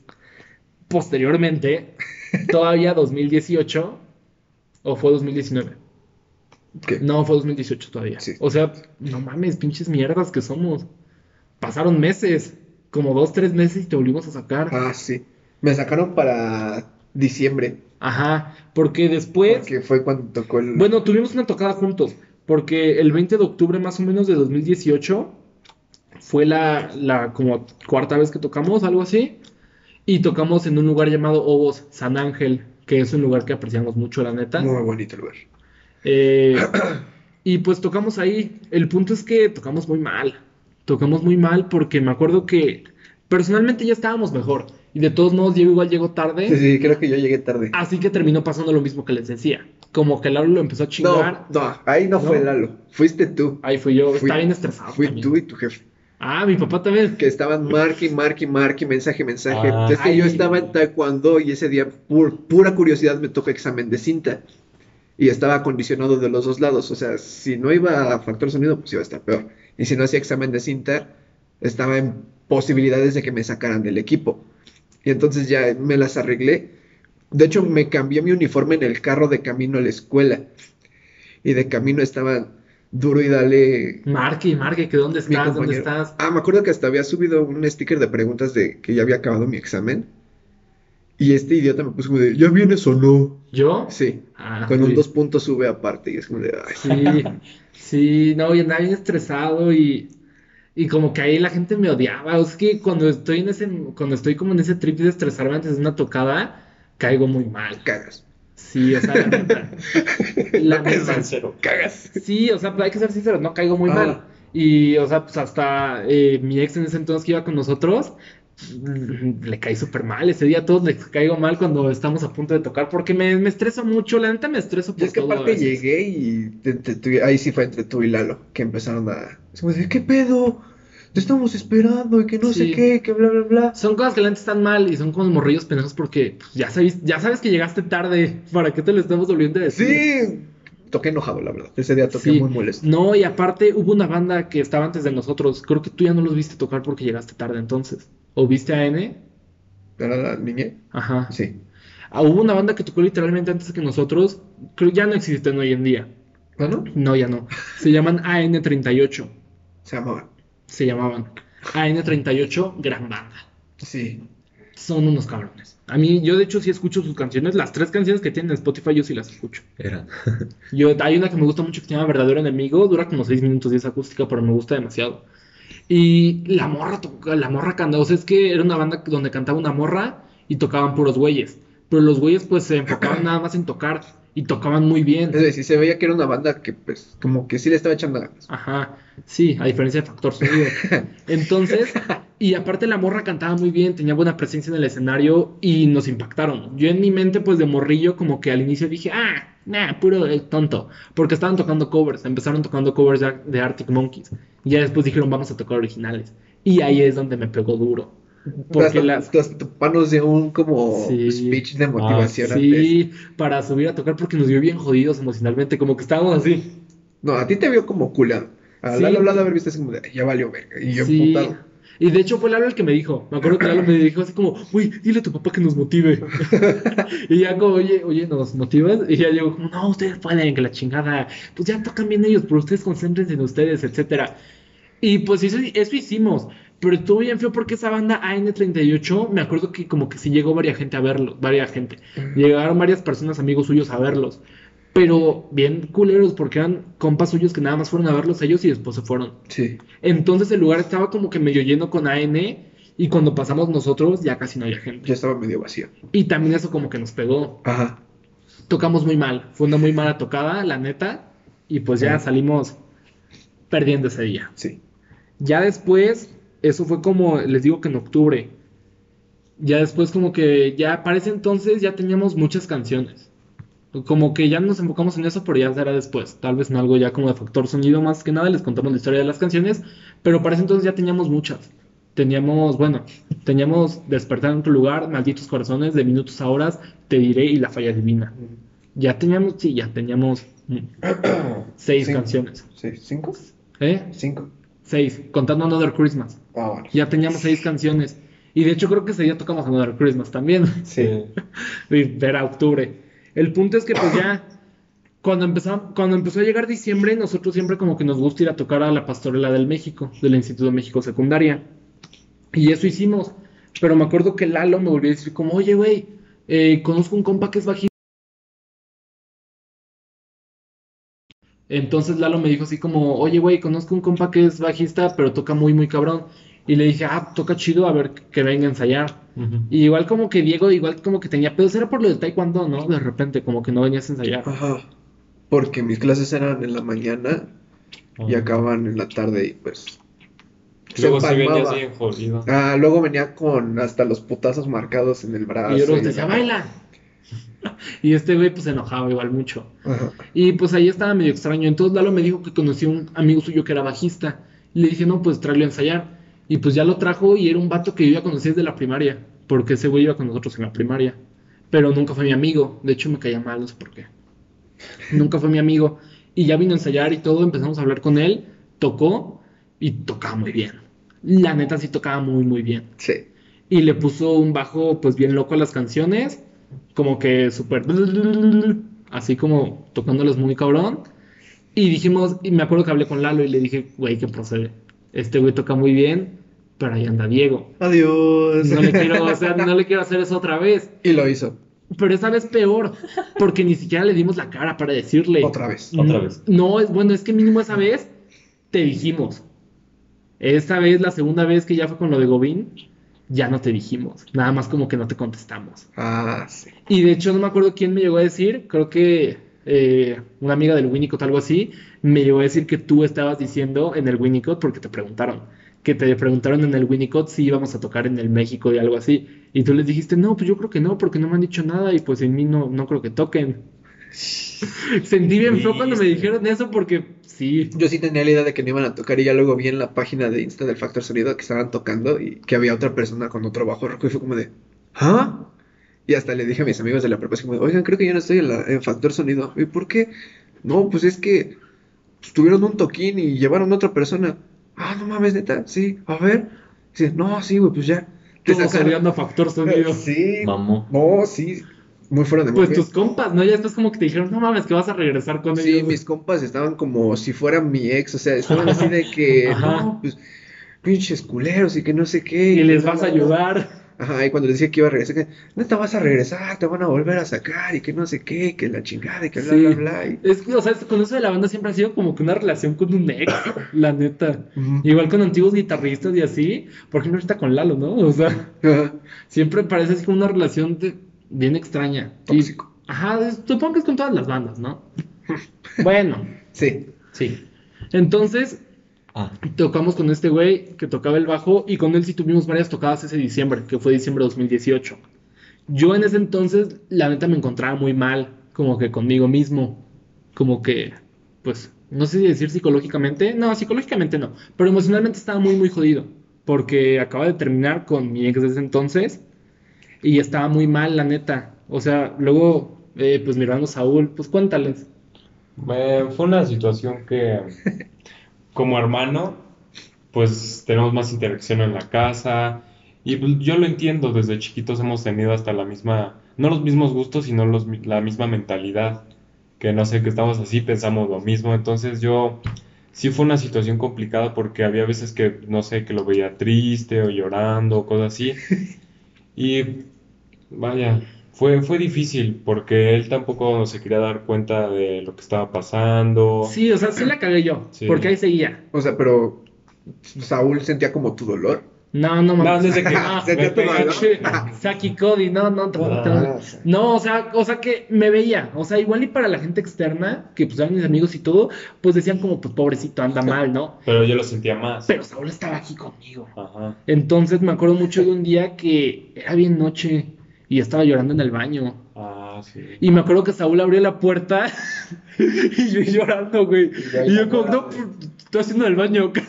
Posteriormente, todavía 2018, o fue 2019. ¿Qué? No, fue 2018 todavía. Sí. O sea, no mames, pinches mierdas que somos. Pasaron meses, como dos, tres meses y te volvimos a sacar. Ah, sí. Me sacaron para diciembre, Ajá, porque después, porque fue cuando tocó el... bueno, tuvimos una tocada juntos, porque el 20 de octubre más o menos de 2018 fue la, la como cuarta vez que tocamos, algo así, y tocamos en un lugar llamado Obos San Ángel, que es un lugar que apreciamos mucho, la neta. Muy bonito lugar. Eh, y pues tocamos ahí. El punto es que tocamos muy mal. Tocamos muy mal porque me acuerdo que personalmente ya estábamos mejor. Y de todos modos, Diego igual llegó tarde. Sí, sí, creo que yo llegué tarde. Así que terminó pasando lo mismo que les decía. Como que Lalo lo empezó a chingar. No, no, ahí no, ¿No? fue Lalo, fuiste tú. Ahí fui yo. Fui- Estaba bien estresado. Fui también. tú y tu jefe. Ah, mi papá también. Que estaban marque, marque, marque, mensaje, mensaje. Ah. es que yo estaba en taekwondo y ese día, por pura curiosidad, me tocó examen de cinta. Y estaba acondicionado de los dos lados. O sea, si no iba a factor sonido, pues iba a estar peor. Y si no hacía examen de cinta, estaba en posibilidades de que me sacaran del equipo. Y entonces ya me las arreglé. De hecho, me cambié mi uniforme en el carro de camino a la escuela. Y de camino estaban duro y dale Marque, marque, que dónde estás, dónde estás. Ah, me acuerdo que hasta había subido un sticker de preguntas de que ya había acabado mi examen. Y este idiota me puso como de, ¿ya vienes o no? ¿Yo? Sí, Ah, con un dos puntos sube aparte. Y es como de, ay, Sí, sí, no, y andaba bien estresado y, y como que ahí la gente me odiaba. Es que cuando estoy en ese, cuando estoy como en ese trip de estresarme antes de una tocada, caigo muy mal. cagas. Sí, o sea, la neta. La neta. sincero. Cagas. Sí, o sea, hay que ser sinceros, no caigo muy Ah. mal. Y, o sea, pues hasta eh, mi ex en ese entonces que iba con nosotros, le caí súper mal. Ese día a todos les caigo mal cuando estamos a punto de tocar, porque me, me estreso mucho, la neta me estreso Y por es que todo aparte llegué y te- te- tu- ahí sí fue entre tú y Lalo, que empezaron a... ¿qué pedo? Te estamos esperando y que no sé qué, que bla, bla, bla. Son cosas que la neta están mal y son como morrillos pendejos porque pues, ya sabes, ya sabes que llegaste tarde. ¿Para qué te lo estamos volviendo a decir? Sí, toqué enojado, la verdad. Ese día toqué Sí. muy molesto. No, y aparte hubo una banda que estaba antes de nosotros. Creo que tú ya no los viste tocar porque llegaste tarde entonces. ¿O viste a N? ¿Era la niña? Ajá. Sí. Ah, hubo una banda que tocó literalmente antes que nosotros. Creo que ya no existen hoy en día. ¿Ah, no? No, ya no. Se llaman AN38. Se llamaba. Se llamaban. AN38, gran banda. Sí. Son unos cabrones. A mí, yo de hecho sí escucho sus canciones. Las tres canciones que tienen en Spotify yo sí las escucho. Eran. Yo, hay una que me gusta mucho que se llama Verdadero Enemigo, dura como 6 minutos y es acústica, pero me gusta demasiado. Y la morra, la morra o sea, es que era una banda donde cantaba una morra y tocaban puros güeyes. Pero los güeyes pues se enfocaban nada más en tocar y tocaban muy bien. Es decir, se veía que era una banda que, pues, como que sí le estaba echando ganas. Ajá, sí, a diferencia de Factor Sonido. Entonces, y aparte la morra cantaba muy bien, tenía buena presencia en el escenario y nos impactaron. Yo en mi mente, pues de morrillo, como que al inicio dije, ah, nah, puro eh, tonto. Porque estaban tocando covers, empezaron tocando covers de, de Arctic Monkeys. Y ya después dijeron, vamos a tocar originales. Y ahí es donde me pegó duro. Porque las... hasta tu papá nos dio un como Sí. speech de motivación Ah, antes. Sí, para subir a tocar porque nos vio bien jodidos emocionalmente, como que estábamos así. No, a ti te vio como culiado. A Sí. Lalo Lalo haber visto así como de, "Ay, ya valió verga. Y yo Sí. Y de hecho fue Lalo el que me dijo. Me acuerdo que Lalo me dijo así como, uy, dile a tu papá que nos motive. y ya como, oye, oye, ¿nos motivas? Y ya yo como, no, ustedes pueden, que la chingada. Pues ya tocan bien ellos, pero ustedes concéntrense en ustedes, etcétera. Y pues eso, eso hicimos. Pero estuvo bien feo porque esa banda AN38, me acuerdo que como que sí llegó varias gente a verlo, varias gente. Llegaron varias personas, amigos suyos, a verlos. Pero bien culeros, porque eran compas suyos que nada más fueron a verlos ellos y después se fueron. Sí. Entonces el lugar estaba como que medio lleno con AN y cuando pasamos nosotros ya casi no había gente. Ya estaba medio vacío. Y también eso como que nos pegó. Ajá. Tocamos muy mal, fue una muy mala tocada, la neta, y pues ya Sí. salimos perdiendo ese día. Sí. Ya después, eso fue como, les digo que en octubre. Ya después como que ya para ese entonces ya teníamos muchas canciones. Como que ya nos enfocamos en eso, pero ya será después. Tal vez en algo ya como de factor sonido más que nada, les contamos la historia de las canciones, pero para ese entonces ya teníamos muchas. Teníamos, bueno, teníamos Despertar en otro lugar, Malditos Corazones, De Minutos a Horas, Te Diré y La Falla Divina. Ya teníamos, sí, ya teníamos mm, seis Cinco. canciones. Sí. ¿Cinco? ¿Eh? Cinco. Seis, contando Another Christmas. Ah, bueno. Ya teníamos seis canciones. Y de hecho creo que ese día tocamos Another Christmas también. Sí. Era octubre. El punto es que pues ya cuando empezó, cuando empezó a llegar diciembre, nosotros siempre como que nos gusta ir a tocar a la pastorela del México, del Instituto de México Secundaria. Y eso hicimos. Pero me acuerdo que Lalo me volvió a decir como, oye, güey, eh, conozco un compa que es bajista. Entonces Lalo me dijo así como, oye, güey, conozco un compa que es bajista, pero toca muy, muy cabrón. Y le dije, ah, toca chido, a ver que venga a ensayar. Y igual como que Diego, igual como que tenía pedos, era por lo del taekwondo, ¿no? De repente, como que no venías a ensayar. Ajá. Porque mis clases eran en la mañana y acababan en la tarde y pues... se Luego sí empalmaba. bien jodido. Ah, luego venía con hasta los putazos marcados en el brazo. Y yo te decía, baila. Y este güey pues se enojaba igual mucho. Ajá. Y pues ahí estaba medio extraño. Entonces Lalo me dijo que conocía un amigo suyo que era bajista. Y le dije, no, pues tráelo a ensayar. Y pues ya lo trajo y era un vato que yo ya conocía desde la primaria. Porque ese güey iba con nosotros en la primaria. Pero nunca fue mi amigo. De hecho me caía mal, no sé por qué. Nunca fue mi amigo. Y ya vino a ensayar y todo. Empezamos a hablar con él. Tocó y tocaba muy bien. La neta sí tocaba muy, muy bien Sí. y le puso un bajo pues bien loco a las canciones, como que súper así como tocándolas muy cabrón. Y dijimos, y me acuerdo que hablé con Lalo y le dije, güey, ¿qué procede? Este güey toca muy bien, pero ahí anda Diego. Adiós. No le quiero, o sea, no le quiero hacer eso otra vez. Y lo hizo. Pero esta vez peor, porque ni siquiera le dimos la cara para decirle. Otra vez. Otra vez. No, es bueno, es que mínimo esa vez te dijimos. Esta vez, la segunda vez que ya fue con lo de Gobín, ya no te dijimos. Nada más como que no te contestamos. Ah, sí. Y de hecho no me acuerdo quién me llegó a decir, creo que eh, una amiga del Winnicott, algo así, me llegó a decir que tú estabas diciendo en el Winnicott porque te preguntaron. Que te preguntaron en el Winnicott si íbamos a tocar en el México y algo así. Y tú les dijiste, no, pues yo creo que no, porque no me han dicho nada y pues en mí no, no creo que toquen. Sentí bien feo cuando me dijeron eso porque sí. Yo sí tenía la idea de que no iban a tocar y ya luego vi en la página de Insta del Factor Sonido que estaban tocando y que había otra persona con otro bajo rojo y fue como de, ¿ah? Y hasta le dije a mis amigos de la prepa, como, de, oigan, creo que yo no estoy en, la, en Factor Sonido. ¿Y por qué? No, pues es que tuvieron un toquín y llevaron a otra persona. Ah, no mames, neta, sí, a ver. Dice, no, sí, güey, pues ya. Te odiando a Factor Sonido. Sí, Mamó. no, sí, muy fuera de Pues tus compas, ¿no? Ya después como que te dijeron, no mames, que vas a regresar con Sí, ellos. mis compas estaban como si fuera mi ex, o sea, estaban así de que, Ajá. no, pues, pinches culeros y que no sé qué. Y les vas a ayudar. Ajá, y cuando les decía que iba a regresar, que no te vas a regresar, te van a volver a sacar y que no sé qué, que la chingada y que bla, Sí. bla, bla. y- Es que, o sea, con eso de la banda siempre ha sido como que una relación con un ex, la neta. Igual con antiguos guitarristas y así. Por ejemplo, ahorita con Lalo, ¿no? O sea, siempre parece así como una relación de- bien extraña. Y- Tóxico. Ajá, es- supongo que es con todas las bandas, ¿no? bueno, Sí. sí. Entonces, Ah, tocamos con este güey que tocaba el bajo y con él sí tuvimos varias tocadas ese diciembre, que fue diciembre de 2018. Yo en ese entonces, la neta, me encontraba muy mal, como que conmigo mismo, como que, pues, no sé si decir psicológicamente, no, psicológicamente no, pero emocionalmente estaba muy, muy jodido, porque acaba de terminar con mi ex de ese entonces y estaba muy mal, la neta. O sea, luego, eh, pues mi hermano Saúl, pues cuéntales. Eh, fue una situación que, como hermano, pues tenemos más interacción en la casa. Y pues, yo lo entiendo, desde chiquitos hemos tenido hasta la misma, no los mismos gustos, sino los, la misma mentalidad. Que no sé, que estamos así, pensamos lo mismo. Entonces yo, sí fue una situación complicada porque había veces que, no sé, que lo veía triste o llorando o cosas así. Y vaya, fue, fue difícil porque él tampoco se quería dar cuenta de lo que estaba pasando. Sí, o sea, sí la cagué yo, Sí. porque ahí seguía. O sea, pero Saúl sentía como tu dolor. No, no No, mames. desde que Ah, Se te me tomó, ¿no? Saki Cody, no, no, no, Ah, no. No, o sea, o sea que me veía, o sea, igual y para la gente externa, que pues eran mis amigos y todo, pues decían como, pues pobrecito, anda mal, ¿no? Pero yo lo sentía más. Pero Saúl estaba aquí conmigo. Ajá. Entonces me acuerdo mucho de un día que era bien noche y estaba llorando en el baño. Ah, sí. Y me acuerdo que Saúl abrió la puerta y yo llorando, güey. Y yo como, no, estoy haciendo el baño.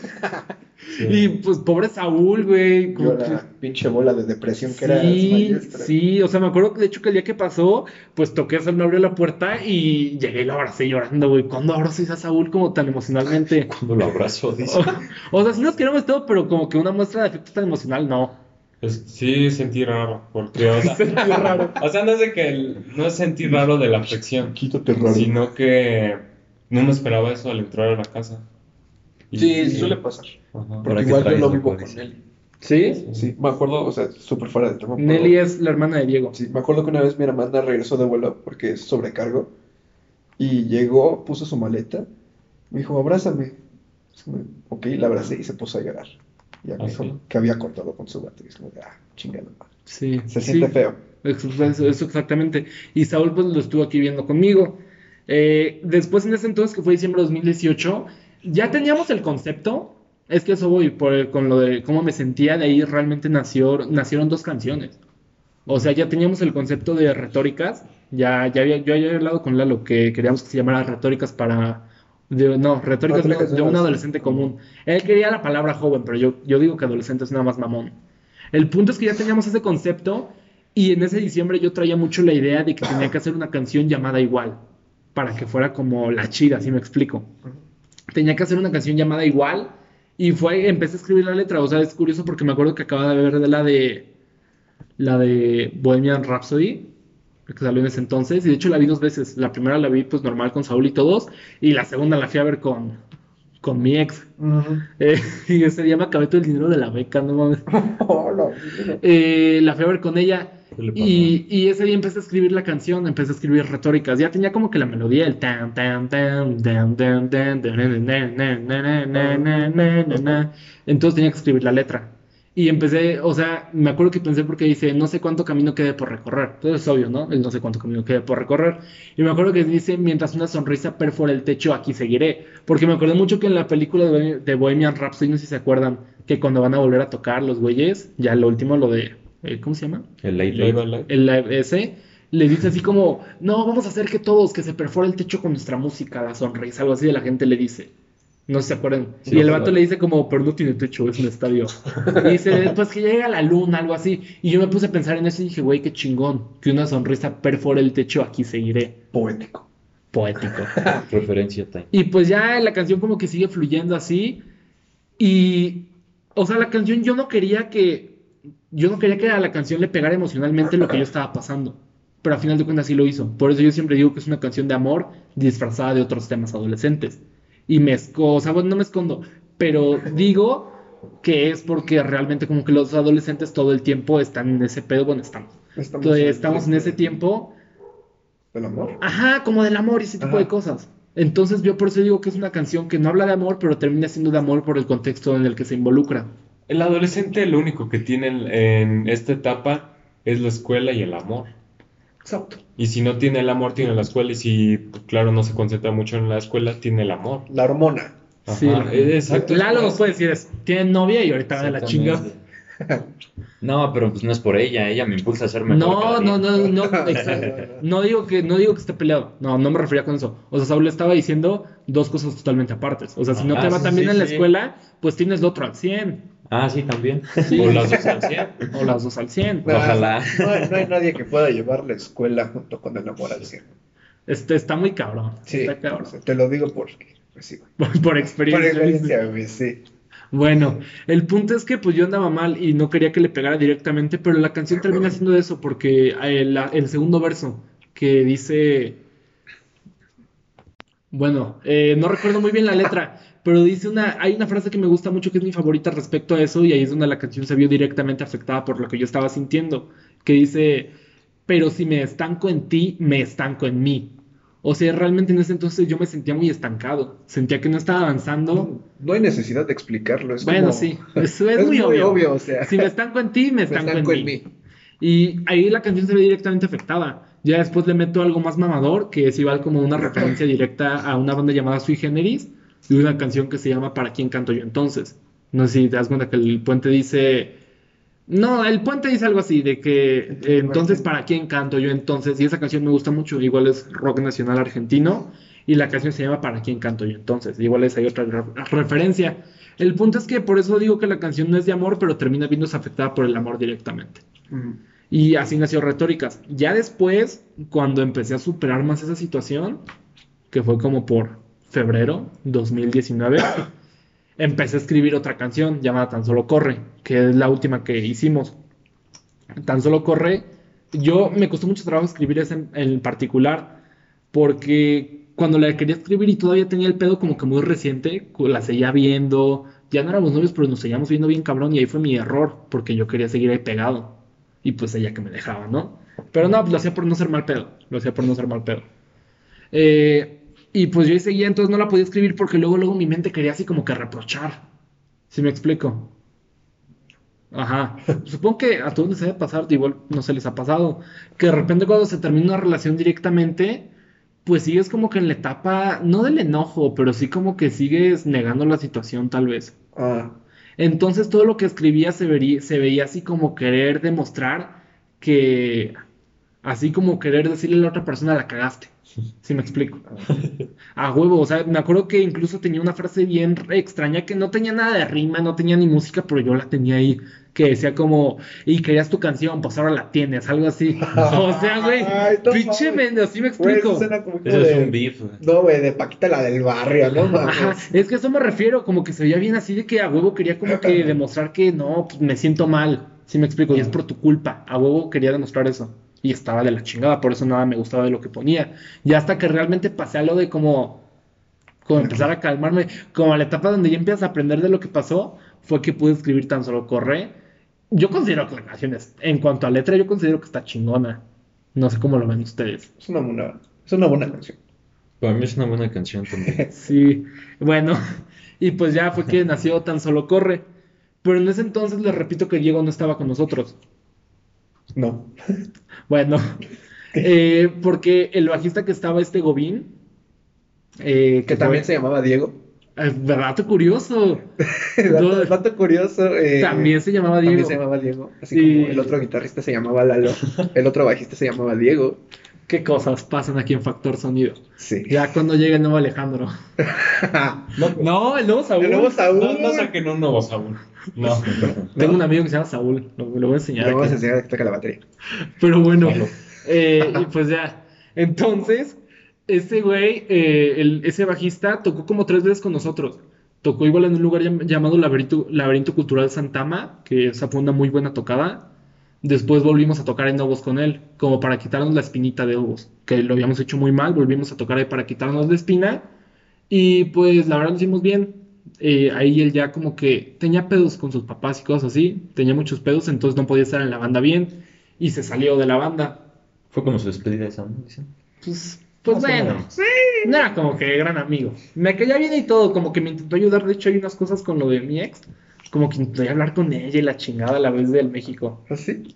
Sí. Y pues pobre Saúl, güey. como Yo que- la pinche bola de depresión que era Sí, sí, o sea, me acuerdo que de hecho que el día que pasó, pues toqué a Saúl, me abrió la puerta y llegué y lo abracé llorando, güey. ¿Cuándo abrazo a Saúl como tan emocionalmente? Cuando lo abrazo, dice. O, o sea, sí nos queremos todo, pero como que una muestra de afecto tan emocional, no. Es- sí, sentí raro. Porque, o sea, Sentí raro. o sea, no es de que el- no es sentir raro de la afección, Quítate raro. sino que no me esperaba eso al entrar a la casa. Y- Sí, suele pasar. Ajá. Porque que igual yo lo vivo con. Nelly. ¿Sí? Sí, me acuerdo, o sea, súper fuera de tema. Nelly es la hermana de Diego. Sí, me acuerdo que una vez mi hermana regresó de vuelo porque es sobrecargo y llegó, puso su maleta, me dijo, abrázame. Ok, la abracé y se puso a llorar. Ya me ¿Ah, dijo sí? que había cortado con su y es como, de, ah, chingada madre. Sí. Se sí. siente feo. Eso exactamente. Y Saúl pues lo estuvo aquí viendo conmigo. Eh, después en ese entonces, que fue diciembre de 2018, ya teníamos el concepto. Es que eso voy por, con lo de cómo me sentía, de ahí realmente nació, nacieron dos canciones. O sea, ya teníamos el concepto de retóricas. Ya, ya había, yo había hablado con Lalo que queríamos que se llamara retóricas para... de- no, Retóricas de un adolescente común. Él quería la palabra joven, pero yo, yo digo que adolescente es nada más mamón. El punto es que ya teníamos ese concepto y en ese diciembre yo traía mucho la idea de que tenía que hacer una canción llamada igual, para que fuera como la chida, si me explico. Tenía que hacer una canción llamada igual y fue, empecé a escribir la letra, o sea, es curioso porque me acuerdo que acababa de ver de la de la de Bohemian Rhapsody, que salió en ese entonces, y de hecho la vi dos veces. La primera la vi pues normal con Saúl y todos, y la segunda la fui a ver con, con mi ex. Y ese día me acabé todo el dinero de la beca, no mames. Eh, la fui a ver con ella. Y, y, ese día empecé a escribir la canción, empecé a escribir retóricas. Ya tenía como que la melodía, el tan, tan, tan, tan, tan, tan, Entonces tenía que escribir la letra. Y empecé, o sea, me acuerdo que pensé porque dice, no sé cuánto camino quede por recorrer. Entonces es obvio, ¿no? El no sé cuánto camino quede por recorrer. Y me acuerdo que dice, mientras una sonrisa perfora el techo, aquí seguiré. Porque me acuerdo mucho que en la película de, Bohe- de Bohemian Rhapsody, no sé si se acuerdan, que cuando van a volver a tocar los güeyes, ya lo último, lo de, eh, ¿cómo se llama? El Live late. Alive. el live ese, le dice así como, no, vamos a hacer que todos, que se perfore el techo con nuestra música, la sonrisa, algo así de la gente le dice. No se acuerdan. Sí, y el vato le dice como, pero no tiene techo, es un estadio. Y dice, pues que llegue a la luna, algo así. Y yo me puse a pensar en eso y dije, güey, qué chingón, que una sonrisa perfore el techo, aquí seguiré. Poético. Poético. Referencia time. Y pues ya la canción como que sigue fluyendo así. Y, o sea, la canción yo no quería que, yo no quería que a la canción le pegara emocionalmente lo que yo estaba pasando. Pero al final de cuentas sí lo hizo. Por eso yo siempre digo que es una canción de amor disfrazada de otros temas adolescentes. Y me escondo, o sea, bueno, no me escondo, pero digo que es porque realmente como que los adolescentes todo el tiempo están en ese pedo, bueno, estamos. Estamos, Entonces, estamos en ese tiempo ¿Del amor? Ajá, como del amor y ese tipo Ajá. de cosas. Entonces yo por eso digo que es una canción que no habla de amor, pero termina siendo de amor por el contexto en el que se involucra. El adolescente lo único que tiene en, en esta etapa es la escuela y el amor. Exacto. Y si no tiene el amor, tiene la escuela. Y si, pues, claro, no se concentra mucho en la escuela, tiene el amor. La hormona. Ajá, Sí. eh, exacto. Lalo nos puede decir eso. Tiene novia y ahorita va de la chinga. No, pero pues no es por ella, ella me impulsa a ser mejor No, no, no, no, exacto. No digo que no digo que esté peleado. No, no me refería con eso. O sea, Saúl estaba diciendo dos cosas totalmente apartes. O sea, si no Ah, te va sí, en la sí. escuela, pues tienes lo otro al 100 Ah, sí, también. Sí. O las dos al 100. o las dos al 100. Ojalá. No hay, no hay nadie que pueda llevar la escuela junto con el amor al cielo. Este está muy cabrón. Sí, Está cabrón. te lo digo porque, pues sí. Por, por Por experiencia. experiencia, güey, sí. Bueno, el punto es que pues yo andaba mal y no quería que le pegara directamente, pero la canción termina siendo eso porque eh, la- el segundo verso que dice, bueno, eh, no recuerdo muy bien la letra, pero dice una, hay una frase que me gusta mucho que es mi favorita respecto a eso y ahí es donde la canción se vio directamente afectada por lo que yo estaba sintiendo, que dice, pero si me estanco en ti, me estanco en mí. O sea, realmente en ese entonces yo me sentía muy estancado, sentía que no estaba avanzando. No hay necesidad de explicarlo. Es Bueno, como- sí, eso es, muy, obvio. o sea. Si me estanco en ti, me me estanco, estanco en, en mí. mí. Y ahí la canción se ve directamente afectada. Ya después le meto algo más mamador, que es igual como una referencia directa a una banda llamada Sui Generis, y una canción que se llama ¿Para quién canto yo entonces? No sé si te das cuenta que el puente dice... No, el puente dice algo así, de que eh, entonces ¿para quién canto yo entonces? Y esa canción me gusta mucho, igual es rock nacional argentino, y la canción se llama ¿Para quién canto yo entonces? Igual es hay otra re- referencia. El punto es que por eso digo que la canción no es de amor, pero termina viéndose afectada por el amor directamente. Y así nació Retóricas. Ya después, cuando empecé a superar más esa situación, que fue como por febrero 2019, empecé a escribir otra canción llamada Tan Solo Corre, que es la última que hicimos. Tan Solo Corre, yo me costó mucho trabajo escribir esa en, particular, porque cuando la quería escribir y todavía tenía el pedo como que muy reciente, la seguía viendo, ya no éramos novios, pero nos seguíamos viendo bien cabrón y ahí fue mi error, porque yo quería seguir ahí pegado. Y pues ella que me dejaba, ¿no? Pero no, lo hacía por no ser mal pedo. Lo hacía por no ser mal pedo. Eh, y pues yo ahí seguía, entonces no la podía escribir porque luego, luego mi mente quería así como que reprochar. ¿Sí me explico? Ajá. Supongo que a todos les debe pasar, igual no se les ha pasado, que de repente cuando se termina una relación directamente, pues sigues como que en la etapa, no del enojo, pero sí como que sigues negando la situación tal vez. Ah, Entonces todo lo que escribía se vería, se veía así como querer demostrar que, así como querer decirle a la otra persona la cagaste. ¿Sí me explico? A huevo, o sea, me acuerdo que incluso tenía una frase bien extraña que no tenía nada de rima, no tenía ni música, pero yo la tenía ahí, que decía como, y querías tu canción, pues ahora la tienes, algo así. O sea, güey, no pinche mames. men, así me güey, explico. eso como, es un beef. güey. No, güey, de Paquita la del barrio, ¿no? mames? Ajá, es que a eso me refiero, como que se veía bien así de que a huevo quería como que demostrar que no, pues me siento mal, ¿sí me explico? Y es por tu culpa, a huevo quería demostrar eso. Y estaba de la chingada, por eso nada me gustaba de lo que ponía. Y hasta que realmente pasé a lo de como, como empezar a calmarme, como a la etapa donde ya empiezas a aprender de lo que pasó, fue que pude escribir tan solo corre. Yo considero que la canción es, en cuanto a letra, yo considero que está chingona. No sé cómo lo ven ustedes. Es una buena, es una buena canción. Para mí es una buena canción también. Sí, bueno, y pues ya fue que nació Tan Solo Corre. Pero en ese entonces les repito que Diego no estaba con nosotros. No. Bueno, eh, porque el bajista que estaba, este Gobín, eh, Que también se llamama Diego. Eh, dato curioso. dato, dato curioso. eh, También se llamaba Diego. También se llamaba Diego. Así como el otro guitarrista se llamaba Lalo. El otro bajista se llamaba Diego. ¿Qué cosas pasan aquí en Factor Sonido? Sí. Ya cuando llegue el nuevo Alejandro. No, el nuevo Saúl. El nuevo Saúl. No, no saquen un nuevo Saúl. No. Tengo un amigo que se llama Saúl. Lo, lo voy a enseñar. Le vamos aquí. a enseñar a que toca la batería. Pero bueno, eh, y pues ya. Entonces, ese güey, eh, el- ese bajista, tocó como tres veces con nosotros. Tocó igual en un lugar llam- llamado Laberinto, Laberinto Cultural Santama, que esa fue una muy buena tocada. Después volvimos a tocar en Obos con él, como para quitarnos la espinita de Obos, que lo habíamos hecho muy mal, volvimos a tocar ahí para quitarnos la espina. Y pues la verdad lo hicimos bien. Eh, ahí él ya como que tenía pedos con sus papás y cosas así, tenía muchos pedos, entonces no podía estar en la banda bien y se salió de la banda. Fue como su despedida esa, ¿no? Pues, pues bueno, menos. no era como que gran amigo. Me caía bien y todo, como que me intentó ayudar. De hecho, hay unas cosas con lo de mi ex, como que intenté hablar con ella y la chingada a la vez del México. ¿Ah, sí?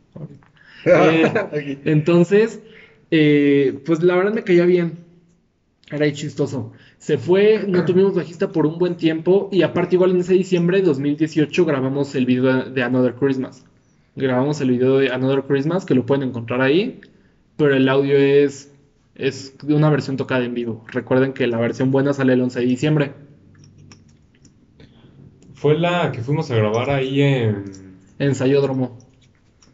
Eh. Entonces, eh, pues la verdad me caía bien. Era ahí chistoso. Se fue, no tuvimos bajista por un buen tiempo y aparte igual en ese diciembre de 2018 grabamos el video de Another Christmas. Grabamos el video de Another Christmas que lo pueden encontrar ahí, pero el audio es, es de una versión tocada en vivo. Recuerden que la versión buena sale el 11 de diciembre. Fue la que fuimos a grabar ahí en... Ensayódromo.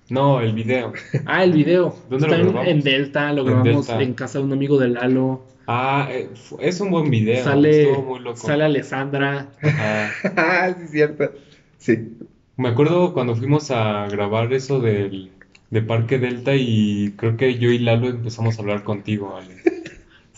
No, el video. Ah, el video. ¿Dónde lo Está grabamos? En Delta, lo En grabamos Delta. en casa de un amigo de Lalo. Ah, eh, es un buen video. Sale, Estuvo muy loco. sale Alessandra. Ajá. Ah, sí, cierto. Sí. Me acuerdo cuando fuimos a grabar eso del de Parque Delta y creo que yo y Lalo empezamos a hablar contigo, Ale.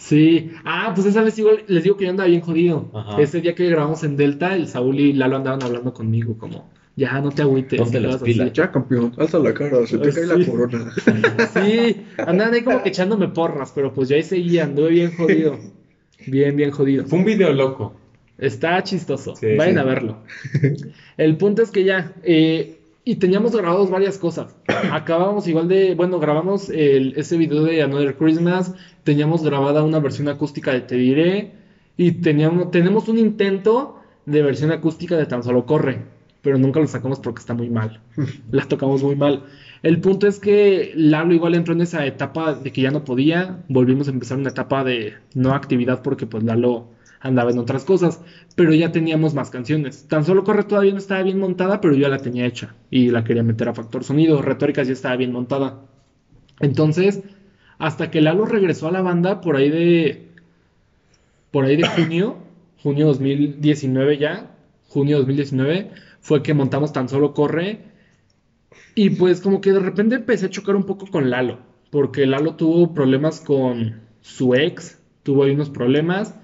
Sí. Ah, pues esa vez igual les digo que yo andaba bien jodido. Ajá. Ese día que grabamos en Delta, el Saúl y Lalo andaban hablando conmigo, como, ya no te agüites. Ponte las pilas. Ya, campeón, alza la cara, se te cae la corona. Sí, andaban ahí como que echándome porras, pero pues yo ahí seguía, anduve bien jodido. Bien, bien jodido. Fue un video loco. Está chistoso. Sí, Vayan sí. a verlo. El punto es que ya. eh, y teníamos grabados varias cosas. Acabamos igual de. Bueno, grabamos el- ese video de Another Christmas. Teníamos grabada una versión acústica de Te Diré. Y teníamos, tenemos un intento de versión acústica de Tan Solo Corre. Pero nunca lo sacamos porque está muy mal. La tocamos muy mal. El punto es que Lalo igual entró en esa etapa de que ya no podía. Volvimos a empezar una etapa de no actividad porque pues Lalo andaba en otras cosas. Pero ya teníamos más canciones. Tan solo Corre todavía no estaba bien montada, pero yo ya la tenía hecha. Y la quería meter a factor sonido. Retóricas ya estaba bien montada. Entonces, hasta que Lalo regresó a la banda por ahí de. Por ahí de junio. Junio 2019 ya. Junio 2019. Fue que montamos Tan solo Corre. Y pues como que de repente empecé a chocar un poco con Lalo, porque Lalo tuvo problemas con su ex, tuvo ahí unos problemas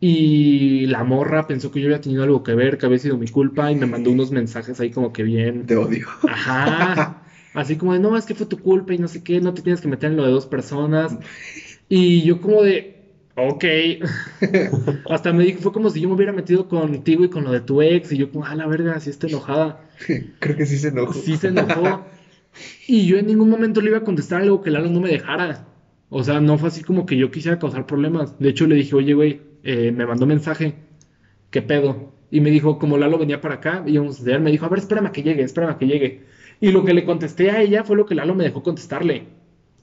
y la morra pensó que yo había tenido algo que ver, que había sido mi culpa y me mandó unos mensajes ahí como que bien, Te odio. ajá, así como de no, es que fue tu culpa y no sé qué, no te tienes que meter en lo de dos personas y yo como de, ok, hasta me dijo, fue como si yo me hubiera metido contigo y con lo de tu ex y yo como, a la verga, si está enojada. Creo que sí se enojó. Sí se enojó. Y yo en ningún momento le iba a contestar algo que Lalo no me dejara. O sea, no fue así como que yo quisiera causar problemas. De hecho, le dije, oye, güey, eh, me mandó mensaje. ¿Qué pedo? Y me dijo, como Lalo venía para acá, íbamos a estudiar, me dijo, a ver, espérame a que llegue, espérame a que llegue. Y lo que le contesté a ella fue lo que Lalo me dejó contestarle.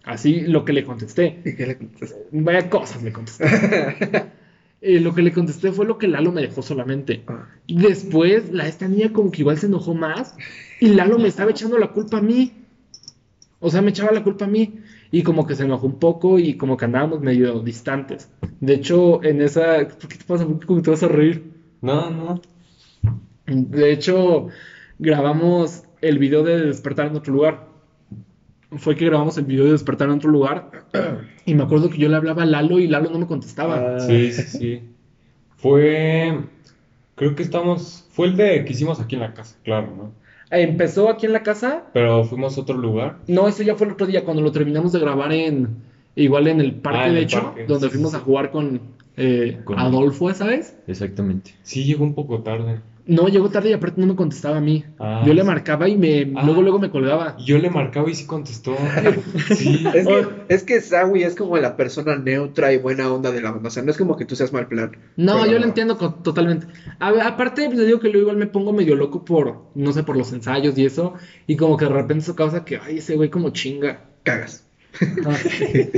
Así lo que le contesté. ¿Y qué le contestaste? Vaya cosas le contesté. Eh, lo que le contesté fue lo que Lalo me dejó solamente. Ah, Después, la, esta niña como que igual se enojó más y Lalo me estaba echando la culpa a mí. O sea, me echaba la culpa a mí y como que se enojó un poco y como que andábamos medio distantes. De hecho, en esa... ¿Por qué te pasa? ¿Por qué como que te vas a reír? No, no. De hecho, grabamos el video de Despertar en otro lugar. Fue que grabamos el video de Despertar en otro lugar y me acuerdo que yo le hablaba a Lalo y Lalo no me contestaba. Ah. Sí, sí, sí. Fue. Creo que estamos. Fue el de que hicimos aquí en la casa, claro, ¿no? Empezó aquí en la casa Pero fuimos a otro lugar. No, eso ya fue el otro día, cuando lo terminamos de grabar en. Igual en el parque, Ah, en de el hecho, parque, donde sí, fuimos sí, a jugar con, eh, Con- Adolfo, ¿sabes? Exactamente. Sí, llegó un poco tarde. No, llegó tarde y aparte no me contestaba a mí. Ah, Yo le sí. marcaba y me Ah. luego luego me colgaba. Yo le marcaba y sí contestó. Sí. Es que, es que Sawi es como la persona neutra y buena onda de la banda. O sea, no es como que tú seas mal plan. No, Pero- yo lo entiendo totalmente. A ver, aparte, pues, le digo que luego igual me pongo medio loco por, no sé, por los ensayos y eso. Y como que de repente eso causa que, ay, ese güey como chinga. Cagas.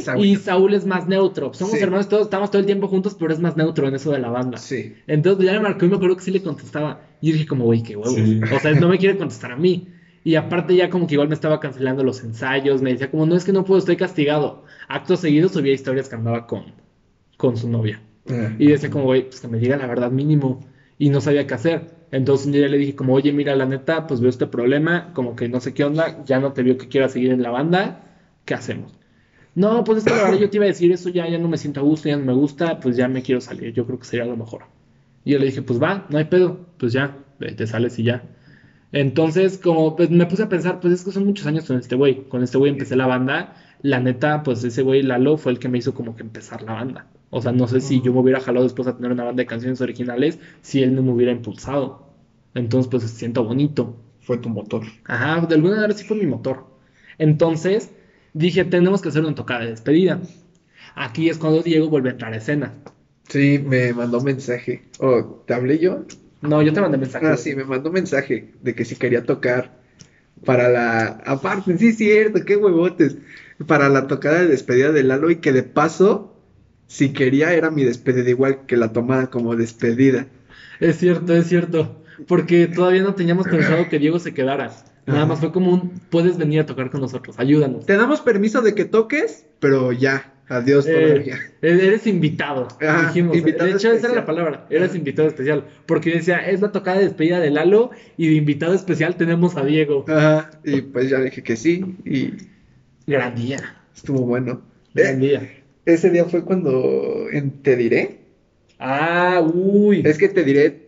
Ah. Y Saúl es más neutro. Somos Sí. hermanos todos, estamos todo el tiempo juntos, pero es más neutro en eso de la banda. Sí. Entonces ya me marcó y me acuerdo que sí le contestaba. Y yo dije como, güey, qué huevos. Sí. O sea, no me quiere contestar a mí. Y aparte ya como que igual me estaba cancelando los ensayos. Me decía como, no, es que no puedo, estoy castigado. Acto seguido subía historias que andaba con, con su novia. Ah. Y decía como, güey, pues que me diga la verdad mínimo. Y no sabía qué hacer. Entonces un día le dije como, oye, mira, la neta, pues veo este problema. Como que no sé qué onda. Ya no te veo que quieras seguir en la banda. ¿Qué hacemos? No, pues es que la verdad yo te iba a decir eso, ya, ya no me siento a gusto, ya no me gusta, pues ya me quiero salir, yo creo que sería lo mejor. Y yo le dije, pues va, no hay pedo, pues ya, te sales y ya. Entonces, como pues, me puse a pensar, pues es que son muchos años con este güey, con este güey empecé la banda, la neta, pues ese güey Lalo fue el que me hizo como que empezar la banda. O sea, no sé si yo me hubiera jalado después a tener una banda de canciones originales si él no me hubiera impulsado. Entonces, pues siento bonito. Fue tu motor. Ajá, de alguna manera sí fue mi motor. Entonces, dije, tenemos que hacer una tocada de despedida. Aquí es cuando Diego vuelve a entrar a escena. Sí, me mandó mensaje. ¿O te hablé yo? No, yo te mandé mensaje. Ah, sí, me mandó mensaje de que si quería tocar para la... Aparte, sí es cierto, qué huevotes. Para la tocada de despedida de Lalo y que de paso, si quería, era mi despedida igual que la tomada como despedida. Es cierto, es cierto. Porque todavía no teníamos pensado que Diego se quedara. Nada Ajá. más fue como un, puedes venir a tocar con nosotros, ayúdanos. Te damos permiso de que toques, pero ya, adiós Eh, todavía. eres invitado, Ajá, dijimos. invitado de hecho, esa era la palabra, eres Ajá. invitado especial. Porque decía, es la tocada de despedida de Lalo y de invitado especial tenemos a Diego. Ajá, y pues ya dije que sí, y Gran día, estuvo bueno. gran Eh, día. ese día fue cuando en Te Diré. Ah, uy. Es que Te Diré,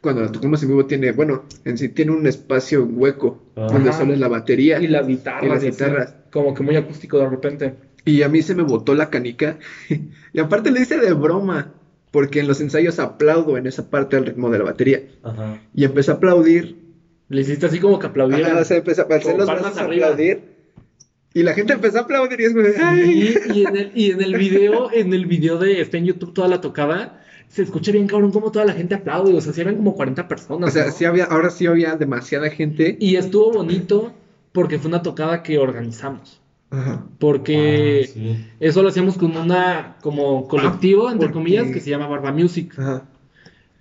cuando la tocamos en vivo, tiene, bueno, en sí tiene un espacio hueco, Ajá. donde solo es la batería. Y las guitarras. Y las guitarras. Como que muy acústico de repente. Y a mí se me botó la canica. y aparte le hice de broma, porque en los ensayos aplaudo en esa parte al ritmo de la batería. Ajá. Y empecé a aplaudir. Le hiciste así como que aplaudieran. Ajá, o sea, empecé a Como los brazos a aplaudir. Y la gente empezó a aplaudir y es como. Y, y en el, y en el video, en el video de está en YouTube toda la tocada, se escucha bien cabrón como toda la gente aplaude, o sea, si eran como 40 personas. O sea, ¿no? sí había, ahora sí había demasiada gente. Y estuvo bonito porque fue una tocada que organizamos. Ajá. Porque Ah, sí. eso lo hacíamos con una como colectivo, entre porque- comillas, que se llama Barba Music. Ajá.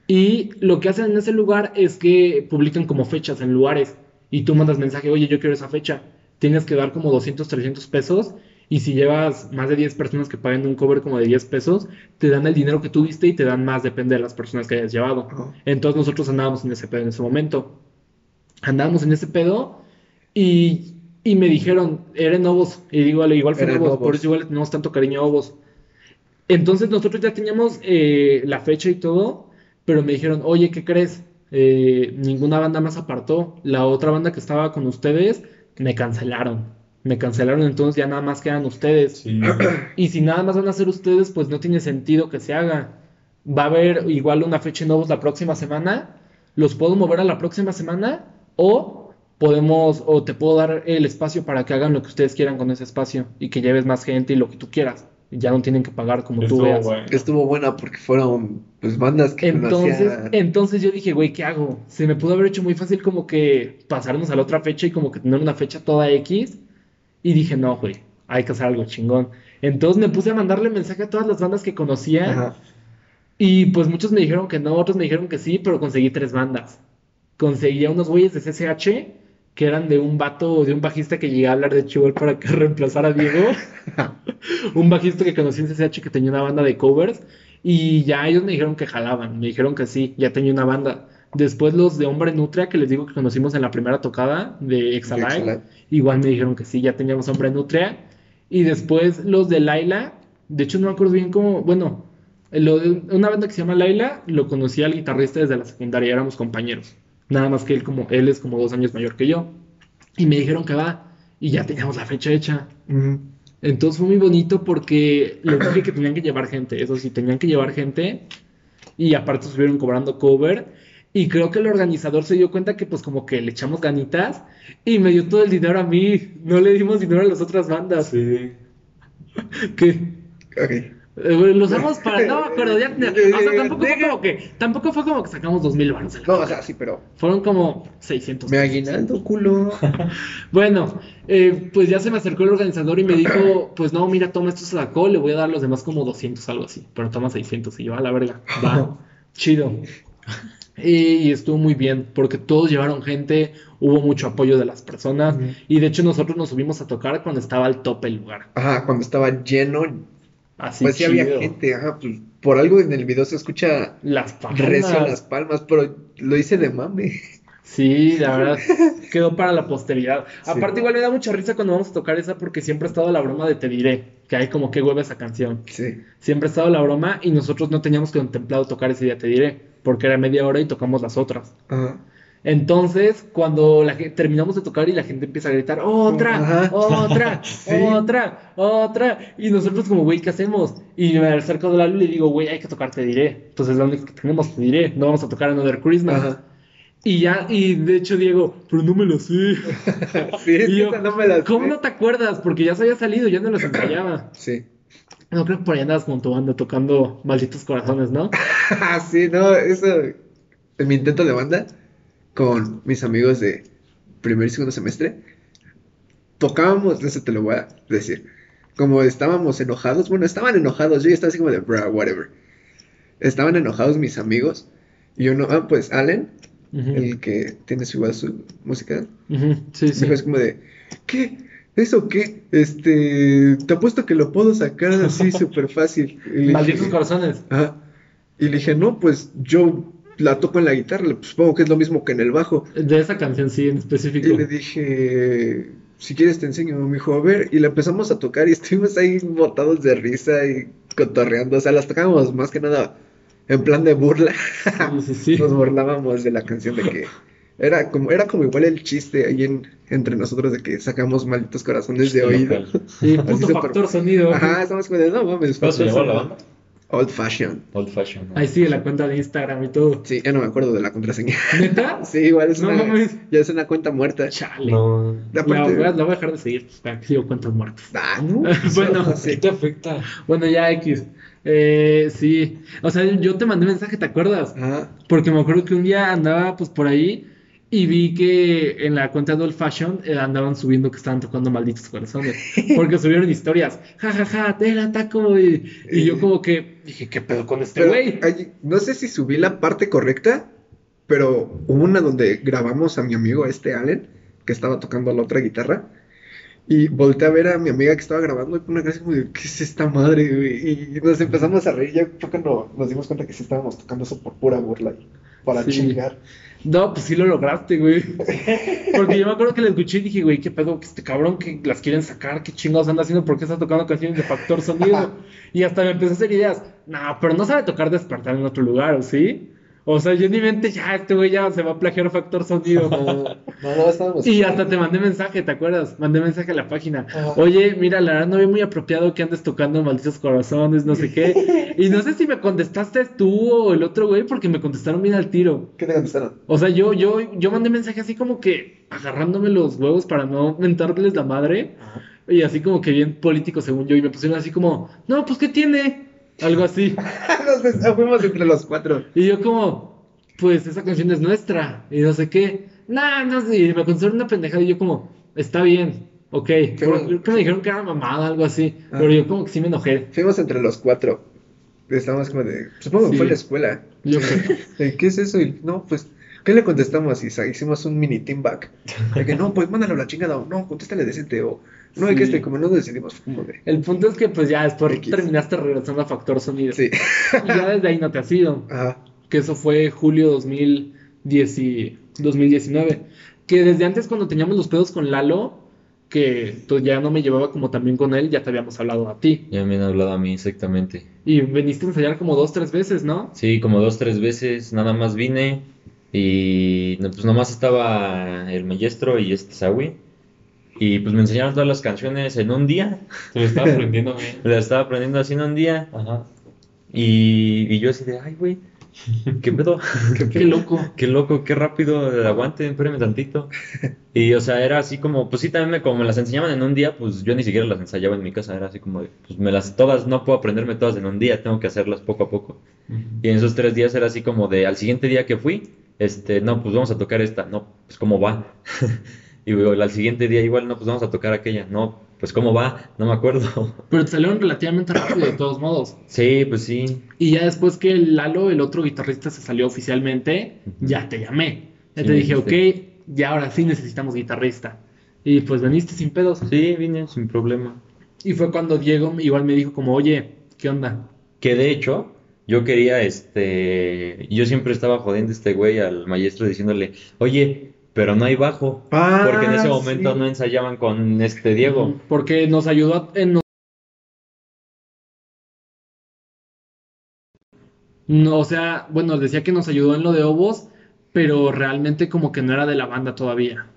Y lo que hacen en ese lugar es que publican como fechas en lugares. Y tú mandas mensaje, oye, yo quiero esa fecha. Tienes que dar como 200, 300 pesos. Y si llevas más de 10 personas que paguen un cover como de 10 pesos, te dan el dinero que tuviste y te dan más, depende de las personas que hayas llevado. Ajá. Entonces nosotros andábamos en ese pedo en ese momento. Andábamos en ese pedo y, y me dijeron, eran Novos. Y digo, "Ale, igual fue Novos, por eso igual tenemos tanto cariño a Novos. Entonces nosotros ya teníamos eh, la fecha y todo, pero me dijeron, oye, ¿qué crees? Eh, ninguna banda más apartó. La otra banda que estaba con ustedes me cancelaron. Me cancelaron, entonces ya nada más quedan ustedes. Sí. Y si nada más van a hacer ustedes, pues no tiene sentido que se haga. Va a haber igual una fecha en Novos la próxima semana. Los puedo mover a la próxima semana o podemos o te puedo dar el espacio para que hagan lo que ustedes quieran con ese espacio y que lleves más gente y lo que tú quieras. Ya no tienen que pagar como tú Estuvo veas. bueno. Estuvo buena porque fueron pues bandas que Entonces, conocía. entonces yo dije, güey, ¿qué hago? Se me pudo haber hecho muy fácil como que pasarnos a la otra fecha y como que tener una fecha toda X. Y dije, no, güey, hay que hacer algo chingón. Entonces me puse a mandarle mensaje a todas las bandas que conocía. Ajá. Y pues muchos me dijeron que no, otros me dijeron que sí, pero conseguí tres bandas. Conseguí a unos güeyes de CCH que eran de un vato, de un bajista que llegué a hablar de Chihuahua para que reemplazara a Diego. un bajista que conocí en CCH que tenía una banda de covers. Y ya ellos me dijeron que jalaban, me dijeron que sí, ya tenía una banda. Después los de Hombre Nutria, que les digo que conocimos en la primera tocada de Exalai, igual me dijeron que sí, ya teníamos Hombre Nutria. Y después los de Laila, de hecho no me acuerdo bien cómo, bueno, lo de una banda que se llama Laila, lo conocí al guitarrista desde la secundaria, éramos compañeros. Nada más que él como él es como dos años mayor que yo. Y me dijeron que va, y ya teníamos la fecha hecha. Entonces fue muy bonito porque les dije que tenían que llevar gente, eso sí, tenían que llevar gente y aparte estuvieron cobrando cover y creo que el organizador se dio cuenta que pues como que le echamos ganitas y me dio todo el dinero a mí, no le dimos dinero a las otras bandas, Sí. que Ok. eh, lo usamos para, no me acuerdo, ya, o sea, tampoco fue como que, tampoco fue como que sacamos dos mil baros, No, o sea, sí, pero. fueron como 600 Me aguinaldo, culo. Bueno, eh, pues ya se me acercó el organizador y me dijo, pues no, mira, toma esto se sacó, le voy a dar los demás como 200, algo así, pero toma 600 y yo a la verga, va, chido. Y, estuvo muy bien, porque todos llevaron gente, hubo mucho apoyo de las personas y de hecho nosotros nos subimos a tocar cuando estaba al tope el lugar. Ajá, cuando estaba lleno, Así pues sí había gente. Ajá, pues por algo en el video se escucha Las palmas. recio las palmas, pero lo hice de mame. Sí, la verdad, quedó para la posteridad. Sí. Aparte igual me da mucha risa cuando vamos a tocar esa porque siempre ha estado la broma de Te diré, que hay como que hueva esa canción. Sí. Siempre ha estado la broma y nosotros no teníamos contemplado tocar ese día, te diré, porque era media hora y tocamos las otras. Ajá. Entonces, cuando la gente, terminamos de tocar y la gente empieza a gritar, otra, Ajá. otra, Sí. otra, otra, y nosotros como, güey, ¿qué hacemos? Y me acerco de Lalo y le digo, güey, hay que tocar, te diré. Entonces, la única que tenemos, te diré, no vamos a tocar Another Christmas. Ajá. Y ya, y de hecho Diego, pero no me lo sé. Sí, es yo, no me la ¿Cómo sé. no te acuerdas? Porque ya se había salido, ya no los ensayaba. Sí. No creo que por ahí andabas con tu banda tocando Malditos Corazones, ¿no? Sí, no, eso. En mi intento de banda, con mis amigos de primer y segundo semestre, tocábamos, eso te lo voy a decir. Como estábamos enojados, bueno, estaban enojados, yo ya estaba así como de, bro, whatever. Estaban enojados mis amigos, y uno, ah, pues Allen, El que tiene su igual su música, ujú, Sí, sí. así como de, ¿qué? ¿Eso qué? Este, te apuesto que lo puedo sacar así súper fácil. Y Malditos dije, Corazones. Ajá. Y le dije, no, pues yo la toco en la guitarra, pues, supongo que es lo mismo que en el bajo. De esa canción, sí, en Y específico. le dije, si quieres te enseño, me dijo, a ver, y la empezamos a tocar y estuvimos ahí botados de risa y cotorreando, o sea, las tocábamos más que nada en plan de burla. Sí, sí, sí. Nos burlábamos de la canción de que era como, era como igual el chiste ahí en, entre nosotros de que sacamos malditos corazones de oído. Sí, puto factor sonido. Ajá, estamos como de, no mames, ¿Cómo se factor llamó la sonido". banda? Old Fashion. Old Fashion. ¿no? Ahí sigue la cuenta de Instagram y todo. Sí, ya no me acuerdo de la contraseña. ¿Neta? Sí, igual es No una, mames. ya es una cuenta muerta. Chale. No. La, voy a, la voy a dejar de seguir para que sigo cuentas muertas. Ah, ¿no? Bueno, ¿Qué sí. te afecta? Bueno, ya X. Eh, sí. O sea, yo te mandé mensaje, ¿te acuerdas? Ajá. Porque me acuerdo que un día andaba pues por ahí y vi que en la cuenta de Old Fashion eh, andaban subiendo que estaban tocando malditos corazones. Porque subieron historias. Ja, ja, ja, te la ataco. Y, y yo como que dije, ¿qué pedo con este güey? no sé si subí la parte correcta, pero hubo una donde grabamos a mi amigo este Allen, que estaba tocando la otra guitarra, y volteé a ver a mi amiga que estaba grabando y con una cara como de, ¿qué es esta madre? güey?" Y nos empezamos a reír, ya fue cuando nos dimos cuenta que sí estábamos tocando eso por pura burla, y para Sí. chingar. No, pues sí lo lograste, güey. Porque yo me acuerdo que le escuché y dije, güey, qué pedo, que este cabrón que las quieren sacar, qué chingados anda haciendo, ¿por qué está tocando canciones de factor sonido? Y hasta me empecé a hacer ideas. No, pero no sabe tocar despertar en otro lugar, ¿o sí? O sea, yo en mi mente, ya, este güey ya se va a plagiar factor sonido. No, no, no, estábamos... Y hasta te mandé mensaje, ¿te acuerdas? Mandé mensaje a la página. Ajá. Oye, mira, la verdad no veo muy apropiado que andes tocando malditos corazones, no sé qué. Y no sé si me contestaste tú o el otro güey, porque me contestaron bien al tiro. ¿Qué te contestaron? O sea, yo, yo, yo mandé mensaje así como que agarrándome los huevos para no mentarles la madre. Y así como que bien político según yo. Y me pusieron así como, no, pues ¿qué tiene? Algo así. Nos des- fuimos entre los cuatro. Y yo como, pues esa canción es nuestra. Y no sé qué. Nah, no sé. Y me contestaron una pendejada y yo como, está bien, ok. Creo que me dijeron que era mamada, algo así. Ah. Pero yo como que sí me enojé. Fuimos entre los cuatro. Estábamos como de, supongo que Sí. fue en la escuela. Yo creo. ¿Qué es eso? Y no, pues, ¿qué le contestamos? Y hicimos un mini team back. De que no, pues mándalo a la chingada, o no, contéstale decente, o no, hay que este, como no decidimos, como de. El punto es que pues ya después X. terminaste regresando a Factor Sonido. Sí. Y ya desde ahí no te has ido. Ajá. que eso fue julio 2010 y- 2019. Que desde antes cuando teníamos los pedos con Lalo, que tú ya no me llevaba como también con él, ya te habíamos hablado a ti. Ya me han hablado a mí exactamente. Y viniste a ensayar como dos, tres veces, ¿no? Sí, como dos, tres veces nada más vine y pues nomás estaba el maestro y este Sawi. Y pues me enseñaron todas las canciones en un día. Se lo estaba aprendiendo bien. Las estaba aprendiendo así en un día. Ajá. Y, y yo así de, ay, güey, ¿qué pedo? Qué loco. Qué loco, qué rápido, aguante, espérame tantito. Y, o sea, era así como, pues sí, también me, como me las enseñaban en un día, pues yo ni siquiera las ensayaba en mi casa, era así como de, pues me las todas, no puedo aprenderme todas en un día, tengo que hacerlas poco a poco. Y en esos tres días era así como de, al siguiente día que fui, este, no, pues vamos a tocar esta, no, pues cómo va. y luego, al siguiente día igual, no, pues vamos a tocar aquella, no, pues cómo va, no me acuerdo. Pero te salieron relativamente rápido de todos modos. sí, pues sí, Y ya después que Lalo, el otro guitarrista, se salió oficialmente, ya te llamé. Ya Sí, te dije, ok, ya ahora sí necesitamos guitarrista. Y pues veniste sin pedos. sí, vine sin problema. Y fue cuando Diego igual me dijo como, oye, ¿qué onda? Que de hecho, yo quería, este, yo siempre estaba jodiendo a este güey al maestro diciéndole, oye, pero no hay bajo, Ah, porque en ese momento sí. no ensayaban con este Diego. Porque nos ayudó a- en... No, o sea, bueno, decía que nos ayudó en lo de Obos, pero realmente como que no era de la banda todavía.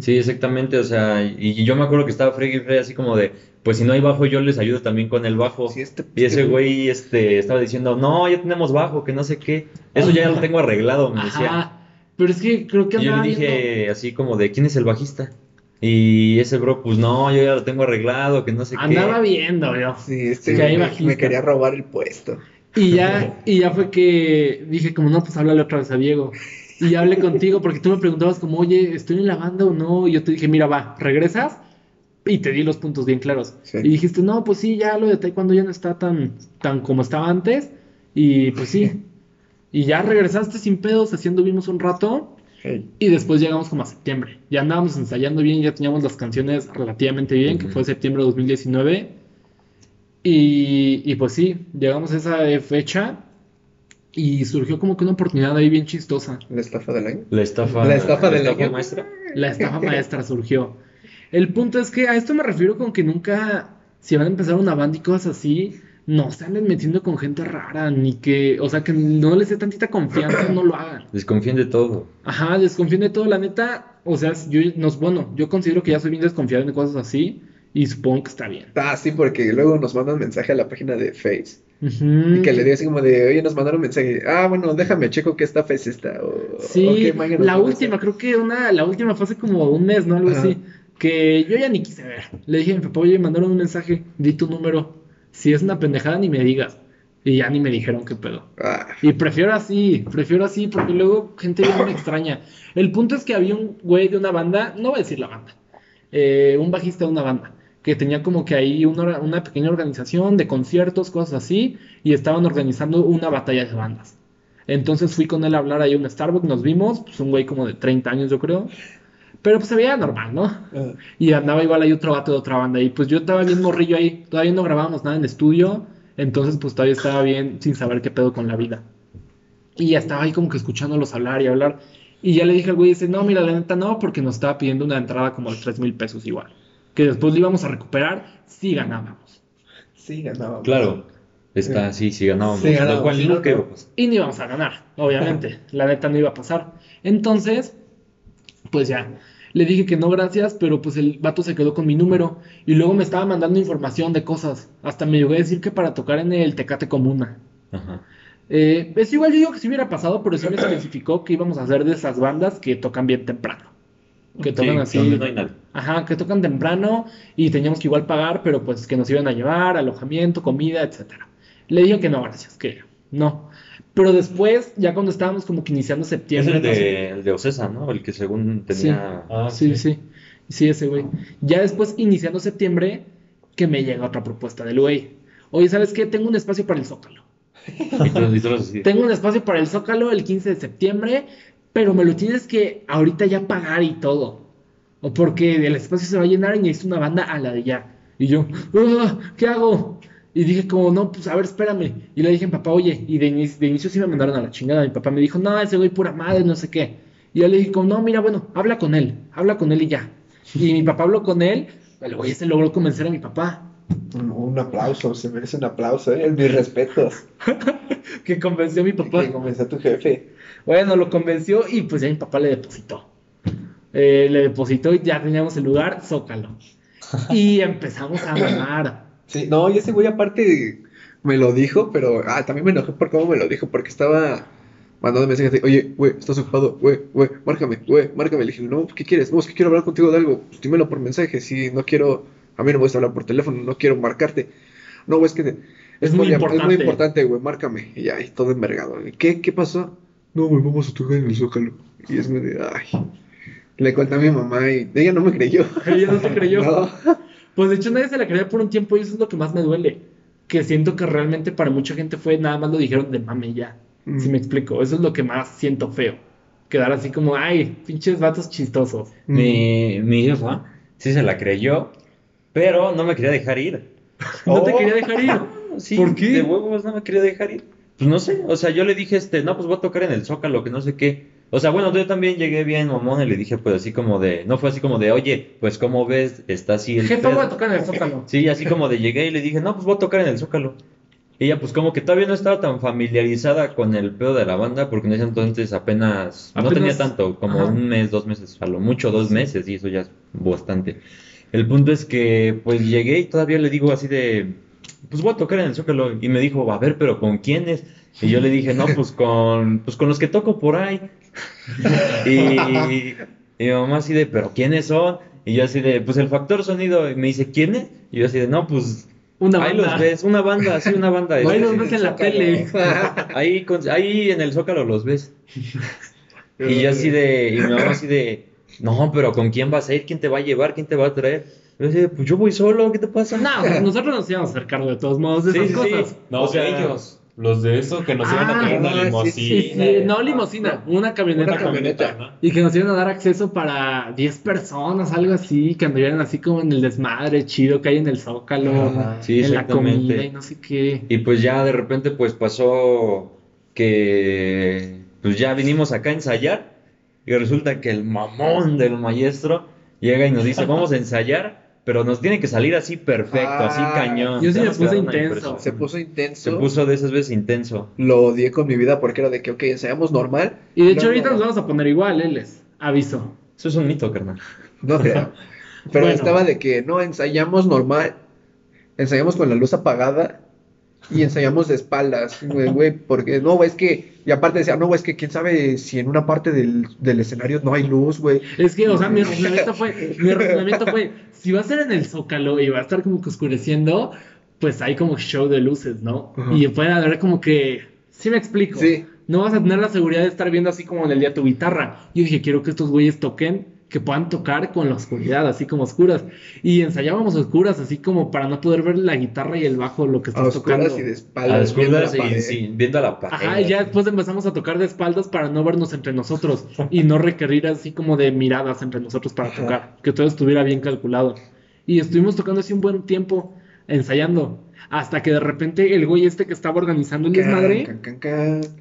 Sí, exactamente, o sea, y, y yo me acuerdo que estaba Freggy Frey así como de, pues si no hay bajo yo les ayudo también con el bajo. Sí, este- Y ese güey, este, estaba diciendo, no, ya tenemos bajo, que no sé qué, eso ya lo tengo arreglado, me decía. Pero es que creo que Y yo andaba le viendo- dije así como de, ¿quién es el bajista? Y ese bro, pues no, yo ya lo tengo arreglado, que no sé Andaba qué. viendo yo. Sí, este Que me quería robar el puesto. Y ya, y ya fue que dije como, no, pues háblale otra vez a Diego. Y hablé contigo porque tú me preguntabas como, oye, ¿estoy en la banda o no? Y yo te dije, mira, va, ¿regresas? Y te di los puntos bien claros. Sí. Y dijiste, no, pues sí, ya lo de taekwondo ya no está tan, tan como estaba antes. Y pues sí. Y ya regresaste sin pedos, así anduvimos un rato. Y después llegamos como a septiembre. Ya andábamos ensayando bien, ya teníamos las canciones relativamente bien, que Ujú. fue septiembre de 2019. Y, y pues sí, llegamos a esa fecha y surgió como que una oportunidad ahí bien chistosa. La estafa del año. La estafa, La estafa del año. maestra. La estafa maestra surgió. El punto es que a esto me refiero con que nunca, si van a empezar una banda y cosas así, no se anden metiendo con gente rara, ni que, o sea, que no les dé tantita confianza, no lo hagan. Desconfíen de todo. Ajá, desconfíen de todo, la neta. O sea, yo, no, bueno, yo considero que ya soy bien desconfiado en cosas así y supongo que está bien. Ah, sí, porque luego nos mandan mensaje a la página de Face. Y que le digo así como de, oye, nos mandaron un mensaje. Ah, bueno, déjame checo qué estafa es esta. O, Sí, la última, esta. creo que una, la última fue hace como un mes, ¿no? Algo Ajá. así. Que yo ya ni quise ver. Le dije a mi papá, oye, mandaron un mensaje, di tu número. Si es una pendejada, ni me digas. Y ya ni me dijeron qué pedo. Ah, Y prefiero así, prefiero así, porque luego gente bien me extraña. El punto es que había un güey de una banda, no voy a decir la banda, eh, un bajista de una banda, que tenía como que ahí una, una pequeña organización de conciertos, cosas así, y estaban organizando una batalla de bandas. Entonces fui con él a hablar ahí a un Starbucks, nos vimos, pues un güey como de 30 años yo creo, pero pues se veía normal, ¿no? Y andaba igual ahí otro vato de otra banda. Y pues yo estaba bien morrillo ahí. Todavía no grabábamos nada en estudio. Entonces pues todavía estaba bien sin saber qué pedo con la vida. Y ya estaba ahí como que escuchándolos hablar y hablar. Y ya le dije al güey, dice, no, mira, la neta no, porque nos estaba pidiendo una entrada como de 3 mil pesos igual. Que después le íbamos a recuperar si ganábamos. sí, ganábamos. Claro. Está, sí, sí ganábamos. Sí, ganábamos, Lo cual sí, no no. Y no íbamos a ganar, obviamente. La neta no iba a pasar. Entonces, pues ya. Le dije que no, gracias, pero pues el vato se quedó con mi número. Y luego me estaba mandando información de cosas. Hasta me llegó a decir que para tocar en el Tecate Comuna. Ajá. Eh, es igual, yo digo que si hubiera pasado, pero sí me especificó que íbamos a hacer de esas bandas que tocan bien temprano. Que tocan Sí, así. donde no hay nadie. Ajá, que tocan temprano y teníamos que igual pagar, pero pues que nos iban a llevar, alojamiento, comida, etcétera. Le dije que no, gracias, que no. Pero después, ya cuando estábamos como que iniciando Es septiembre, el no sé- de, el de Ocesa, ¿no? El que según tenía. Ah, sí, sí, sí, ese güey. Ya después, iniciando septiembre, que me llega otra propuesta del güey. Oye, ¿sabes qué? Tengo un espacio para el Zócalo. Tengo un espacio para el Zócalo el 15 de septiembre, pero me lo tienes que ahorita ya pagar y todo. O porque el espacio se va a llenar y necesito una banda a la de ya. Y yo, "Ah, ¿qué hago? Y dije como, no, pues a ver, espérame. Y le dije a mi papá, oye, y de, inicio, de inicio sí me mandaron a la chingada. Mi papá me dijo, no, ese güey pura madre, no sé qué. Y yo le dije como, no, mira, bueno, habla con él, habla con él y ya. Y mi papá habló con él, el güey se logró convencer a mi papá. Un, aplauso, se merece un aplauso, ¿eh? Mis respetos. Que convenció a mi papá. Que comenzó a tu jefe. Bueno, lo convenció y pues ya mi papá le depositó. Eh, le depositó y ya teníamos el lugar, Zócalo. Y empezamos a mamar. Sí, no, y ese güey aparte me lo dijo, pero ah, también me enojé por cómo me lo dijo, porque estaba mandando mensajes de, oye, güey, estás ocupado, güey, güey, márcame, güey, márcame. Le dije, no, ¿qué quieres? No, es que quiero hablar contigo de algo, pues dímelo por mensaje, si no quiero, a mí no me gusta hablar por teléfono, no quiero marcarte. No, güey, es que Es muy es importante. muy importante, güey, márcame. Y ya, y todo envergado. ¿Y ¿Qué, qué pasó? No, güey, vamos a tocar en el Zócalo. Y es muy de, ay. Le conté a mi mamá y ella no me creyó. Ella no te creyó. No. Pues de hecho nadie se la creyó por un tiempo y eso es lo que más me duele. Que siento que realmente para mucha gente fue nada más lo dijeron de mame y ya. Mm. Si me explico. Eso es lo que más siento feo. Quedar así como, ay, pinches vatos chistosos. Mi, mi jefa sí se la creyó, pero no me quería dejar ir. No te Oh. quería dejar ir. Sí, ¿Por qué? De huevos no me quería dejar ir. Pues no sé, o sea, yo le dije, este, no, pues voy a tocar en el Zócalo, que no sé qué. O sea, bueno, yo también llegué bien mamón y le dije, pues así como de, no fue así como de, oye, pues como ves, está así el Jefa, pedo". voy a tocar en el Zócalo. Sí, así como de llegué y le dije, no, pues voy a tocar en el Zócalo. Ella pues como que todavía no estaba tan familiarizada con el pedo de la banda, porque en ese entonces apenas, no tenía tanto, como Ajá. un mes, dos meses, a lo mucho dos meses, y eso ya es bastante. El punto es que pues llegué y todavía le digo así de, pues voy a tocar en el Zócalo, y me dijo, a ver, pero ¿con quiénes? Y yo le dije, no, pues con, pues con los que toco por ahí. Y, y mi mamá así de, ¿pero quiénes son? Y yo así de, pues el factor sonido. Y me dice, ¿quiénes? Y yo así de, no, pues Una ahí los ves, una banda, sí, una banda. Ahí este, los ves en la tele. Ahí, con- ahí en el Zócalo los ves. Y yo así de, y mi mamá así de, no, pero ¿con quién vas a ir? ¿Quién te va a llevar? ¿Quién te va a traer? Yo pues yo voy solo, ¿qué te pasa? No, pues nosotros nos íbamos a hacer cargo de todos modos de Sí, esas sí, cosas. sí. No, O sea, ellos. Los de eso que nos iban Ah, a traer una sí, sí, limosina. Sí, sí, no limosina, una camioneta. Una camioneta. ¿no? Y que nos iban a dar acceso para 10 personas, algo así, que anduvieran así como en el desmadre chido que hay en el Zócalo, Ajá. En la comida y no sé qué. Y pues ya de repente pues pasó que pues ya vinimos acá a ensayar y resulta que el mamón del maestro llega y nos dice, vamos a ensayar, pero nos tiene que salir así perfecto, así Ah, cañón. yo sí me puse intenso. Se puso intenso. Se puso de esas veces intenso. Lo odié con mi vida porque era de que, ok, ensayamos normal. Y de hecho No, ahorita no, nos vamos a poner igual, él les aviso. Eso es un mito, carnal. No creo. Pero Bueno. estaba de que no, ensayamos normal. Ensayamos con la luz apagada. Y ensayamos de espaldas, güey, güey, porque no, güey, es que, y aparte decía, no, güey, es que quién sabe si en una parte del, del escenario no hay luz, güey. Es que, o sea, mi razonamiento fue, mi razonamiento fue, si va a ser en el Zócalo y va a estar como que oscureciendo, pues hay como show de luces, ¿no? Y pueden haber como que, sí me explico. Sí. No vas a tener la seguridad de estar viendo así como en el día tu guitarra. Yo dije, quiero que estos güeyes toquen, que puedan tocar con la oscuridad, así como oscuras. Y ensayábamos oscuras, así como para no poder ver la guitarra y el bajo, lo que A estás oscuras tocando. y de A espaldas. las viendo curvas la y sí, viendo a la pared. Ajá, y ya después empezamos a tocar de espaldas para no vernos entre nosotros y no requerir así como de miradas entre nosotros para Ajá. tocar, que todo estuviera bien calculado. Y estuvimos tocando así un buen tiempo, ensayando, hasta que de repente el güey este que estaba organizando el desmadre,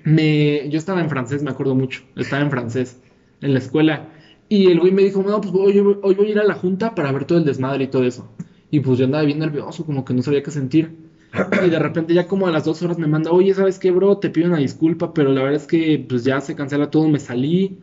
me... yo estaba en francés, me acuerdo mucho, estaba en francés en la escuela, y el güey me dijo, no, pues hoy, voy a ir a la junta para ver todo el desmadre y todo eso. Y pues yo andaba bien nervioso, como que no sabía qué sentir. Y de repente ya como a las dos horas me manda, oye, ¿sabes qué, bro? Te pido una disculpa, pero la verdad es que pues ya se cancela todo, me salí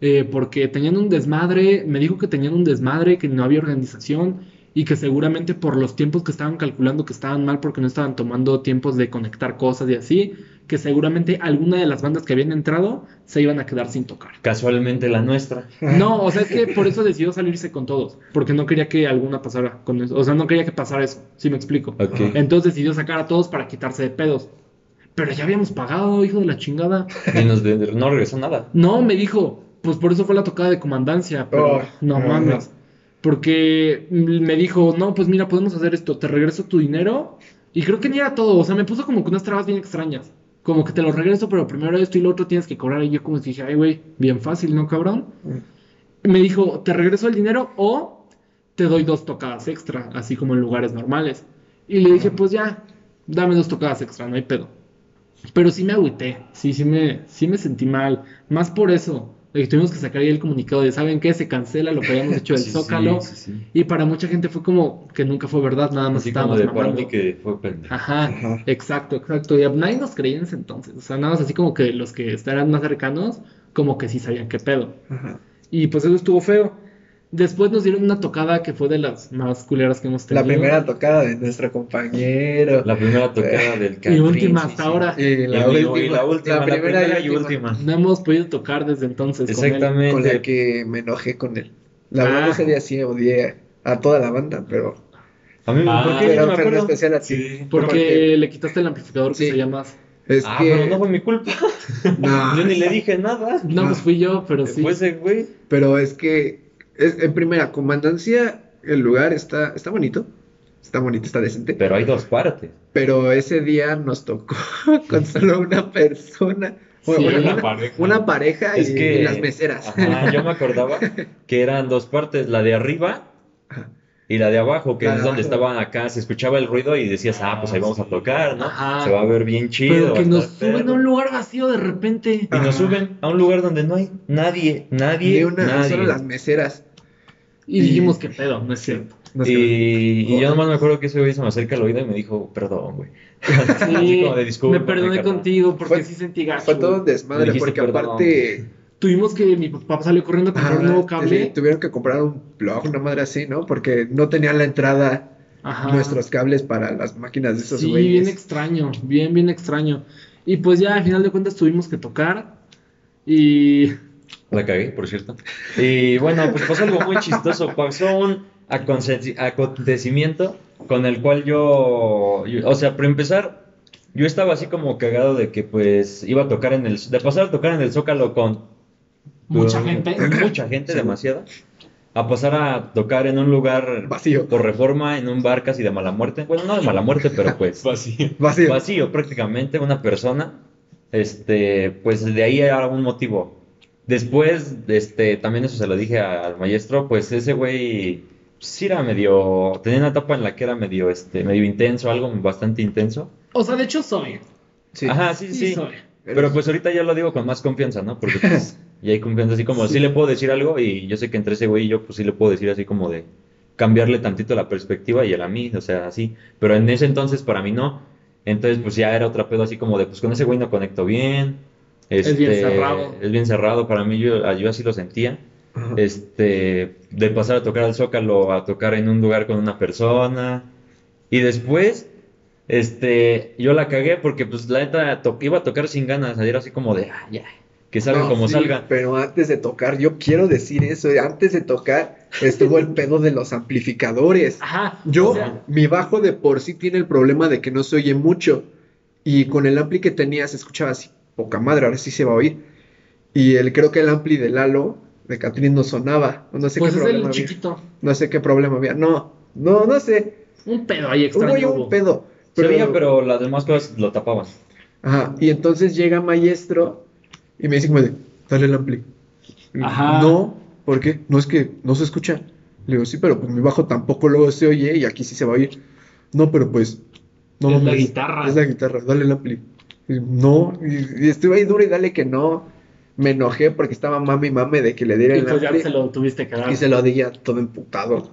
eh, porque tenían un desmadre, me dijo que tenían un desmadre, que no había organización y que seguramente por los tiempos que estaban calculando que estaban mal porque no estaban tomando tiempos de conectar cosas y así, que seguramente alguna de las bandas que habían entrado se iban a quedar sin tocar. Casualmente la nuestra. No, o sea, es que por eso decidió salirse con todos, porque no quería que alguna pasara con eso, o sea, no quería que pasara eso, si me explico. Entonces decidió sacar a todos para quitarse de pedos. Pero ya habíamos pagado, hijo de la chingada. Y nos de- no regresó nada. No, me dijo, pues por eso fue la tocada de comandancia, pero Oh, no no, mames. Porque me dijo, no, pues mira, podemos hacer esto, te regreso tu dinero. Y creo que ni era todo, o sea, me puso como que unas trabas bien extrañas. Como que te lo regreso, pero primero esto y lo otro tienes que cobrar. Y yo como dije, ay, güey, bien fácil, ¿no, cabrón? Me dijo, te regreso el dinero o te doy dos tocadas extra, así como en lugares normales. Y le dije, pues ya, dame dos tocadas extra, no hay pedo. Pero sí me agüité, sí, sí me, sí me sentí mal. Más por eso, que tuvimos que sacar ahí el comunicado de, ¿saben qué? Se cancela lo que habíamos hecho del Sí, Zócalo. sí, sí, sí. Y para mucha gente fue como que nunca fue verdad, nada más Así como estábamos de para mí que fue pendejo. Ajá, Ajá. exacto, exacto. Y a- nadie nos creía en ese entonces. O sea, nada más así como que los que estaban más cercanos, como que sí sabían qué pedo. Ajá. Y pues eso estuvo feo. Después nos dieron una tocada que fue de las más culeras que hemos La tenido. primera tocada de nuestro compañero. La primera tocada del Y Catrín, última sí, hasta sí. ahora. Y la, Y última, y la última, la primera y última. No hemos podido tocar desde entonces. con él. Exactamente. con la que me enojé con él. La Ah. verdad ese día sí odié a toda la banda, pero A mí, Ah, ¿por qué? No me acuerdo. especial a ti. Sí. Porque Porque- le quitaste el amplificador que Sí. se llama. Es Ah, que pero no fue mi culpa. no, Yo ni le dije nada. No, pues fui yo, pero sí. Fue ese güey. pero es que es, en primera comandancia el lugar está está bonito, está bonito, está decente, Pero hay dos partes. pero ese día nos tocó con solo una persona, bueno, Sí, bueno, una una, pareja. una pareja Es y, que- y las meseras. Ajá, yo me acordaba que eran dos partes, la de arriba y la de abajo, que es donde estaban acá, se escuchaba el ruido y decías, ah, pues ahí vamos a tocar, ¿no? Ajá. Se va a ver bien chido. pero que a nos suben perro". a un lugar vacío de repente. Y nos suben a un lugar donde no hay nadie, nadie, Ni una, nadie. solo las meseras. Y dijimos, ¿qué pedo? No es cierto. Nos Y, quedamos- y yo nomás me acuerdo que ese güey se me acerca al oído y me dijo, perdón, güey. Así Sí, como de disculpa. me perdoné contigo porque Fue- sí sentí gacho. Fue todo un desmadre porque perdón. aparte Tuvimos que, mi papá salió corriendo a comprar ajá, un nuevo cable. tuvieron que comprar un plug, una madre así, ¿no? Porque no tenían la entrada Ajá. nuestros cables para las máquinas de esos Sí, güeyes. bien extraño, bien, bien extraño. Y pues ya al final de cuentas tuvimos que tocar. Y La cagué, por cierto. Y bueno, pues pasó algo muy chistoso. Pasó un aconte- acontecimiento con el cual yo, yo- o sea, para empezar, yo estaba así como cagado de que pues iba a tocar en el, de pasar a tocar en el Zócalo con Mucha con gente. mucha gente, demasiada, a pasar a tocar en un lugar Vacío. por reforma, en un bar casi de mala muerte. Bueno, no de mala muerte, pero pues Vacío. Vacío. vacío prácticamente, una persona, este, pues de ahí era un motivo. Después, este, también eso se lo dije a- al maestro, pues ese güey sí era medio, tenía una etapa en la que era medio, este, medio intenso, algo bastante intenso. O sea, de hecho soy. Sí. Ajá, sí, sí. soy. Pero pues ahorita ya lo digo con más confianza, ¿no? Porque pues ya hay confianza así como, sí. le puedo decir algo y yo sé que entre ese güey y yo pues sí le puedo decir así como de cambiarle tantito la perspectiva y él a mí, o sea, así. Pero en ese entonces para mí no. Entonces pues ya era otra pedo así como de, pues con ese güey no conecto bien. Es bien este, cerrado. Es bien cerrado, para mí yo, yo así lo sentía. Ajá. Este, de pasar a tocar al Zócalo a tocar en un lugar con una persona. Y después, este, yo la cagué porque pues la neta iba a tocar sin ganas, era así como de, ah, ya, que salga No, como sí, salga. Pero antes de tocar, yo quiero decir eso. Antes de tocar, estuvo el pedo de los amplificadores. Ajá. Yo, o sea, mi bajo de por sí tiene el problema de que no se oye mucho. Y con el ampli que tenía se escuchaba así, poca madre, ahora sí se va a oír. Y el, creo que el ampli de Lalo, de Catrín, no sonaba. No sé pues qué es problema el había. chiquito. No sé qué problema había. No, no, no sé. Un pedo ahí Hubo extraño. ya un hubo. pedo. Se veía, pero las demás cosas lo tapaban. Ajá, y entonces llega maestro y me dice como de, dale el ampli. Ajá. No, ¿por qué? No es que no se escucha. Le digo, sí, pero pues mi bajo tampoco luego se oye y aquí sí se va a oír. No, pero pues, no Es la guitarra. Es la guitarra, dale el ampli. No, y, y estuve ahí duro y dale que no. Me enojé porque estaba mame y mame de que le diera Y el pues ya se lo tuviste que dar. Y se lo di ya todo emputado.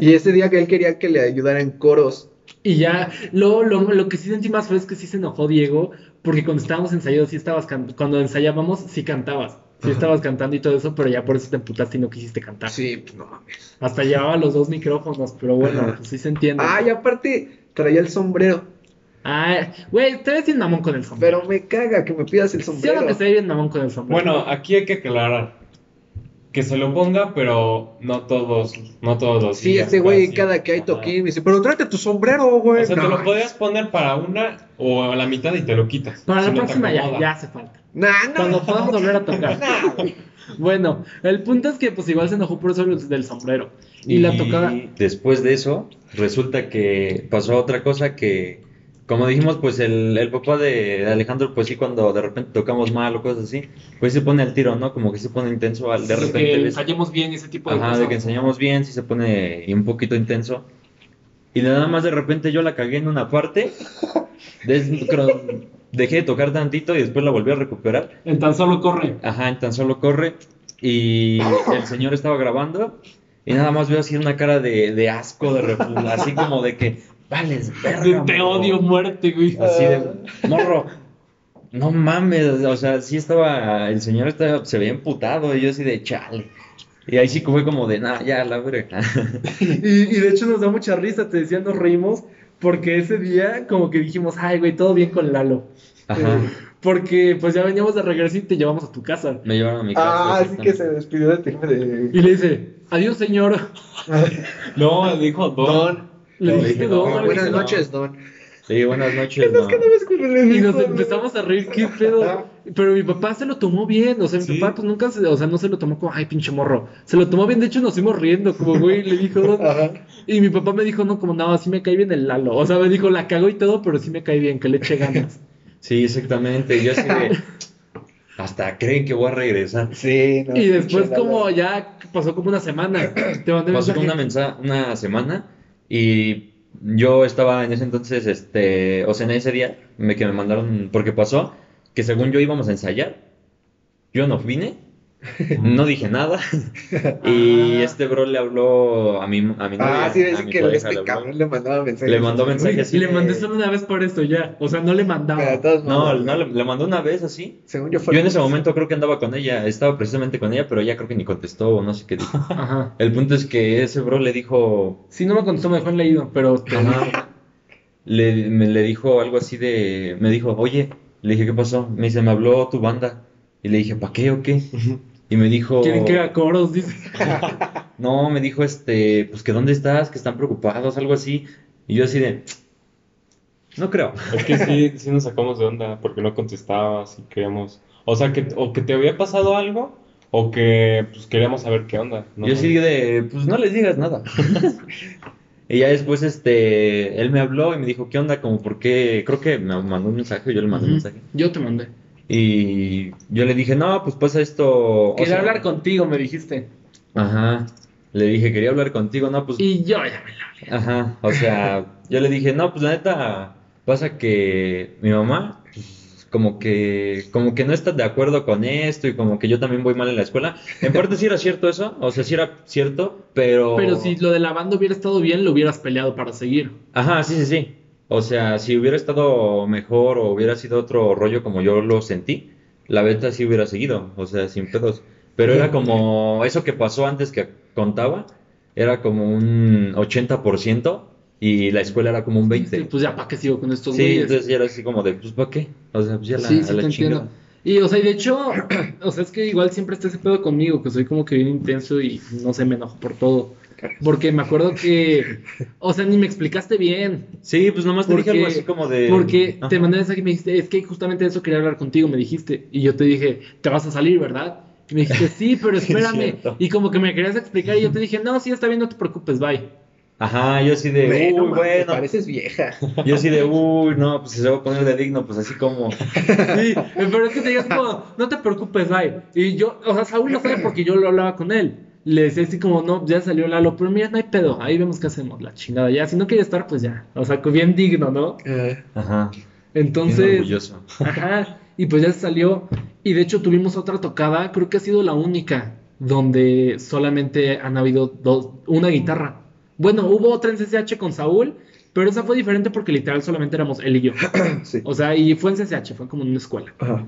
y ese día que él quería que le ayudara en coros. Y ya, lo, lo, lo que sí sentí más fue es que sí se enojó Diego, porque cuando estábamos ensayando, sí estabas cuando ensayábamos, sí cantabas. Sí estabas cantando y todo eso, pero ya por eso te emputaste y no quisiste cantar. Sí, pues no mames. Hasta llevaba los dos micrófonos, pero bueno, pues sí se entiende. Ah, y aparte traía el sombrero. Ah, güey, te ves bien mamón con el sombrero. Pero me caga que me pidas el Sí, sombrero. no que se ve bien mamón con el sombrero. Bueno, aquí hay que aclarar que se lo ponga, pero no todos, no todos los Sí, días, este güey, cada que hay toquín, me dice, pero tráete tu sombrero, güey. O sea, te lo podías poner para una o a la mitad y te lo quitas. Para Si la no próxima ya, ya hace falta. Nah, no. Cuando podamos volver a tocar. Bueno, el punto es que pues igual se enojó por eso del del sombrero. Y, la tocada. después de eso, resulta que pasó otra cosa que, como dijimos, pues el, el papá de, de Alejandro, pues sí, cuando de repente tocamos mal o cosas así, pues se pone al tiro, ¿no? Como que se pone intenso, al, de de repente que ensayemos bien y ese tipo de Ajá, cosas. de que enseñamos bien, sí se pone un poquito intenso. Y nada más de repente yo la cagué en una parte, des- dejé de tocar tantito y después la volví a recuperar. En tan solo corre. Ajá, en tan solo corre. Y el señor estaba grabando y nada más veo así una cara de, de asco, de repul- así como de que, vales, verga, te morro". odio muerte, güey. Así de, morro, no mames, o sea, sí estaba, el señor estaba, se veía emputado y yo así de, chale. Y ahí sí que fue como de, nah, ya, la verga. Y, y de hecho nos da mucha risa, te decía, nos reímos porque ese día como que dijimos, ay, güey, todo bien con Lalo. Ajá. Eh, porque pues ya veníamos de regreso y te llevamos a tu casa. Me llevaron a mi casa. Ah, sí que se despidió de ti. De... Y le dice, adiós, señor. No, dijo Don. Don. Le dije, "No, no, güey". Buenas no. noches, Don. Sí, buenas noches. Es no. que no ves cómo le Y nos empezamos a reír, qué pedo. Pero mi papá se lo tomó bien, o sea, mi Sí. papá pues nunca se, o sea, no se lo tomó como, ay, pinche morro. Se lo tomó bien, de hecho nos fuimos riendo, como, güey, le dijo, "No". Ajá. Y mi papá me dijo, no, como, no, así me cae bien el Lalo. O sea, me dijo, la cago y todo, pero sí me cae bien, que le eche ganas. Sí, exactamente. Yo así de, hasta creen que voy a regresar. Sí, no. y después como ya pasó como una semana, te mandé Pasó como una, mensa- una semana y yo estaba en ese entonces, este, o sea, en ese día me, que me mandaron, porque pasó que según yo íbamos a ensayar, yo no vine, no dije nada y Ah. este bro le habló a mi, a mi novia, Ah, sí, mi que pareja, este cabrón le mandaba mensajes. Le mandó mensajes así Y le mandé solo una vez por esto ya. O sea, no le mandaba. No, no, le, le mandó una vez así. Según yo fue. Yo en ese momento creo que andaba con ella, estaba precisamente con ella, pero ella creo que ni contestó o no sé qué dijo. Ajá. El punto es que ese bro le dijo, Si no me contestó, me dejó en leído, pero le, me, le dijo algo así de, me dijo, oye, Le dije, ¿qué pasó? Me dice, me habló tu banda. Y le dije, ¿para qué o qué? Y me dijo, Quieren que haga coros, dice. no, me dijo, este, pues que dónde estás, que están preocupados, algo así. Y yo así de, no creo. Es que sí, sí nos sacamos de onda porque no contestabas y queríamos. O sea, que, o que te había pasado algo o que pues queríamos saber qué onda. ¿no? Yo así de, pues no les digas nada. Y ya después, este, él me habló y me dijo, ¿qué onda? Como, ¿por qué? Creo que me mandó un mensaje, yo le mandé un mensaje. Yo te mandé. Y yo le dije, no, pues pasa esto. Quería sea, hablar contigo, me dijiste. Ajá. Le dije, quería hablar contigo, no, pues. Y yo ya me la Ajá. O sea, yo le dije, no, pues la neta, pasa que mi mamá, pues, como que, como que no está de acuerdo con esto y como que yo también voy mal en la escuela. En parte sí era cierto eso, o sea, sí era cierto, pero. Pero si lo de la banda hubiera estado bien, lo hubieras peleado para seguir. Ajá, sí, sí, sí. O sea, si hubiera estado mejor o hubiera sido otro rollo como yo lo sentí, la beta sí hubiera seguido, o sea, sin pedos. Pero era como eso que pasó antes que contaba, era como un 80% y la escuela era como un 20%. Pues ya, ¿para qué sigo con estos Sí, güeyes? entonces ya era así como de, pues, ¿para qué? O sea, pues ya la, Sí, sí, la te chingada. entiendo. Y, o sea, y de hecho, o sea, es que igual siempre está ese pedo conmigo, que soy como que bien intenso y no sé, me enojo por todo. Porque me acuerdo que, o sea, ni me explicaste bien. Sí, pues nomás te dije Porque, algo así como de... porque te mandé mensaje y me dijiste, es que justamente de eso quería hablar contigo, me dijiste. Y yo te dije, te vas a salir, ¿verdad? Y me dijiste, sí, pero Sí, es espérame. y como que me querías explicar y yo te dije, no, sí, está bien, no te preocupes, bye. Ajá, yo así de, Bueno, uy, mames, bueno. pareces vieja. Yo así de, uy, no, pues si se va a poner de digno, pues así como... Sí, pero es que te digas como, no te preocupes, bye. Y yo, o sea, Saúl lo sabe porque yo lo hablaba con él. Le decía así como, no, ya salió Lalo, pero mira, no hay pedo, ahí vemos qué hacemos, la chingada. Ya, si no quiere estar, pues ya. O sea, bien digno, ¿no? Eh, Ajá, bien Entonces, orgulloso. ajá, y pues ya salió. Y de hecho tuvimos otra tocada, creo que ha sido la única, donde solamente han habido dos, una guitarra. Bueno, hubo otra en CCH con Saúl, pero esa fue diferente porque literal solamente éramos él y yo. sí. O sea, y fue en CCH, fue como en una escuela. Ajá.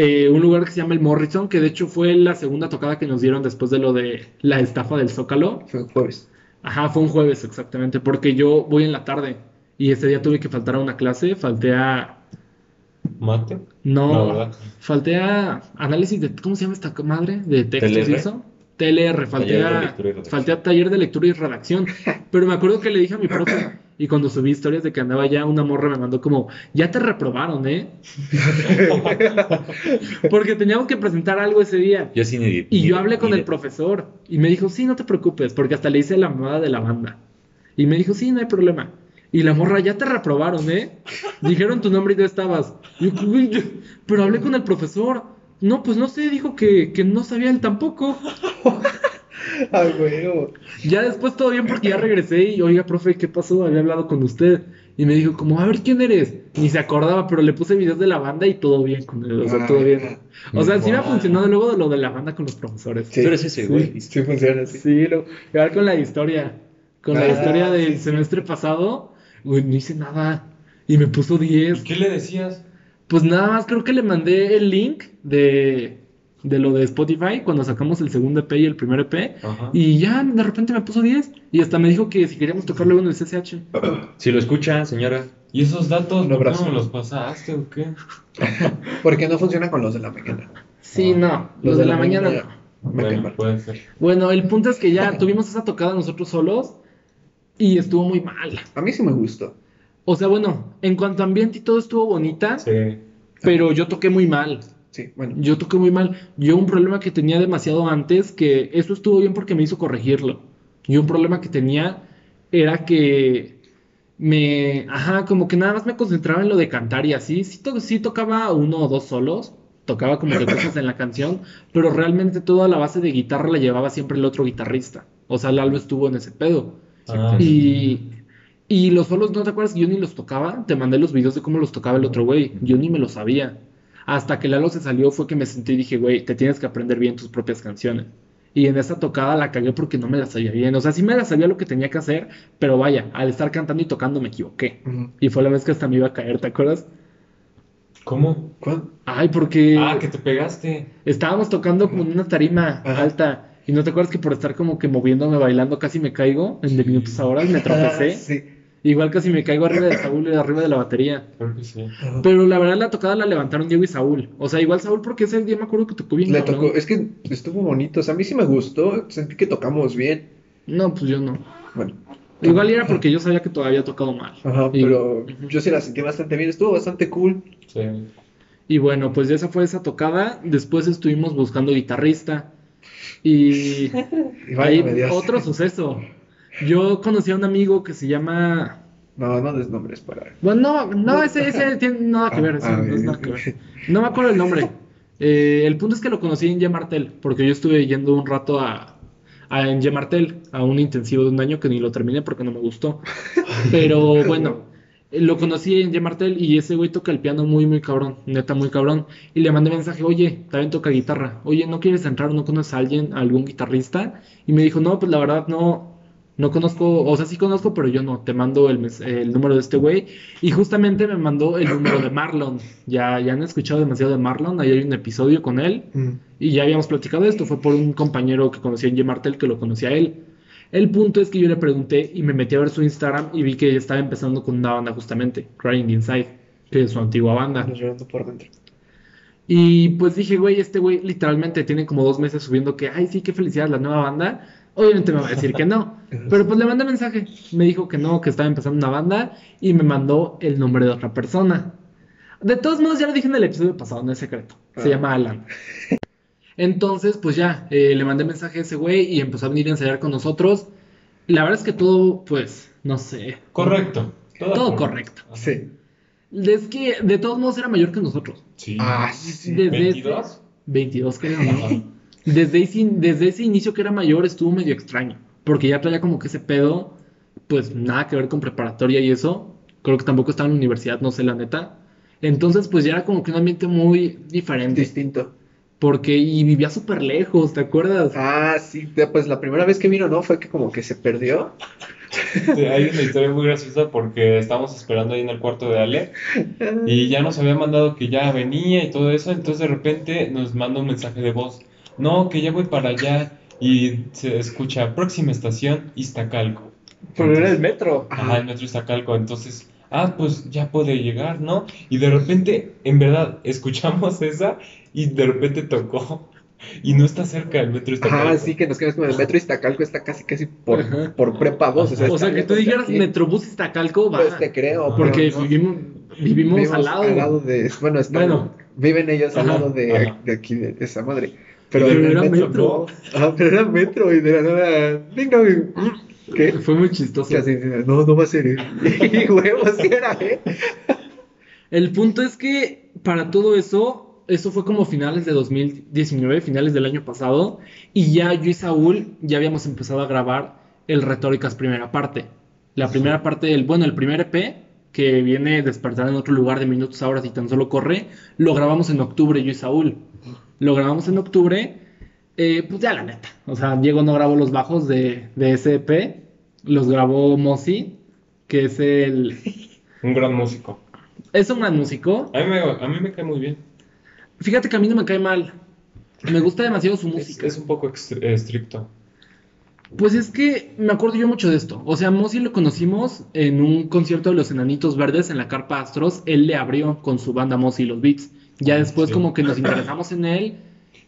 Eh, un lugar que se llama el Morrison, que de hecho fue la segunda tocada que nos dieron después de lo de la estafa del Zócalo. Fue un jueves. Ajá, fue un jueves exactamente, porque yo voy en la tarde y ese día tuve que faltar a una clase, falté a... ¿Mate? No, No, ¿verdad? falté a análisis de... ¿Cómo se llama esta madre? De textos y ¿TLR? eso. TLR, falté a, falté a taller de lectura y redacción. Pero me acuerdo que le dije a mi profe, y cuando subí historias de que andaba ya, una morra me mandó como, ya te reprobaron, ¿eh? Porque teníamos que presentar algo ese día. Yo sí ni... Y yo hablé con el profesor y me dijo, sí, no te preocupes, porque hasta le hice la mamada de la banda. Y me dijo, sí, no hay problema. Y la morra, ya te reprobaron, ¿eh? Dijeron tu nombre y tú estabas. Y yo, "Uy, yo- pero hablé con el profesor. No, pues no sé, dijo que, que no sabía él tampoco. Ah, huevo. Ya después todo bien porque ya regresé y, oiga, profe, ¿qué pasó? Había hablado con usted. Y me dijo, como, a ver, ¿quién eres? Ni se acordaba, pero le puse videos de la banda y todo bien con él. O sea, todo bien. O sea, sí me ha funcionado luego de lo de la banda con los profesores. Sí. Tú eres ese, güey. Sí funciona así. Sí, lo, igual con la historia. Con la Ah, historia del sí, sí. semestre pasado, güey, no hice nada. Y me puso 10. ¿Y qué le decías? Pues nada más creo que le mandé el link de, de lo de Spotify cuando sacamos el segundo EP y el primer EP. Ajá. Y ya de repente me puso 10. Y hasta me dijo que si queríamos tocar luego en el CCH. Si lo escucha, señora. ¿Y esos datos no me los pasaste o qué? Porque no funciona con los de la mañana. Sí, no. Los, de, la, mañana. Bueno, puede ser. Bueno, el punto es que ya tuvimos esa tocada nosotros solos. Y estuvo muy mal. A mí sí me gustó. O sea, bueno, en cuanto a ambiente y todo estuvo bonita. Sí. Pero yo toqué muy mal. Sí, bueno. Yo toqué muy mal. Yo un problema que tenía demasiado antes, que eso estuvo bien porque me hizo corregirlo. Yo un problema que tenía era que me, ajá, como que nada más me concentraba en lo de cantar y así. Sí, to- sí tocaba uno o dos solos, tocaba como que cosas en la canción, pero realmente toda la base de guitarra la llevaba siempre el otro guitarrista. O sea, Lalo estuvo en ese pedo. Ah, Y, y los solos, ¿no te acuerdas que yo ni los tocaba? Te mandé los videos de cómo los tocaba el otro güey. Yo ni me lo sabía. Hasta que Lalo se salió fue que me senté y dije, güey, te tienes que aprender bien tus propias canciones. Y en esa tocada la cagué porque no me la sabía bien. O sea, sí me la sabía lo que tenía que hacer, pero vaya, al estar cantando y tocando me equivoqué. Y fue la vez que hasta me iba a caer, ¿te acuerdas? ¿Cómo? ¿Cuándo? Ay, porque Ah, que te pegaste. estábamos tocando como en una tarima Ajá. alta. Y no te acuerdas que por estar como que moviéndome, bailando, casi me caigo en de minutos a horas, me tropecé. Sí. Igual casi me caigo arriba de Saúl y arriba de la batería. Creo que sí. Pero la verdad la tocada la levantaron Diego y Saúl. O sea, igual Saúl porque ese día me acuerdo que tocó bien. Le tocó, es que estuvo bonito, o sea, a mí sí me gustó, sentí que tocamos bien. No, pues yo no. Bueno, Igual era porque yo sabía que todavía tocado mal. ajá, Y- pero yo sí la sentí bastante bien, estuvo bastante cool. Sí. Y bueno, pues ya esa fue esa tocada. Después estuvimos buscando guitarrista. Y Y válgame Dios. otro suceso. Yo conocí a un amigo que se llama. No, no des nombres para. Bueno, no, no, ese, ese tiene nada que ver. Ah, no es nada que ver. No me acuerdo el nombre. Eh, el punto es que lo conocí en Yemartel, porque yo estuve yendo un rato a, a en Yemartel, a un intensivo de un año que ni lo terminé porque no me gustó. Pero bueno, eh, lo conocí en Yemartel y ese güey toca el piano muy, muy cabrón, neta, muy cabrón. Y le mandé mensaje, oye, también toca guitarra. Oye, ¿no quieres entrar? ¿No conoces a alguien, a algún guitarrista? Y me dijo, no, pues la verdad no, no conozco, o sea, sí conozco, pero yo no, te mando el, mes- el número de este güey. Y justamente me mandó el número de Marlon. Ya, ya han escuchado demasiado de Marlon, ahí hay un episodio con él. Mm. Y ya habíamos platicado de esto, fue por un compañero que conocí en G-Martel que lo conocía a él. El punto es que yo le pregunté y me metí a ver su Instagram y vi que estaba empezando con una banda justamente, Crying Inside, que es su antigua banda. Nos llorando por dentro. Y pues dije, güey, este güey literalmente tiene como dos meses subiendo que, ay, sí, qué felicidad, la nueva banda. Obviamente me va a decir que no. Pero pues le mandé mensaje. Me dijo que no, que estaba empezando una banda y me mandó el nombre de otra persona. De todos modos, ya lo dije en el episodio pasado, no es secreto. Se Ah. llama Alan. Entonces, pues ya, eh, le mandé mensaje a ese güey y empezó a venir a ensayar con nosotros. La verdad es que todo, pues, no sé. Correcto. Todo correcto. Sí. Es que de todos modos era mayor que nosotros. Sí. Ah, sí, sí. Desde ese- ¿22? 22 creo, ¿no? Desde ese, desde ese inicio que era mayor estuvo medio extraño, porque ya traía como que ese pedo, pues nada que ver con preparatoria y eso. Creo que tampoco estaba en la universidad, no sé la neta. Entonces, pues ya era como que un ambiente muy diferente, Distinto. porque y vivía súper lejos, ¿te acuerdas? Ah, sí, pues la primera vez que vino, ¿no? Fue que como que se perdió. Sí, hay una historia muy graciosa porque estábamos esperando ahí en el cuarto de Ale y ya nos había mandado que ya venía y todo eso, entonces de repente nos manda un mensaje de voz, no, que ya voy para allá y se escucha, próxima estación, Iztacalco. Pero era el metro. Ajá, el metro Iztacalco, entonces, ah, pues ya puede llegar, ¿no? Y de repente, en verdad, escuchamos esa y de repente tocó y no está cerca el metro Iztacalco. Ah, sí, que nos quedamos con el metro Iztacalco, está casi, casi por, Ajá. por prepa 2. O sea, O está sea, que tú dijeras aquí. Metrobús Iztacalco, va. Pues te creo, porque no. vivimos, vivimos al lado. de. Bueno, están- Bueno. viven ellos al lado de, de aquí, de esa madre. Pero, era metro. Ah, pero era metro y de la nada. Venga, güey. ¿Qué? Fue muy chistoso. No, no va a ser. Y huevos, sí era, ¿eh? El punto es que para todo eso, eso fue como finales de 2019, finales del año pasado, y ya yo y Saúl ya habíamos empezado a grabar el Retóricas primera parte. La primera parte del, bueno, el primer EP, que viene despertar en otro lugar de minutos horas y tan solo corre, lo grabamos en octubre yo y Saúl. Lo grabamos en octubre, eh, pues ya la neta. O sea, Diego no grabó los bajos de, de ese EP, los grabó Mosi, que es el... Un gran músico. Es un gran músico, A mí me, a mí me cae muy bien. Fíjate que a mí no me cae mal. Me gusta demasiado su Es, música. es un poco estricto. Pues es que me acuerdo yo mucho de esto. O sea, Mosi lo conocimos en un concierto de los Enanitos Verdes en la Carpa Astros. Él le abrió con su banda Mosi y los Beats. Ya después sí. como que nos interesamos en él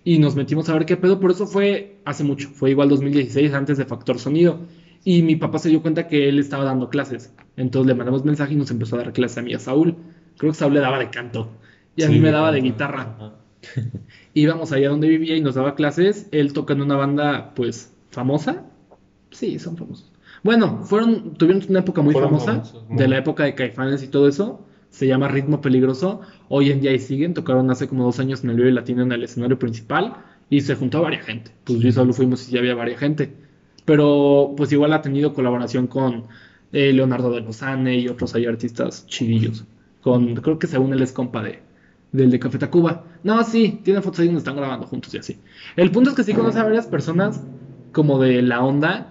y nos metimos a ver qué pedo. Por eso fue hace mucho. Fue igual 2016, antes de Factor Sonido. Y mi papá se dio cuenta que él estaba dando clases. Entonces le mandamos mensaje y nos empezó a dar clases a mí a Saúl. Creo que Saúl le daba de canto. Y a Sí, mí me daba de guitarra. ajá. íbamos allá donde vivía y nos daba clases. Él toca en una banda, pues, famosa. Sí, son famosos. Bueno, fueron, tuvieron una época muy Fueron famosa, famosos, muy. de la época de Caifanes y todo eso. Se llama Ritmo Peligroso. Hoy en día ahí siguen. Tocaron hace como dos años en el Vive Latino en el escenario principal. Y se juntó a varias gente. Pues yo solo fuimos y ya había varias gente. Pero pues igual ha tenido colaboración con eh, Leonardo de Lozane y otros ahí artistas chidillos. Con, creo que según él es compa de, del de Café Tacuba. No, sí, tiene fotos ahí donde están grabando juntos y así. El punto es que sí conoce a varias personas como de la onda,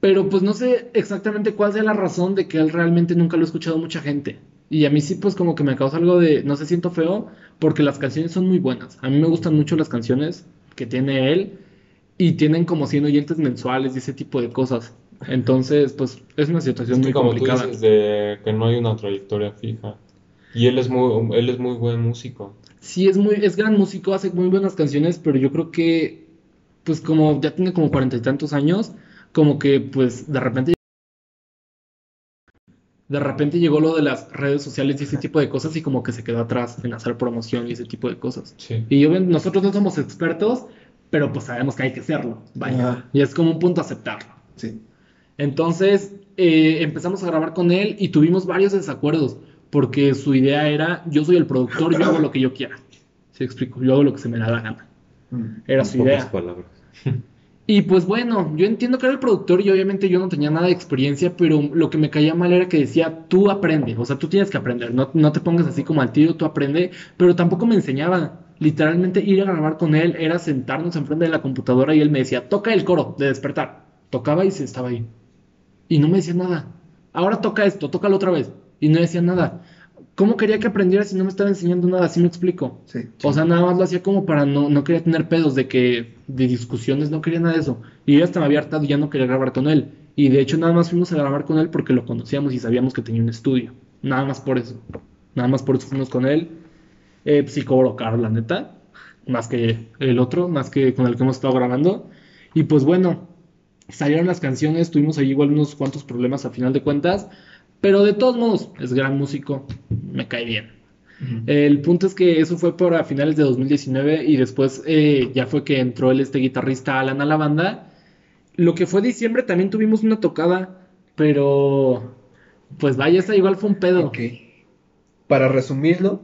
pero pues no sé exactamente cuál sea la razón de que él realmente nunca lo ha escuchado mucha gente. Y a mí sí pues como que me causa algo de, no sé, siento feo, porque las canciones son muy buenas. A mí me gustan mucho las canciones que tiene él y tienen como 100 oyentes mensuales y ese tipo de cosas. Entonces, pues es una situación Es que muy como tú complicada. dices, de que no hay una trayectoria fija. Y él es muy, él es muy buen músico. Sí, es muy, es gran músico, hace muy buenas canciones, pero yo creo que, pues como ya tiene como cuarenta y tantos años, como que pues de repente, de repente llegó lo de las redes sociales y ese tipo de cosas y como que se quedó atrás en hacer promoción y ese tipo de cosas. Sí. Y yo, nosotros no somos expertos, pero pues sabemos que hay que hacerlo, vaya. Ajá. Y es como un punto aceptarlo. Sí. Entonces eh, empezamos a grabar con él y tuvimos varios desacuerdos, porque su idea era, yo soy el productor, yo hago lo que yo quiera. ¿Sí explico? Yo hago lo que se me da la gana. Mm. Era En su pocas idea. palabras. Y pues bueno, yo entiendo que era el productor y obviamente yo no tenía nada de experiencia, pero lo que me caía mal era que decía, tú aprende, o sea, tú tienes que aprender, no, no te pongas así como al tiro, tú aprende, pero tampoco me enseñaba. Literalmente ir a grabar con él era sentarnos enfrente de la computadora y él me decía, toca el coro de despertar. Tocaba y se estaba ahí. Y no me decía nada. Ahora toca esto, tócalo otra vez. Y no decía nada. ¿Cómo quería que aprendiera si no me estaba enseñando nada? Así me explico. Sí. O sea, nada más lo hacía como para no, no quería tener pedos de que, de discusiones, no quería nada de eso. Y yo hasta me había hartado y ya no quería grabar con él. Y de hecho nada más fuimos a grabar con él porque lo conocíamos y sabíamos que tenía un estudio. Nada más por eso. Nada más por eso fuimos con él. Eh, pues la neta. Más que el otro, más que con el que hemos estado grabando. Y pues bueno, salieron las canciones, tuvimos ahí igual unos cuantos problemas a final de cuentas. Pero de todos modos, es gran músico, me cae bien. El punto es que eso fue por a finales de 2019 y después eh, ya fue que entró el este guitarrista Alan a la banda. Lo que fue diciembre también tuvimos una tocada, pero pues vaya, esa igual fue un pedo. Ok. Para resumirlo,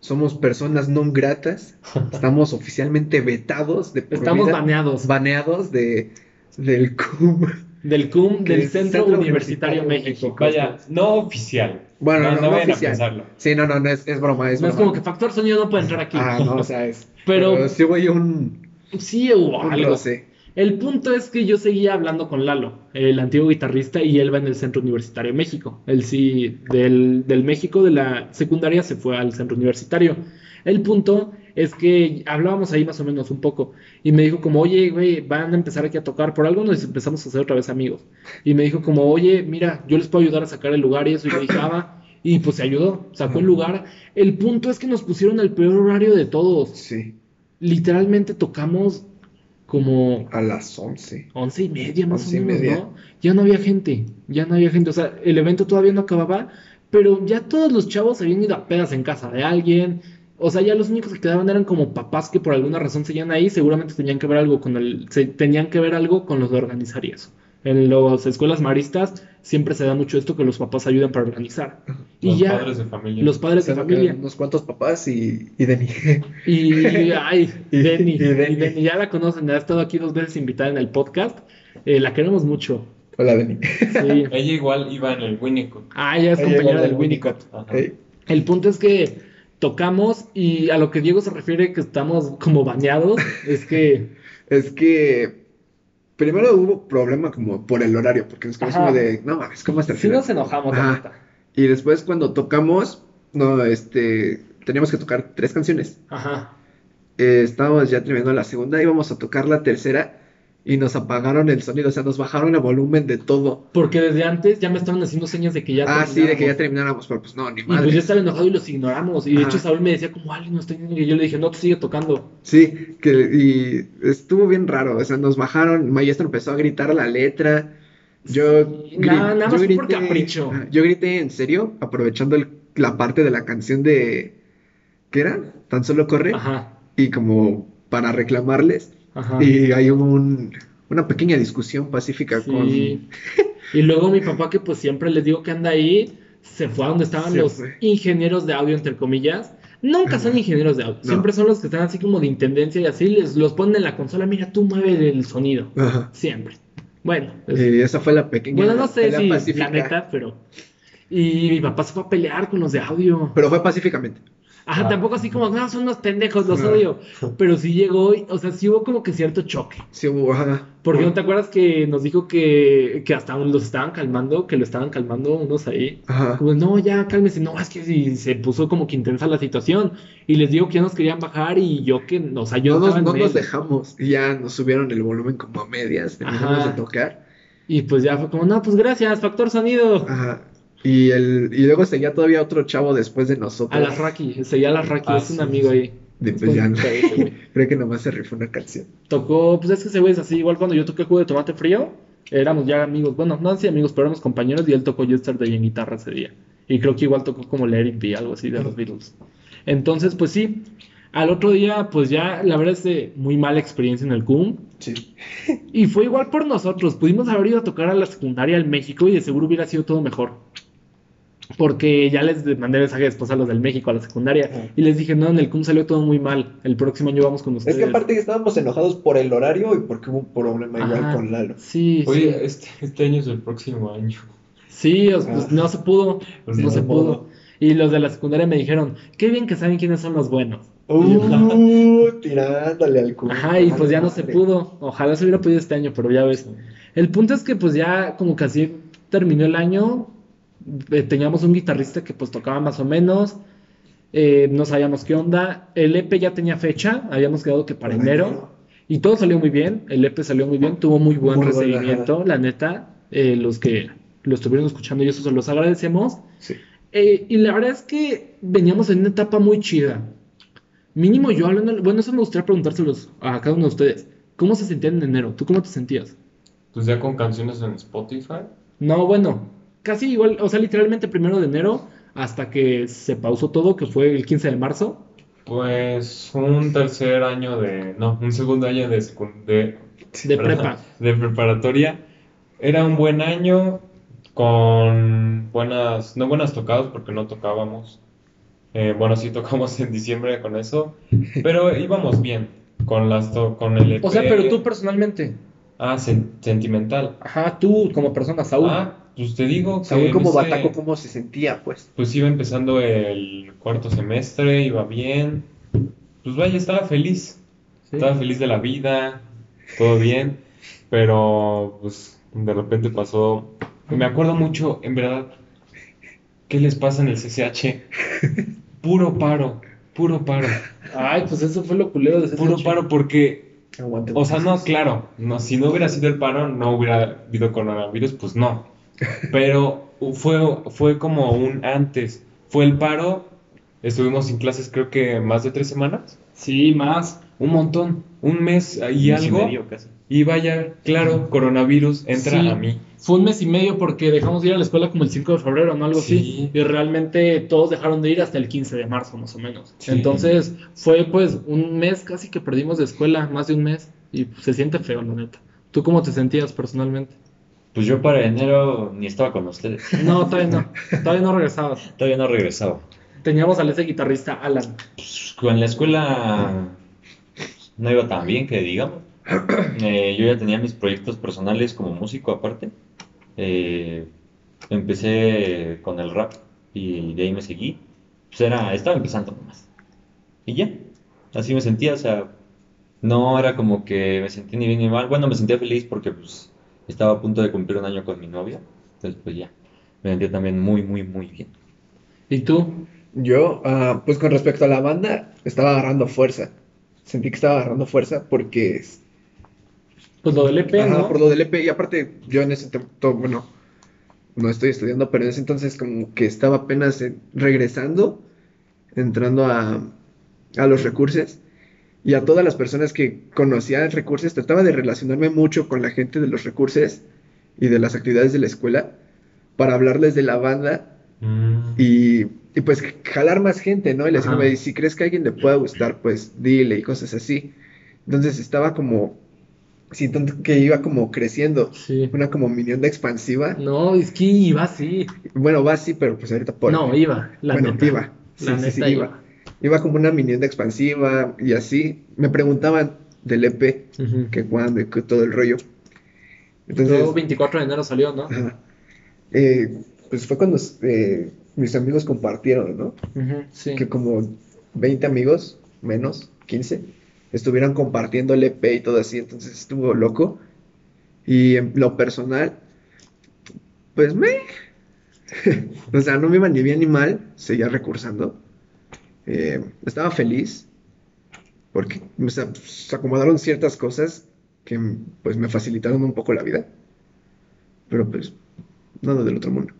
somos personas no gratas. Estamos oficialmente vetados de Estamos vida, baneados baneados de del CUM. del CUM del Centro, Centro Universitario Universitario México. México. Vaya, no oficial. Bueno, no, no, no vayan oficial. a pensarlo. Sí, no, no, no es, es broma, es No es broma. como que factor sonido no puede entrar aquí. Ah, no, o sea, es. Pero- sí voy un, Sí hubo un algo. roce. El punto es que yo seguía hablando con Lalo, el antiguo guitarrista, y él va en el Centro Universitario México. Él sí, del, del México de la secundaria se fue al Centro Universitario. El punto es que hablábamos ahí más o menos un poco, y me dijo como, oye, güey, van a empezar aquí a tocar, por algo nos empezamos a hacer otra vez amigos. Y me dijo como, oye, mira, yo les puedo ayudar a sacar el lugar y eso, y yo dije, "Ah, va". y pues se ayudó, sacó el lugar. El punto es que nos pusieron el peor horario de todos. Sí, Literalmente tocamos como a las 11. Once y media más Once o menos, media. ¿no? Ya no había gente, ya no había gente, o sea, el evento todavía no acababa, pero ya todos los chavos habían ido a pedas en casa de alguien, o sea, ya los únicos que quedaban eran como papás que por alguna razón seguían ahí, seguramente tenían que ver algo con el, se- tenían que ver algo con los de organizar y eso. En las escuelas maristas siempre se da mucho esto que los papás ayudan para organizar. Y Los ya, padres de familia. los padres de familia. unos cuantos papás y, y Denny. Y, ay, Y- Denny, y Denny. y Denny, ya la conocen, ha estado aquí dos veces invitada en el podcast, eh, la queremos mucho. Hola, Denny. Sí. Ella igual iba en el Winnicott. Ah, ya es Ella compañera del del Winnicott. Ey, El punto es que tocamos y a lo que Diego se refiere que estamos como bañados, es que Es que primero hubo problema como por el horario, porque nos quedamos como de, no mames, ¿cómo hasta el sí final? nos enojamos, la neta. Y después cuando tocamos, no, este, teníamos que tocar tres canciones. Ajá. Eh, estábamos ya terminando la segunda, íbamos a tocar la tercera y nos apagaron el sonido, o sea, nos bajaron el volumen de todo. Porque desde antes ya me estaban haciendo señas de que ya ah, sí, de que ya termináramos. pero pues no, ni Y pues madre. yo estaba enojado y los ignoramos. Y de Ajá. hecho Saúl me decía como, alguien no está yendo", Y yo le dije, no, tú sigue tocando. Sí, que y estuvo bien raro, o sea, nos bajaron, el maestro empezó a gritar la letra. Yo Sí, gri- nada- nada yo más fue por grité- capricho. Yo grité en serio, aprovechando el- la parte de la canción de ¿qué era? Tan solo corre Ajá. y como para reclamarles Ajá. y hay un, una pequeña discusión pacífica con. Y luego mi papá, que pues siempre les digo que anda ahí, se fue a donde estaban Se los fue. ingenieros de audio, entre comillas. Nunca son ingenieros de audio, No. siempre son los que están así como de intendencia y así, les los ponen en la consola, mira, tú mueve el sonido. Ajá. Siempre. Bueno, Y esa fue la pequeña bueno, no sé pelea si pacífica, la neta, pero. Y mi papá se fue a pelear con los de audio. pero fue pacíficamente. Ajá, Ah. tampoco así como, no, son unos pendejos, los odio. Pero sí llegó, o sea, sí hubo como que cierto choque. Sí hubo, ajá. Porque no te acuerdas que nos dijo que, que hasta los estaban calmando, que lo estaban calmando unos ahí. Ajá. Como, no, ya cálmese, no, es que sí, se puso como que intensa la situación. Y les digo que ya nos querían bajar y yo que, o sea, yo no nos, no nos dejamos y ya nos subieron el volumen como a medias, Ajá. de tocar. Y pues ya fue como, no, pues gracias, factor sonido. Ajá. Y, el, y luego seguía todavía otro chavo después de nosotros. A las Raki, seguía a las Raki, Ah, es un sí, amigo sí. ahí. De, Es pues ya no. Creo que nomás se rifó una canción. Tocó, pues es que ese güey es así, igual cuando yo toqué el juego de tomate frío, éramos ya amigos, bueno, no así amigos, pero éramos compañeros y él tocó Yesterday en guitarra ese día. Y creo que igual tocó como It Be, algo así de los Beatles. Entonces, pues sí, al otro día, pues ya la verdad es de muy mala experiencia en el CUM. Sí. Y fue igual por nosotros, pudimos haber ido a tocar a la secundaria al México y de seguro hubiera sido todo mejor. Porque ya les mandé mensaje después a los del México, a la secundaria, Ajá. y les dije, no, en el CUM salió todo muy mal, el próximo año vamos con Es ustedes. que aparte estábamos enojados por el horario y porque hubo un problema igual Ajá. con Lalo. Sí, sí. Oye, este, este año es el próximo año. Sí, os- pues, Ah. no se pudo, Pues no se pudo. Y los de la secundaria me dijeron, qué bien que saben quiénes son los buenos. Uh, tirándole al cubo. Ajá, y pues ya no se pudo. Ojalá se hubiera podido este año, pero ya ves. El punto es que pues ya como que así terminó el año, eh, teníamos un guitarrista que pues tocaba más o menos, eh, no sabíamos qué onda, el EP ya tenía fecha, habíamos quedado que para enero, y todo salió muy bien, el EP salió muy bien, tuvo muy buen Muy buena, recibimiento, la neta, eh, los que lo estuvieron escuchando y eso se los agradecemos. Sí. Eh, y la verdad es que veníamos en una etapa muy chida. Mínimo yo hablando, bueno, eso me gustaría preguntárselos a cada uno de ustedes. ¿Cómo se sentían en enero? ¿Tú cómo te sentías? Pues ya con canciones en Spotify. No, bueno, casi igual, o sea, literalmente primero de enero hasta que se pausó todo, que fue el 15 de marzo. Pues un tercer año de, no, un segundo año de, de, De perdón, prepa. de preparatoria. Era un buen año con buenas, no buenas tocadas porque no tocábamos. Eh, bueno, sí tocamos en diciembre con eso, pero íbamos bien con las to- con el EP. O sea, pero tú personalmente. Ah, sen- sentimental. Ajá, tú como persona, Saúl. Ah, pues te digo que en como ese- bataco, ¿cómo se sentía, pues? Pues iba empezando el cuarto semestre, iba bien. Pues vaya, estaba feliz. Sí. Estaba feliz de la vida, todo bien. Pero pues de repente pasó. Me acuerdo mucho, en verdad, ¿qué les pasa en el CCH? Puro paro, puro paro, Ay, pues eso fue lo culero de ese puro CCH. paro porque o sea, no, claro, no, si no hubiera sido el paro, no hubiera habido coronavirus, pues no. Pero fue, fue como un antes. Fue el paro, estuvimos sin clases creo que más de tres semanas, Sí, más. un montón, un mes y Mes y algo. medio casi. Y vaya, claro, coronavirus entra Sí. a mí. Fue un mes y medio porque dejamos de ir a la escuela como el 5 de febrero, ¿no? Algo Sí. así. Y realmente todos dejaron de ir hasta el 15 de marzo, más o menos. Sí. Entonces, fue pues un mes casi que perdimos de escuela, más de un mes. Y se siente feo, la neta. ¿Tú cómo te sentías personalmente? Pues yo para enero ni estaba con ustedes. No, todavía no. Todavía no regresabas. Todavía no regresaba. Teníamos al ese guitarrista, Alan. Pues, con la escuela no iba tan bien que digamos. Eh, yo ya tenía mis proyectos personales como músico aparte. Eh, empecé con el rap y de ahí me seguí. Pues era, estaba empezando nomás. Y ya, así me sentía, o sea, no era como que me sentía ni bien ni mal. Bueno, me sentía feliz porque pues estaba a punto de cumplir un año con mi novia. Entonces pues ya, me sentía también muy, muy, muy bien. ¿Y tú? Yo, ah, pues con respecto a la banda, estaba agarrando fuerza. Sentí que estaba agarrando fuerza porque, Pues lo del EP, ajá, ¿no? por lo del EP, y aparte yo en ese tiempo, bueno, no estoy estudiando, pero en ese entonces como que estaba apenas regresando, entrando a, a los recursos. Y a todas las personas que conocía en recursos, trataba de relacionarme mucho con la gente de los recursos y de las actividades de la escuela para hablarles de la banda Mm. y, y, pues jalar más gente, ¿no? Y le decía, Ajá. "Güey, si crees que a alguien le pueda gustar, pues dile y cosas así. Entonces estaba como, siento que iba como creciendo, Sí. una como mini onda expansiva. No, es que iba así. Bueno, va así, pero pues ahorita por... No, iba, la bueno, neta. iba. Sí, La sí, neta sí, iba. Iba como una mini onda expansiva y así. Me preguntaban del EP, que cuándo y que todo el rollo. Entonces... Luego 24 de enero salió, ¿no? ajá. Eh, pues fue cuando eh, mis amigos compartieron, ¿no? Sí. que como 20 amigos, menos, 15, estuvieran compartiendo el EP y todo así, entonces estuvo loco. Y en lo personal, pues me... o sea, no me iba ni bien ni mal, seguía recursando. Eh, estaba feliz porque o sea, se acomodaron ciertas cosas que pues me facilitaron un poco la vida. pero pues nada del otro mundo.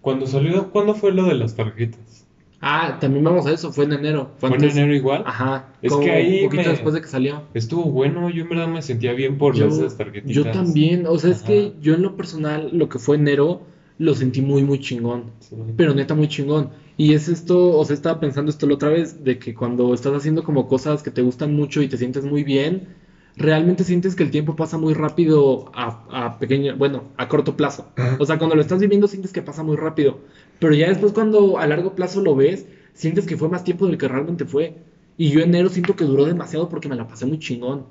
Cuando salió, ¿cuándo fue lo de las tarjetas? Ah, también vamos a eso, fue en enero. ¿Fue en antes- enero igual? Ajá. Es que ahí Un poquito me- después de que salió. Estuvo bueno, yo en verdad me sentía bien por Yo, esas tarjetitas. yo también, o sea, es que yo en lo personal, lo que fue enero, lo sentí muy, muy chingón. Sí. Pero neta, muy chingón. Y es esto, o sea, estaba pensando esto la otra vez, de que cuando estás haciendo como cosas que te gustan mucho y te sientes muy bien, realmente sientes que el tiempo pasa muy rápido a, a pequeño, bueno, a corto plazo. Ajá. O sea, cuando lo estás viviendo sientes que pasa muy rápido. Pero ya después cuando a largo plazo lo ves, sientes que fue más tiempo del que realmente fue. Y yo enero siento que duró demasiado porque me la pasé muy chingón.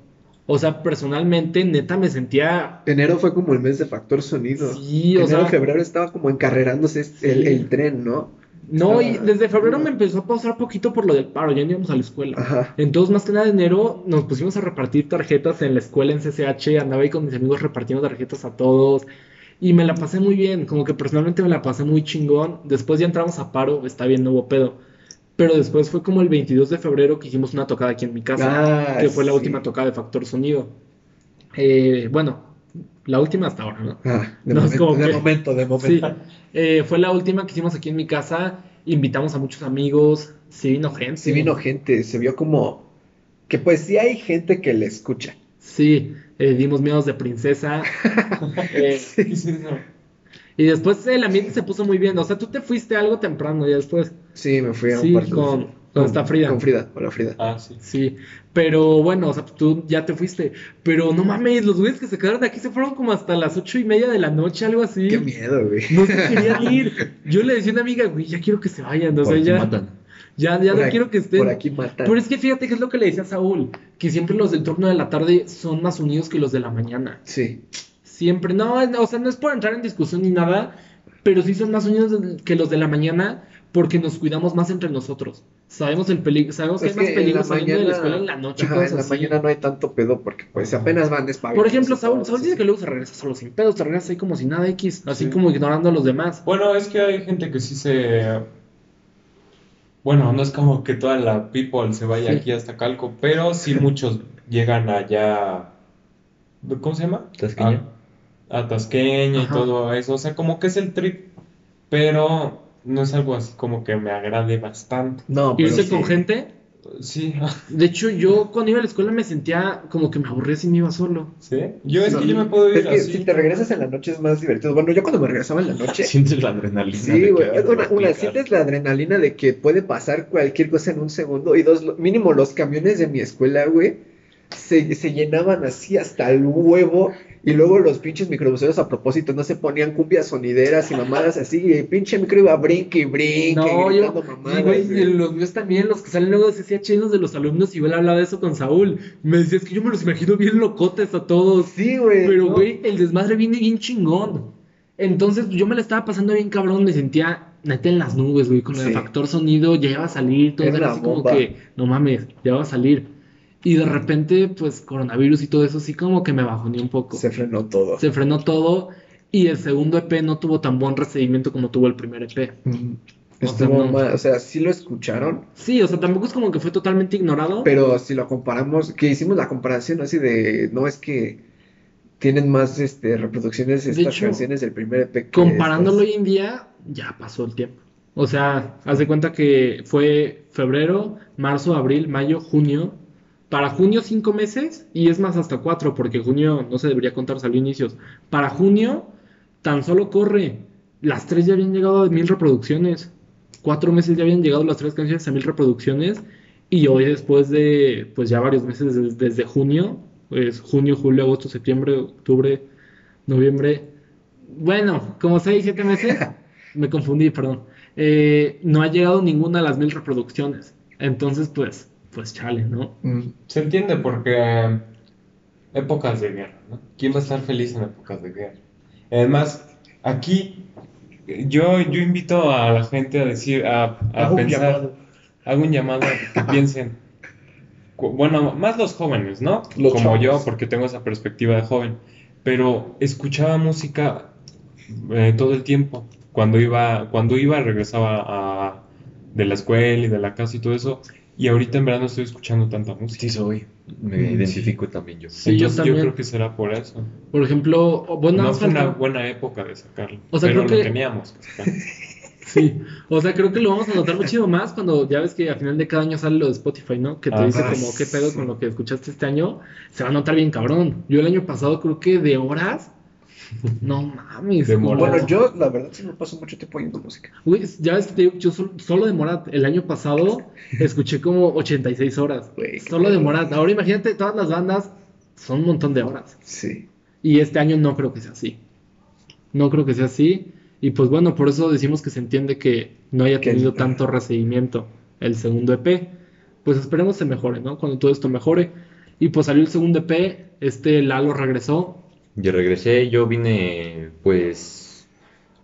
O sea, personalmente, neta, me sentía... Enero fue como el mes de factor sonido. Sí, o Enero, sea... febrero estaba como encarrerándose el tren, ¿no? No, y Estaba- desde febrero me empezó a pausar poquito por lo del paro, ya no íbamos a la escuela. Ajá. Entonces, más que nada de enero, nos pusimos a repartir tarjetas en la escuela en CCH, andaba ahí con mis amigos repartiendo tarjetas a todos. Y me la pasé muy bien, como que personalmente me la pasé muy chingón. Después ya entramos a paro, está bien, no hubo pedo. Pero después fue como el 22 de febrero que hicimos una tocada aquí en mi casa, Ah, que fue la última tocada de Factor Sonido. Eh, bueno, la última hasta ahora, ¿no? Ah, de, No, es momento, como de que- momento, de Sí, momento. eh, fue la última que hicimos aquí en mi casa. Invitamos a muchos amigos, sí vino gente. Sí vino gente, se vio como que pues sí hay gente que le escucha. Sí, eh, dimos miedos de princesa. Eh, ¿Qué es eso? y después el ambiente se puso muy bien. O sea, tú te fuiste algo temprano y después. Sí, me fui a un Sí, parte de- con- con esta Frida. Con Frida, hola Frida. Ah, sí. Sí, pero bueno, o sea, tú ya te fuiste. Pero no mames, los güeyes que se quedaron de aquí se fueron como hasta las ocho y media de la noche, algo así. Qué miedo, güey. No se querían ir. Yo le decía a una amiga, güey, ya quiero que se vayan. O Por sea, aquí ya, matan. ya, ya Por no aquí- quiero que estén. Por aquí matan. Pero es que fíjate que es lo que le decía a Saúl, que siempre los del turno de la tarde son más unidos que los de la mañana. Sí. Siempre, no, es- o sea, no es por entrar en discusión ni nada, pero sí son más unidos que los de la mañana porque nos cuidamos más entre nosotros. Sabemos el peligro, sabemos que Es hay más que en peligro la saliendo de la mañana, escuela en la noche, ajá, en la así. mañana no hay tanto pedo porque pues apenas van despabilados. Por ejemplo, Saúl, Saúl dice que luego se regresa solo sin pedos, te regresas ahí como si nada X, así Sí. como ignorando a los demás. Bueno, es que hay gente que sí se... Bueno, no es como que toda la people se vaya Sí. aquí hasta Calco, pero sí muchos llegan allá... ¿Cómo se llama? Tasqueña. A, a Tasqueña y todo eso. O sea, como que es el trip, pero no es algo así como que me agrade bastante. No, pero Irse sí. con gente. Sí, De hecho, yo cuando iba a la escuela me sentía como que me aburría si me iba solo. ¿sí? Yo es No, que yo me puedo ir Es que así. si te regresas en la noche es más divertido. Bueno, yo cuando me regresaba en la noche. Sientes la adrenalina. Sí, que güey. Una, una, sientes la adrenalina de que puede pasar cualquier cosa en un segundo. Y dos, mínimo los camiones de mi escuela, güey, se, se llenaban así hasta el huevo. Y luego los pinches microbuseros a propósito no se ponían cumbias sonideras y mamadas así. Y el pinche micro iba brinque y brinque, No, yo, y, mamadas, y los míos también, los que salen luego de CCH, los de los alumnos, y yo le hablaba de eso con Saúl. Me decía, es que yo me los imagino bien locotes a todos. Sí, güey. Pero, ¿no? güey, el desmadre viene bien chingón. Entonces, yo me la estaba pasando bien cabrón, me sentía neta en las nubes, güey, con el Sí. factor sonido, ya iba a salir, todo Era así como que, no mames, ya va a salir. Y de repente, pues, coronavirus y todo eso, sí como que me bajoné un poco. Se frenó todo. Se frenó todo, y el segundo EP no tuvo tan buen recibimiento como tuvo el primer EP. Mm. O sea, Estuvo no. mal, o sea, sí lo escucharon, Sí, o sea, tampoco es como que fue totalmente ignorado. pero si lo comparamos, que hicimos la comparación así de, no es que tienen más este, reproducciones De estas hecho, canciones del primer EP que Comparándolo estas. hoy en día, ya pasó el tiempo. O sea, haz de cuenta que fue febrero, marzo, abril, mayo, junio. Para junio cinco meses y es más hasta cuatro porque junio no se debería contar, salió inicios. Para junio tan solo corre. Las tres ya habían llegado a mil reproducciones. Cuatro meses ya habían llegado las tres canciones a mil reproducciones. Y hoy después de pues ya varios meses des- desde, junio, pues junio, julio, agosto, septiembre, octubre, noviembre, bueno, como seis, siete meses, me confundí, perdón. Eh, no ha llegado ninguna a las mil reproducciones. Entonces, pues, pues chale, ¿no? Mm, Se entiende porque eh, épocas de guerra, ¿no? ¿Quién va a estar feliz en épocas de guerra? Además, aquí yo, yo invito a la gente a decir, a, a Hago un pensar, llamado. hago un llamado a que piensen, bueno, más los jóvenes, ¿no? Los Como chavos. yo, porque tengo esa perspectiva de joven, pero escuchaba música eh, todo el tiempo. Cuando iba, cuando iba, regresaba a- de la escuela y de la casa y todo eso, Y ahorita en verano estoy escuchando tanta música. Sí soy. Me Mm, identifico también yo. Sí, yo Entonces también. creo que será por eso. Por ejemplo, bueno, no fue una buena época de sacarlo. O sea, pero creo lo que- teníamos que sacar. Sí, o sea, creo que lo vamos a notar mucho más cuando ya ves que a final de cada año sale lo de Spotify, ¿no? Que te Ah, dice como qué pedo con lo que escuchaste este año. Se va a notar bien cabrón. Yo el año pasado creo que de horas. No mames. De como- Morat. Bueno, yo la verdad sí me paso mucho tiempo oyendo música. Güey, ya ves que te digo, yo sol- solo de Morat, el año pasado escuché como 86 horas. Güey, Solo de. Morat. Ahora imagínate, todas las bandas son un montón de horas. Sí. Y este año no creo que sea así. No creo que sea así. Y pues bueno, por eso decimos que se entiende que no haya Que- tenido tanto recibimiento el segundo EP. Pues esperemos se mejore, ¿no? Cuando todo esto mejore. Y pues salió el segundo EP, este Lalo regresó. Yo regresé, yo vine, pues,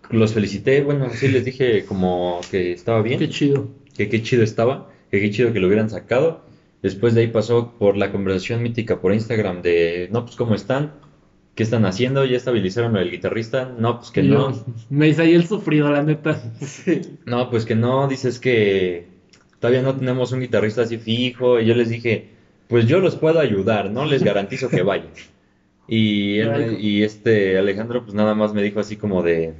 los felicité, bueno, sí les dije como que estaba bien, Qué chido. que qué chido estaba, que qué chido que lo hubieran sacado. Después de ahí pasó por la conversación mítica por Instagram de, no, pues, ¿cómo están? ¿Qué están haciendo? ¿Ya estabilizaron al guitarrista? No, pues que no. me hice ahí el sufrido, la neta. No, pues que no, dices que todavía no tenemos un guitarrista así fijo. Y yo les dije, pues yo los puedo ayudar, no les garantizo que vayan. Y, él y este Alejandro, pues nada más me dijo así como de,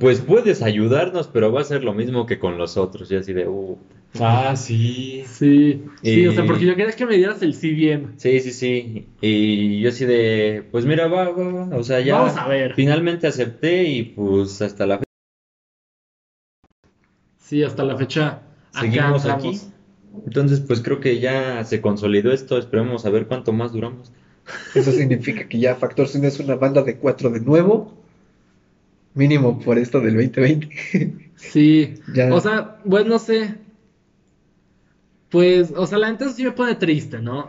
pues puedes ayudarnos, pero va a ser lo mismo que con los otros. Y así de, uh. Ah, sí. Sí, sí, o sea, porque yo quería que me dieras el sí bien. Sí, sí, sí. Y yo así de, pues mira, va, va, va. O sea, ya Vamos a ver. finalmente acepté y pues hasta la fecha Sí, hasta la fecha. seguimos aquí. Entonces, pues creo que ya se consolidó esto. Esperemos a ver cuánto más duramos. Eso significa que ya Factor Cine es una banda de cuatro de nuevo. Mínimo por esto del 2020. Sí, Ya. o sea, pues no sé. Pues, o sea, la neta sí me pone triste, ¿no?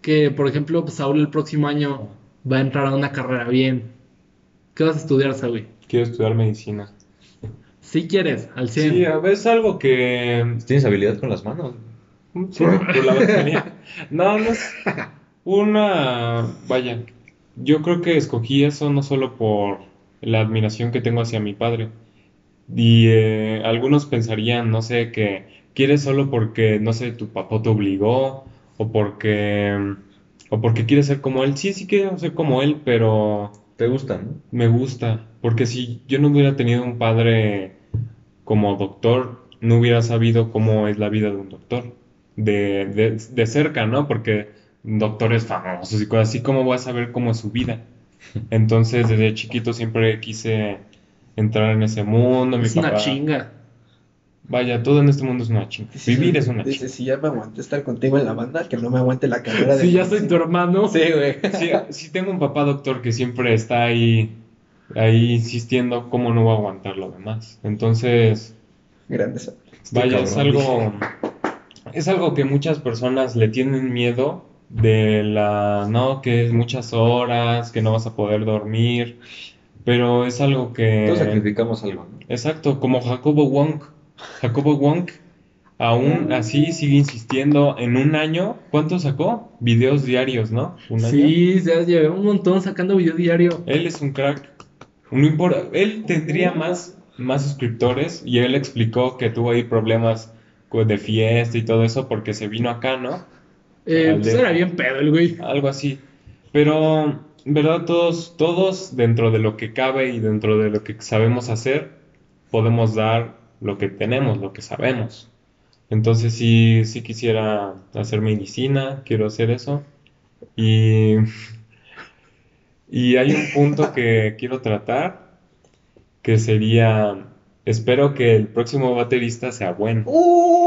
Que, por ejemplo, pues, Saúl el próximo año va a entrar a una carrera bien. ¿Qué vas a estudiar, Saúl? Quiero estudiar medicina. Si quieres, al 100. Sí, a ver, es algo que... Tienes habilidad con las manos. Sí, por la batería. No, no es una... Vaya, yo creo que escogí eso no solo por la admiración que tengo hacia mi padre. Y eh, algunos pensarían, no sé, que quieres solo porque, no sé, tu papá te obligó o porque... O porque quieres ser como él. Sí, sí quiero ser como él, pero... ¿Te gustan? no? Me gusta, porque si yo no hubiera tenido un padre como doctor, no hubiera sabido cómo es la vida de un doctor, de, de, de cerca, ¿no? Porque doctores famosos y cosas así, ¿cómo voy a saber cómo es su vida? Entonces, desde chiquito siempre quise entrar en ese mundo, mi es una papá- chinga. Vaya, todo en este mundo es una chinga. Vivir es una Dice, chinga. si ya me aguanté estar contigo en la banda, que no me aguante la carrera de Si ya soy tu hermano. Sí, güey. Sí, sí tengo un papá doctor que siempre está ahí, ahí insistiendo cómo no va a aguantar lo demás. Entonces... Grandes. Vaya, es algo, es algo que muchas personas le tienen miedo de la, no, que es muchas horas, que no vas a poder dormir, pero es algo que, Todos sacrificamos algo. ¿no? exacto, como Jacobo Wong, Jacobo Wong, aún así sigue insistiendo en un año, ¿cuánto sacó? Videos diarios, ¿no? Un año. Sí, ya llevé un montón sacando video diario. Él es un crack. No importa, él tendría más, más suscriptores y él explicó que tuvo ahí problemas de fiesta y todo eso porque se vino acá, ¿no? Eh, pues era bien pedo el güey. Algo así. Pero, en verdad, todos, todos dentro de lo que cabe y dentro de lo que sabemos hacer, podemos dar lo que tenemos, lo que sabemos. Entonces, sí, sí quisiera hacer medicina, quiero hacer eso. Y, y hay un punto que quiero tratar, que sería, espero que el próximo baterista sea bueno. Uh,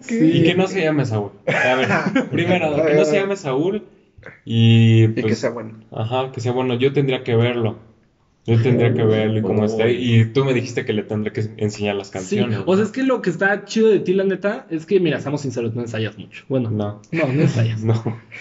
Sí. Y que no se llame Saúl. A ver, primero, que no se llame Saúl y Y que pues, sea bueno. ajá, que sea bueno. Yo tendría que verlo. Yo tendría que verlo y cómo está. Y tú me dijiste que le tendré que enseñar las Sí, canciones. o sea, es que lo que está chido de ti, la neta, es que, mira, seamos sinceros, no ensayas mucho. Bueno, no, No, no, ensayas. no.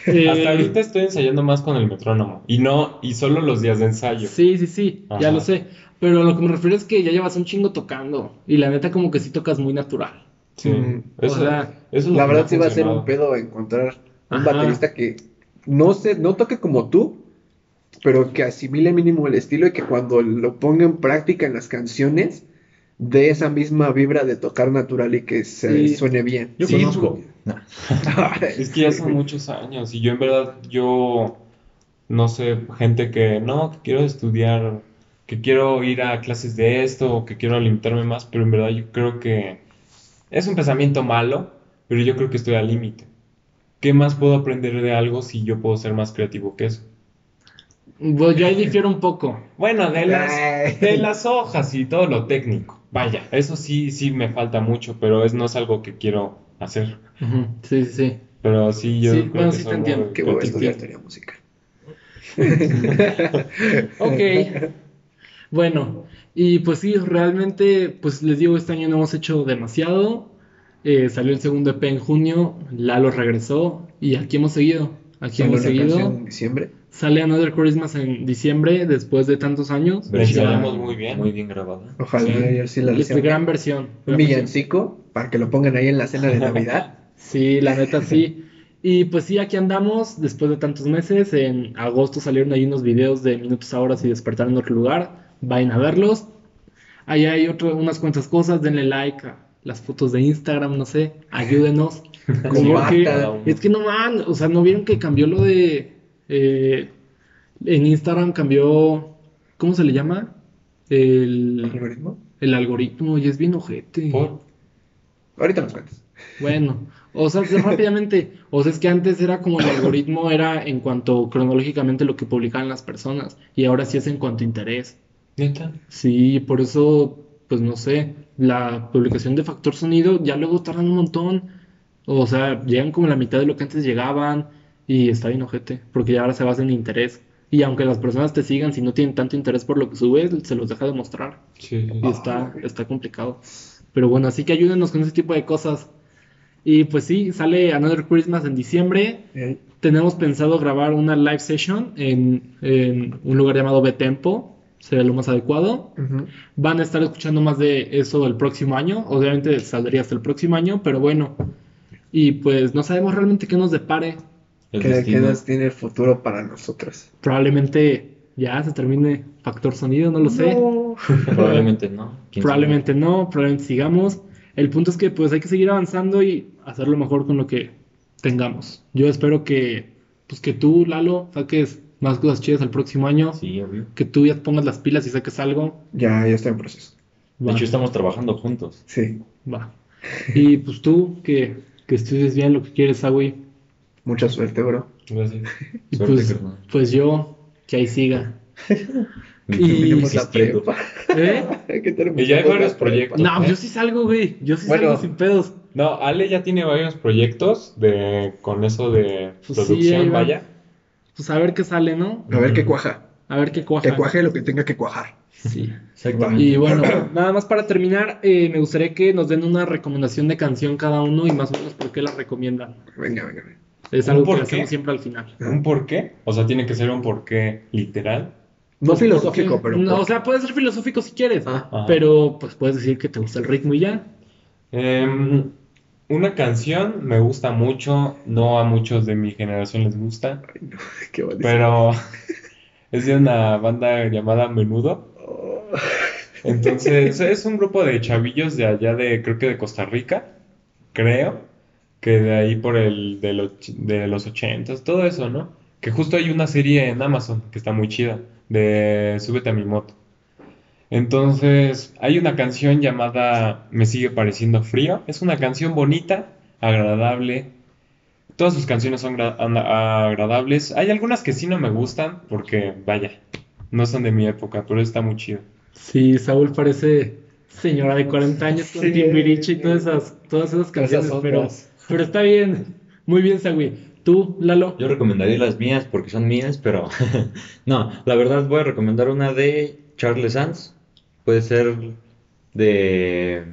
Eh, Hasta ahorita estoy ensayando más con el metrónomo. Y no, y solo los días de ensayo. Sí, sí, sí, ya lo sé. Pero lo que me refiero es que ya llevas un chingo tocando. Y la neta, como que sí tocas muy natural. Sí. Mm, Eso, o sea, eso es lo La verdad sí va a ser un pedo encontrar un Ajá. baterista que no se, no toque como tú, pero que asimile mínimo el estilo y que cuando lo ponga en práctica en las canciones dé esa misma vibra de tocar natural y que se Sí. suene bien. Yo Sí, conozco. No. Es que ya son muchos años y yo en verdad, yo no sé, gente que no, que quiero estudiar, que quiero ir a clases de esto o que quiero limitarme más, pero en verdad yo creo que es un pensamiento malo, pero yo creo que estoy al límite. ¿Qué más puedo aprender de algo si yo puedo ser más creativo que eso? Pues yo ahí difiero un poco. Bueno, de las, de las hojas y todo lo técnico. Vaya, eso sí, sí me falta mucho, pero es, no es algo que quiero hacer. Sí, sí, sí. Pero sí, yo Sí, creo bueno, que sí te entiendo. Qué huevo creativo. estudiar teoría musical. Ok. Bueno, y pues sí, realmente, pues les digo, este año no hemos hecho demasiado. Eh, salió el segundo EP en junio, Lalo regresó y aquí hemos seguido. Aquí hemos seguido. en diciembre. Sale Another Christmas en diciembre, después de tantos años. Versión ensayamos muy bien. Muy bien grabada. Ojalá Sí. ayer sí la Es gran versión. Un villancico para que lo pongan ahí en la cena de Navidad. Sí, la neta sí. Y pues sí, aquí andamos después de tantos meses. En agosto salieron ahí unos videos de minutos a horas y despertar en otro lugar. Vayan a verlos. Ahí hay otro, unas cuantas cosas. Denle like a las fotos de Instagram, no sé. Ayúdenos. Es que no man, o sea, ¿no vieron que cambió lo de... eh, en Instagram cambió... ¿Cómo se le llama? El, ¿Algoritmo? el algoritmo y es bien ojete. Por- Ahorita nos cuentas. Bueno, o sea, rápidamente, o sea, es que antes era como el algoritmo era en cuanto cronológicamente lo que publicaban las personas y ahora sí es en cuanto a interés. ¿Neta? Sí, por eso, pues no sé, la publicación de factor sonido ya luego tardan un montón, o sea, llegan como la mitad de lo que antes llegaban y está bien ojete, porque ya ahora se basa en interés. Y aunque las personas te sigan, si no tienen tanto interés por lo que subes, se los deja de mostrar. Sí. Y está, está complicado. Pero bueno, así que ayúdenos con ese tipo de cosas. Y pues sí, sale Another Christmas en diciembre. Eh, Tenemos pensado grabar una live session en, en un lugar llamado Betempo. Sería lo más adecuado. ujú. Van a estar escuchando más de eso el próximo año. Obviamente saldría hasta el próximo año, pero bueno. Y pues no sabemos realmente qué nos depare. El ¿Qué, qué nos tiene el futuro para nosotros? Probablemente ya se termine factor sonido, no lo sé. Probablemente no. quién sabe. Probablemente no, probablemente sigamos. El punto es que pues hay que seguir avanzando y hacerlo mejor con lo que tengamos. Yo espero que pues que tú, Lalo, saques más cosas chidas el próximo año, Sí, obvio. que tú ya pongas las pilas y saques algo. Ya, ya está en proceso. De Va, hecho, estamos trabajando juntos. Sí. va. Y pues tú, que, que estudies bien lo que quieres, Agui. Mucha suerte, bro. Gracias. Y Suerte, pues, carnal. pues yo, que ahí siga. Y- Terminemos la Existiendo. prepa. ¿Eh? Y ya hay varios proyectos. No, yo sí salgo, güey. Yo sí Bueno. salgo sin pedos. No, Ale ya tiene varios proyectos de con eso de Pues sí, producción, vaya. Pues a ver qué sale, ¿no? A ver qué cuaja. A ver qué cuaja. Que cuaje lo que tenga que cuajar. Sí. Exactamente. Y bueno, nada más para terminar, eh, me gustaría que nos den una recomendación de canción cada uno y más o menos por qué la recomiendan. Venga, venga, venga. Es ¿Un algo que hacemos siempre al final. ¿Un por qué? O sea, tiene que ser un por qué literal. No filosófico, Porque- pero. No, por- o sea, puede ser filosófico si quieres, Ah. Pero pues puedes decir que te gusta el ritmo y ya. Em, una canción me gusta mucho, no a muchos de mi generación les gusta, Qué bonito. pero es de una banda llamada Menudo. Oh. Entonces, es un grupo de chavillos de allá de, creo que de Costa Rica, creo, que de ahí por el de los, de los ochentas, todo eso, ¿no? Que justo hay una serie en Amazon que está muy chida, de Súbete a mi moto. Entonces, hay una canción llamada Me sigue pareciendo frío. Es una canción bonita, agradable. Todas sus canciones son agradables. Hay algunas que sí no me gustan porque, vaya, no son de mi época, pero está muy chido. Sí, Saúl parece señora de 40 años con Sí. Timbiriche y todas esas, todas esas canciones, Esas pero, pero está bien. Muy bien, Saúl. Tú, Lalo. Yo recomendaría las mías porque son mías, pero no, la verdad voy a recomendar una de Charles Sands. Puede ser de...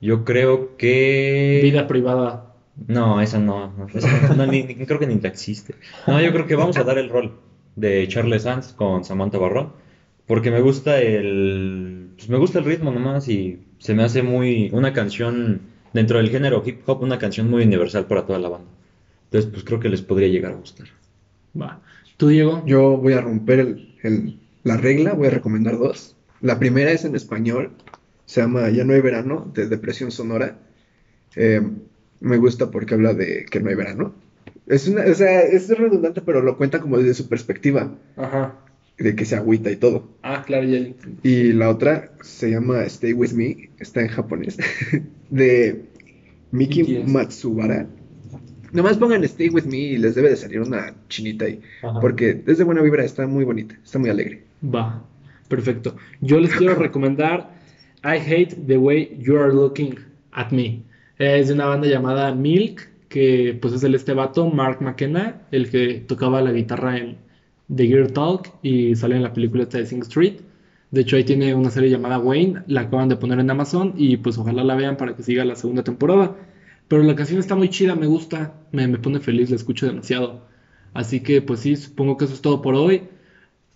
Yo creo que... Vida privada. No, esa no, no, esa no, ni- ni- creo que ni existe. No, yo creo que vamos a dar el rol de Charles Sands con Samantha Barrón, porque me gusta el, pues me gusta el ritmo nomás y se me hace muy una canción dentro del género hip hop, una canción muy universal para toda la banda. Entonces, pues creo que les podría llegar a gustar. Va. Tú, Diego. Yo voy a romper el- el- la regla, voy a recomendar dos. La primera es en español Se llama Ya no hay verano, de Depresión Sonora. Eh, me gusta porque habla de que no hay verano. Es una, o sea, es redundante, pero lo cuenta como desde su perspectiva, Ajá. de que se agüita y todo. Ah, claro, ya entendí. Y la otra se llama Stay With Me, está en japonés, de Miki. Matsubara. Nomás pongan Stay With Me y les debe de salir una chinita ahí, Ajá. porque es de buena vibra, está muy bonita, está muy alegre. Va, perfecto. Yo les quiero recomendar I Hate the Way You Are Looking at Me. Es de una banda llamada Milk, que pues es el este vato, Mark McKenna, el que tocaba la guitarra en The Gear Talk y sale en la película de Sing Street. De hecho, ahí tiene una serie llamada Wayne, la acaban de poner en Amazon y pues ojalá la vean para que siga la segunda temporada. Pero la canción está muy chida, me gusta, me, me pone feliz, la escucho demasiado. Así que pues sí, supongo que eso es todo por hoy.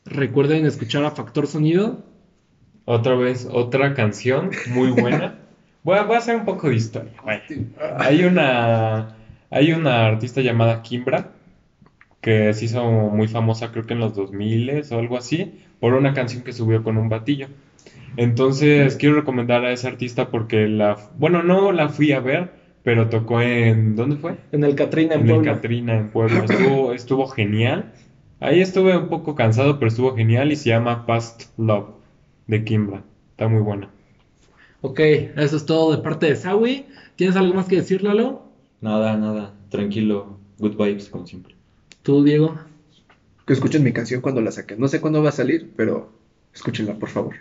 Recuerden escuchar a Factor Sonido. Otra vez, otra canción muy buena. Voy a, voy a hacer un poco de historia. Bueno, hay una, hay una artista llamada Kimbra que se hizo muy famosa, creo que en los 2000 o algo así, por una canción que subió con un batillo. Entonces, quiero recomendar a esa artista porque la, bueno, no la fui a ver, pero tocó en, ¿dónde fue? En el Catrina, en En el Puebla. Catrina, en Puebla. Estuvo, estuvo genial. Ahí estuve un poco cansado, pero estuvo genial y se llama Past Love de Kimbra. Está muy buena. Ok, eso es todo de parte de Sawi. ¿Tienes algo más que decir, Lalo? Nada, nada, tranquilo, good vibes como siempre. ¿Tú, Diego? Que escuchen mi canción cuando la saquen. No sé cuándo va a salir, pero escúchenla, por favor.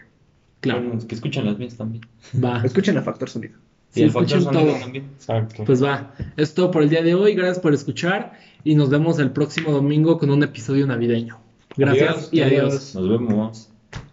Claro, Bueno, es que escuchan las mías también. va. Escuchen a Factor Sonido. Sí, factor escuchen sonido todo. también. Exacto. Pues va, es todo por el día de hoy. Gracias por escuchar y nos vemos el próximo domingo con un episodio navideño. Gracias Adiós, y adiós. Nos vemos.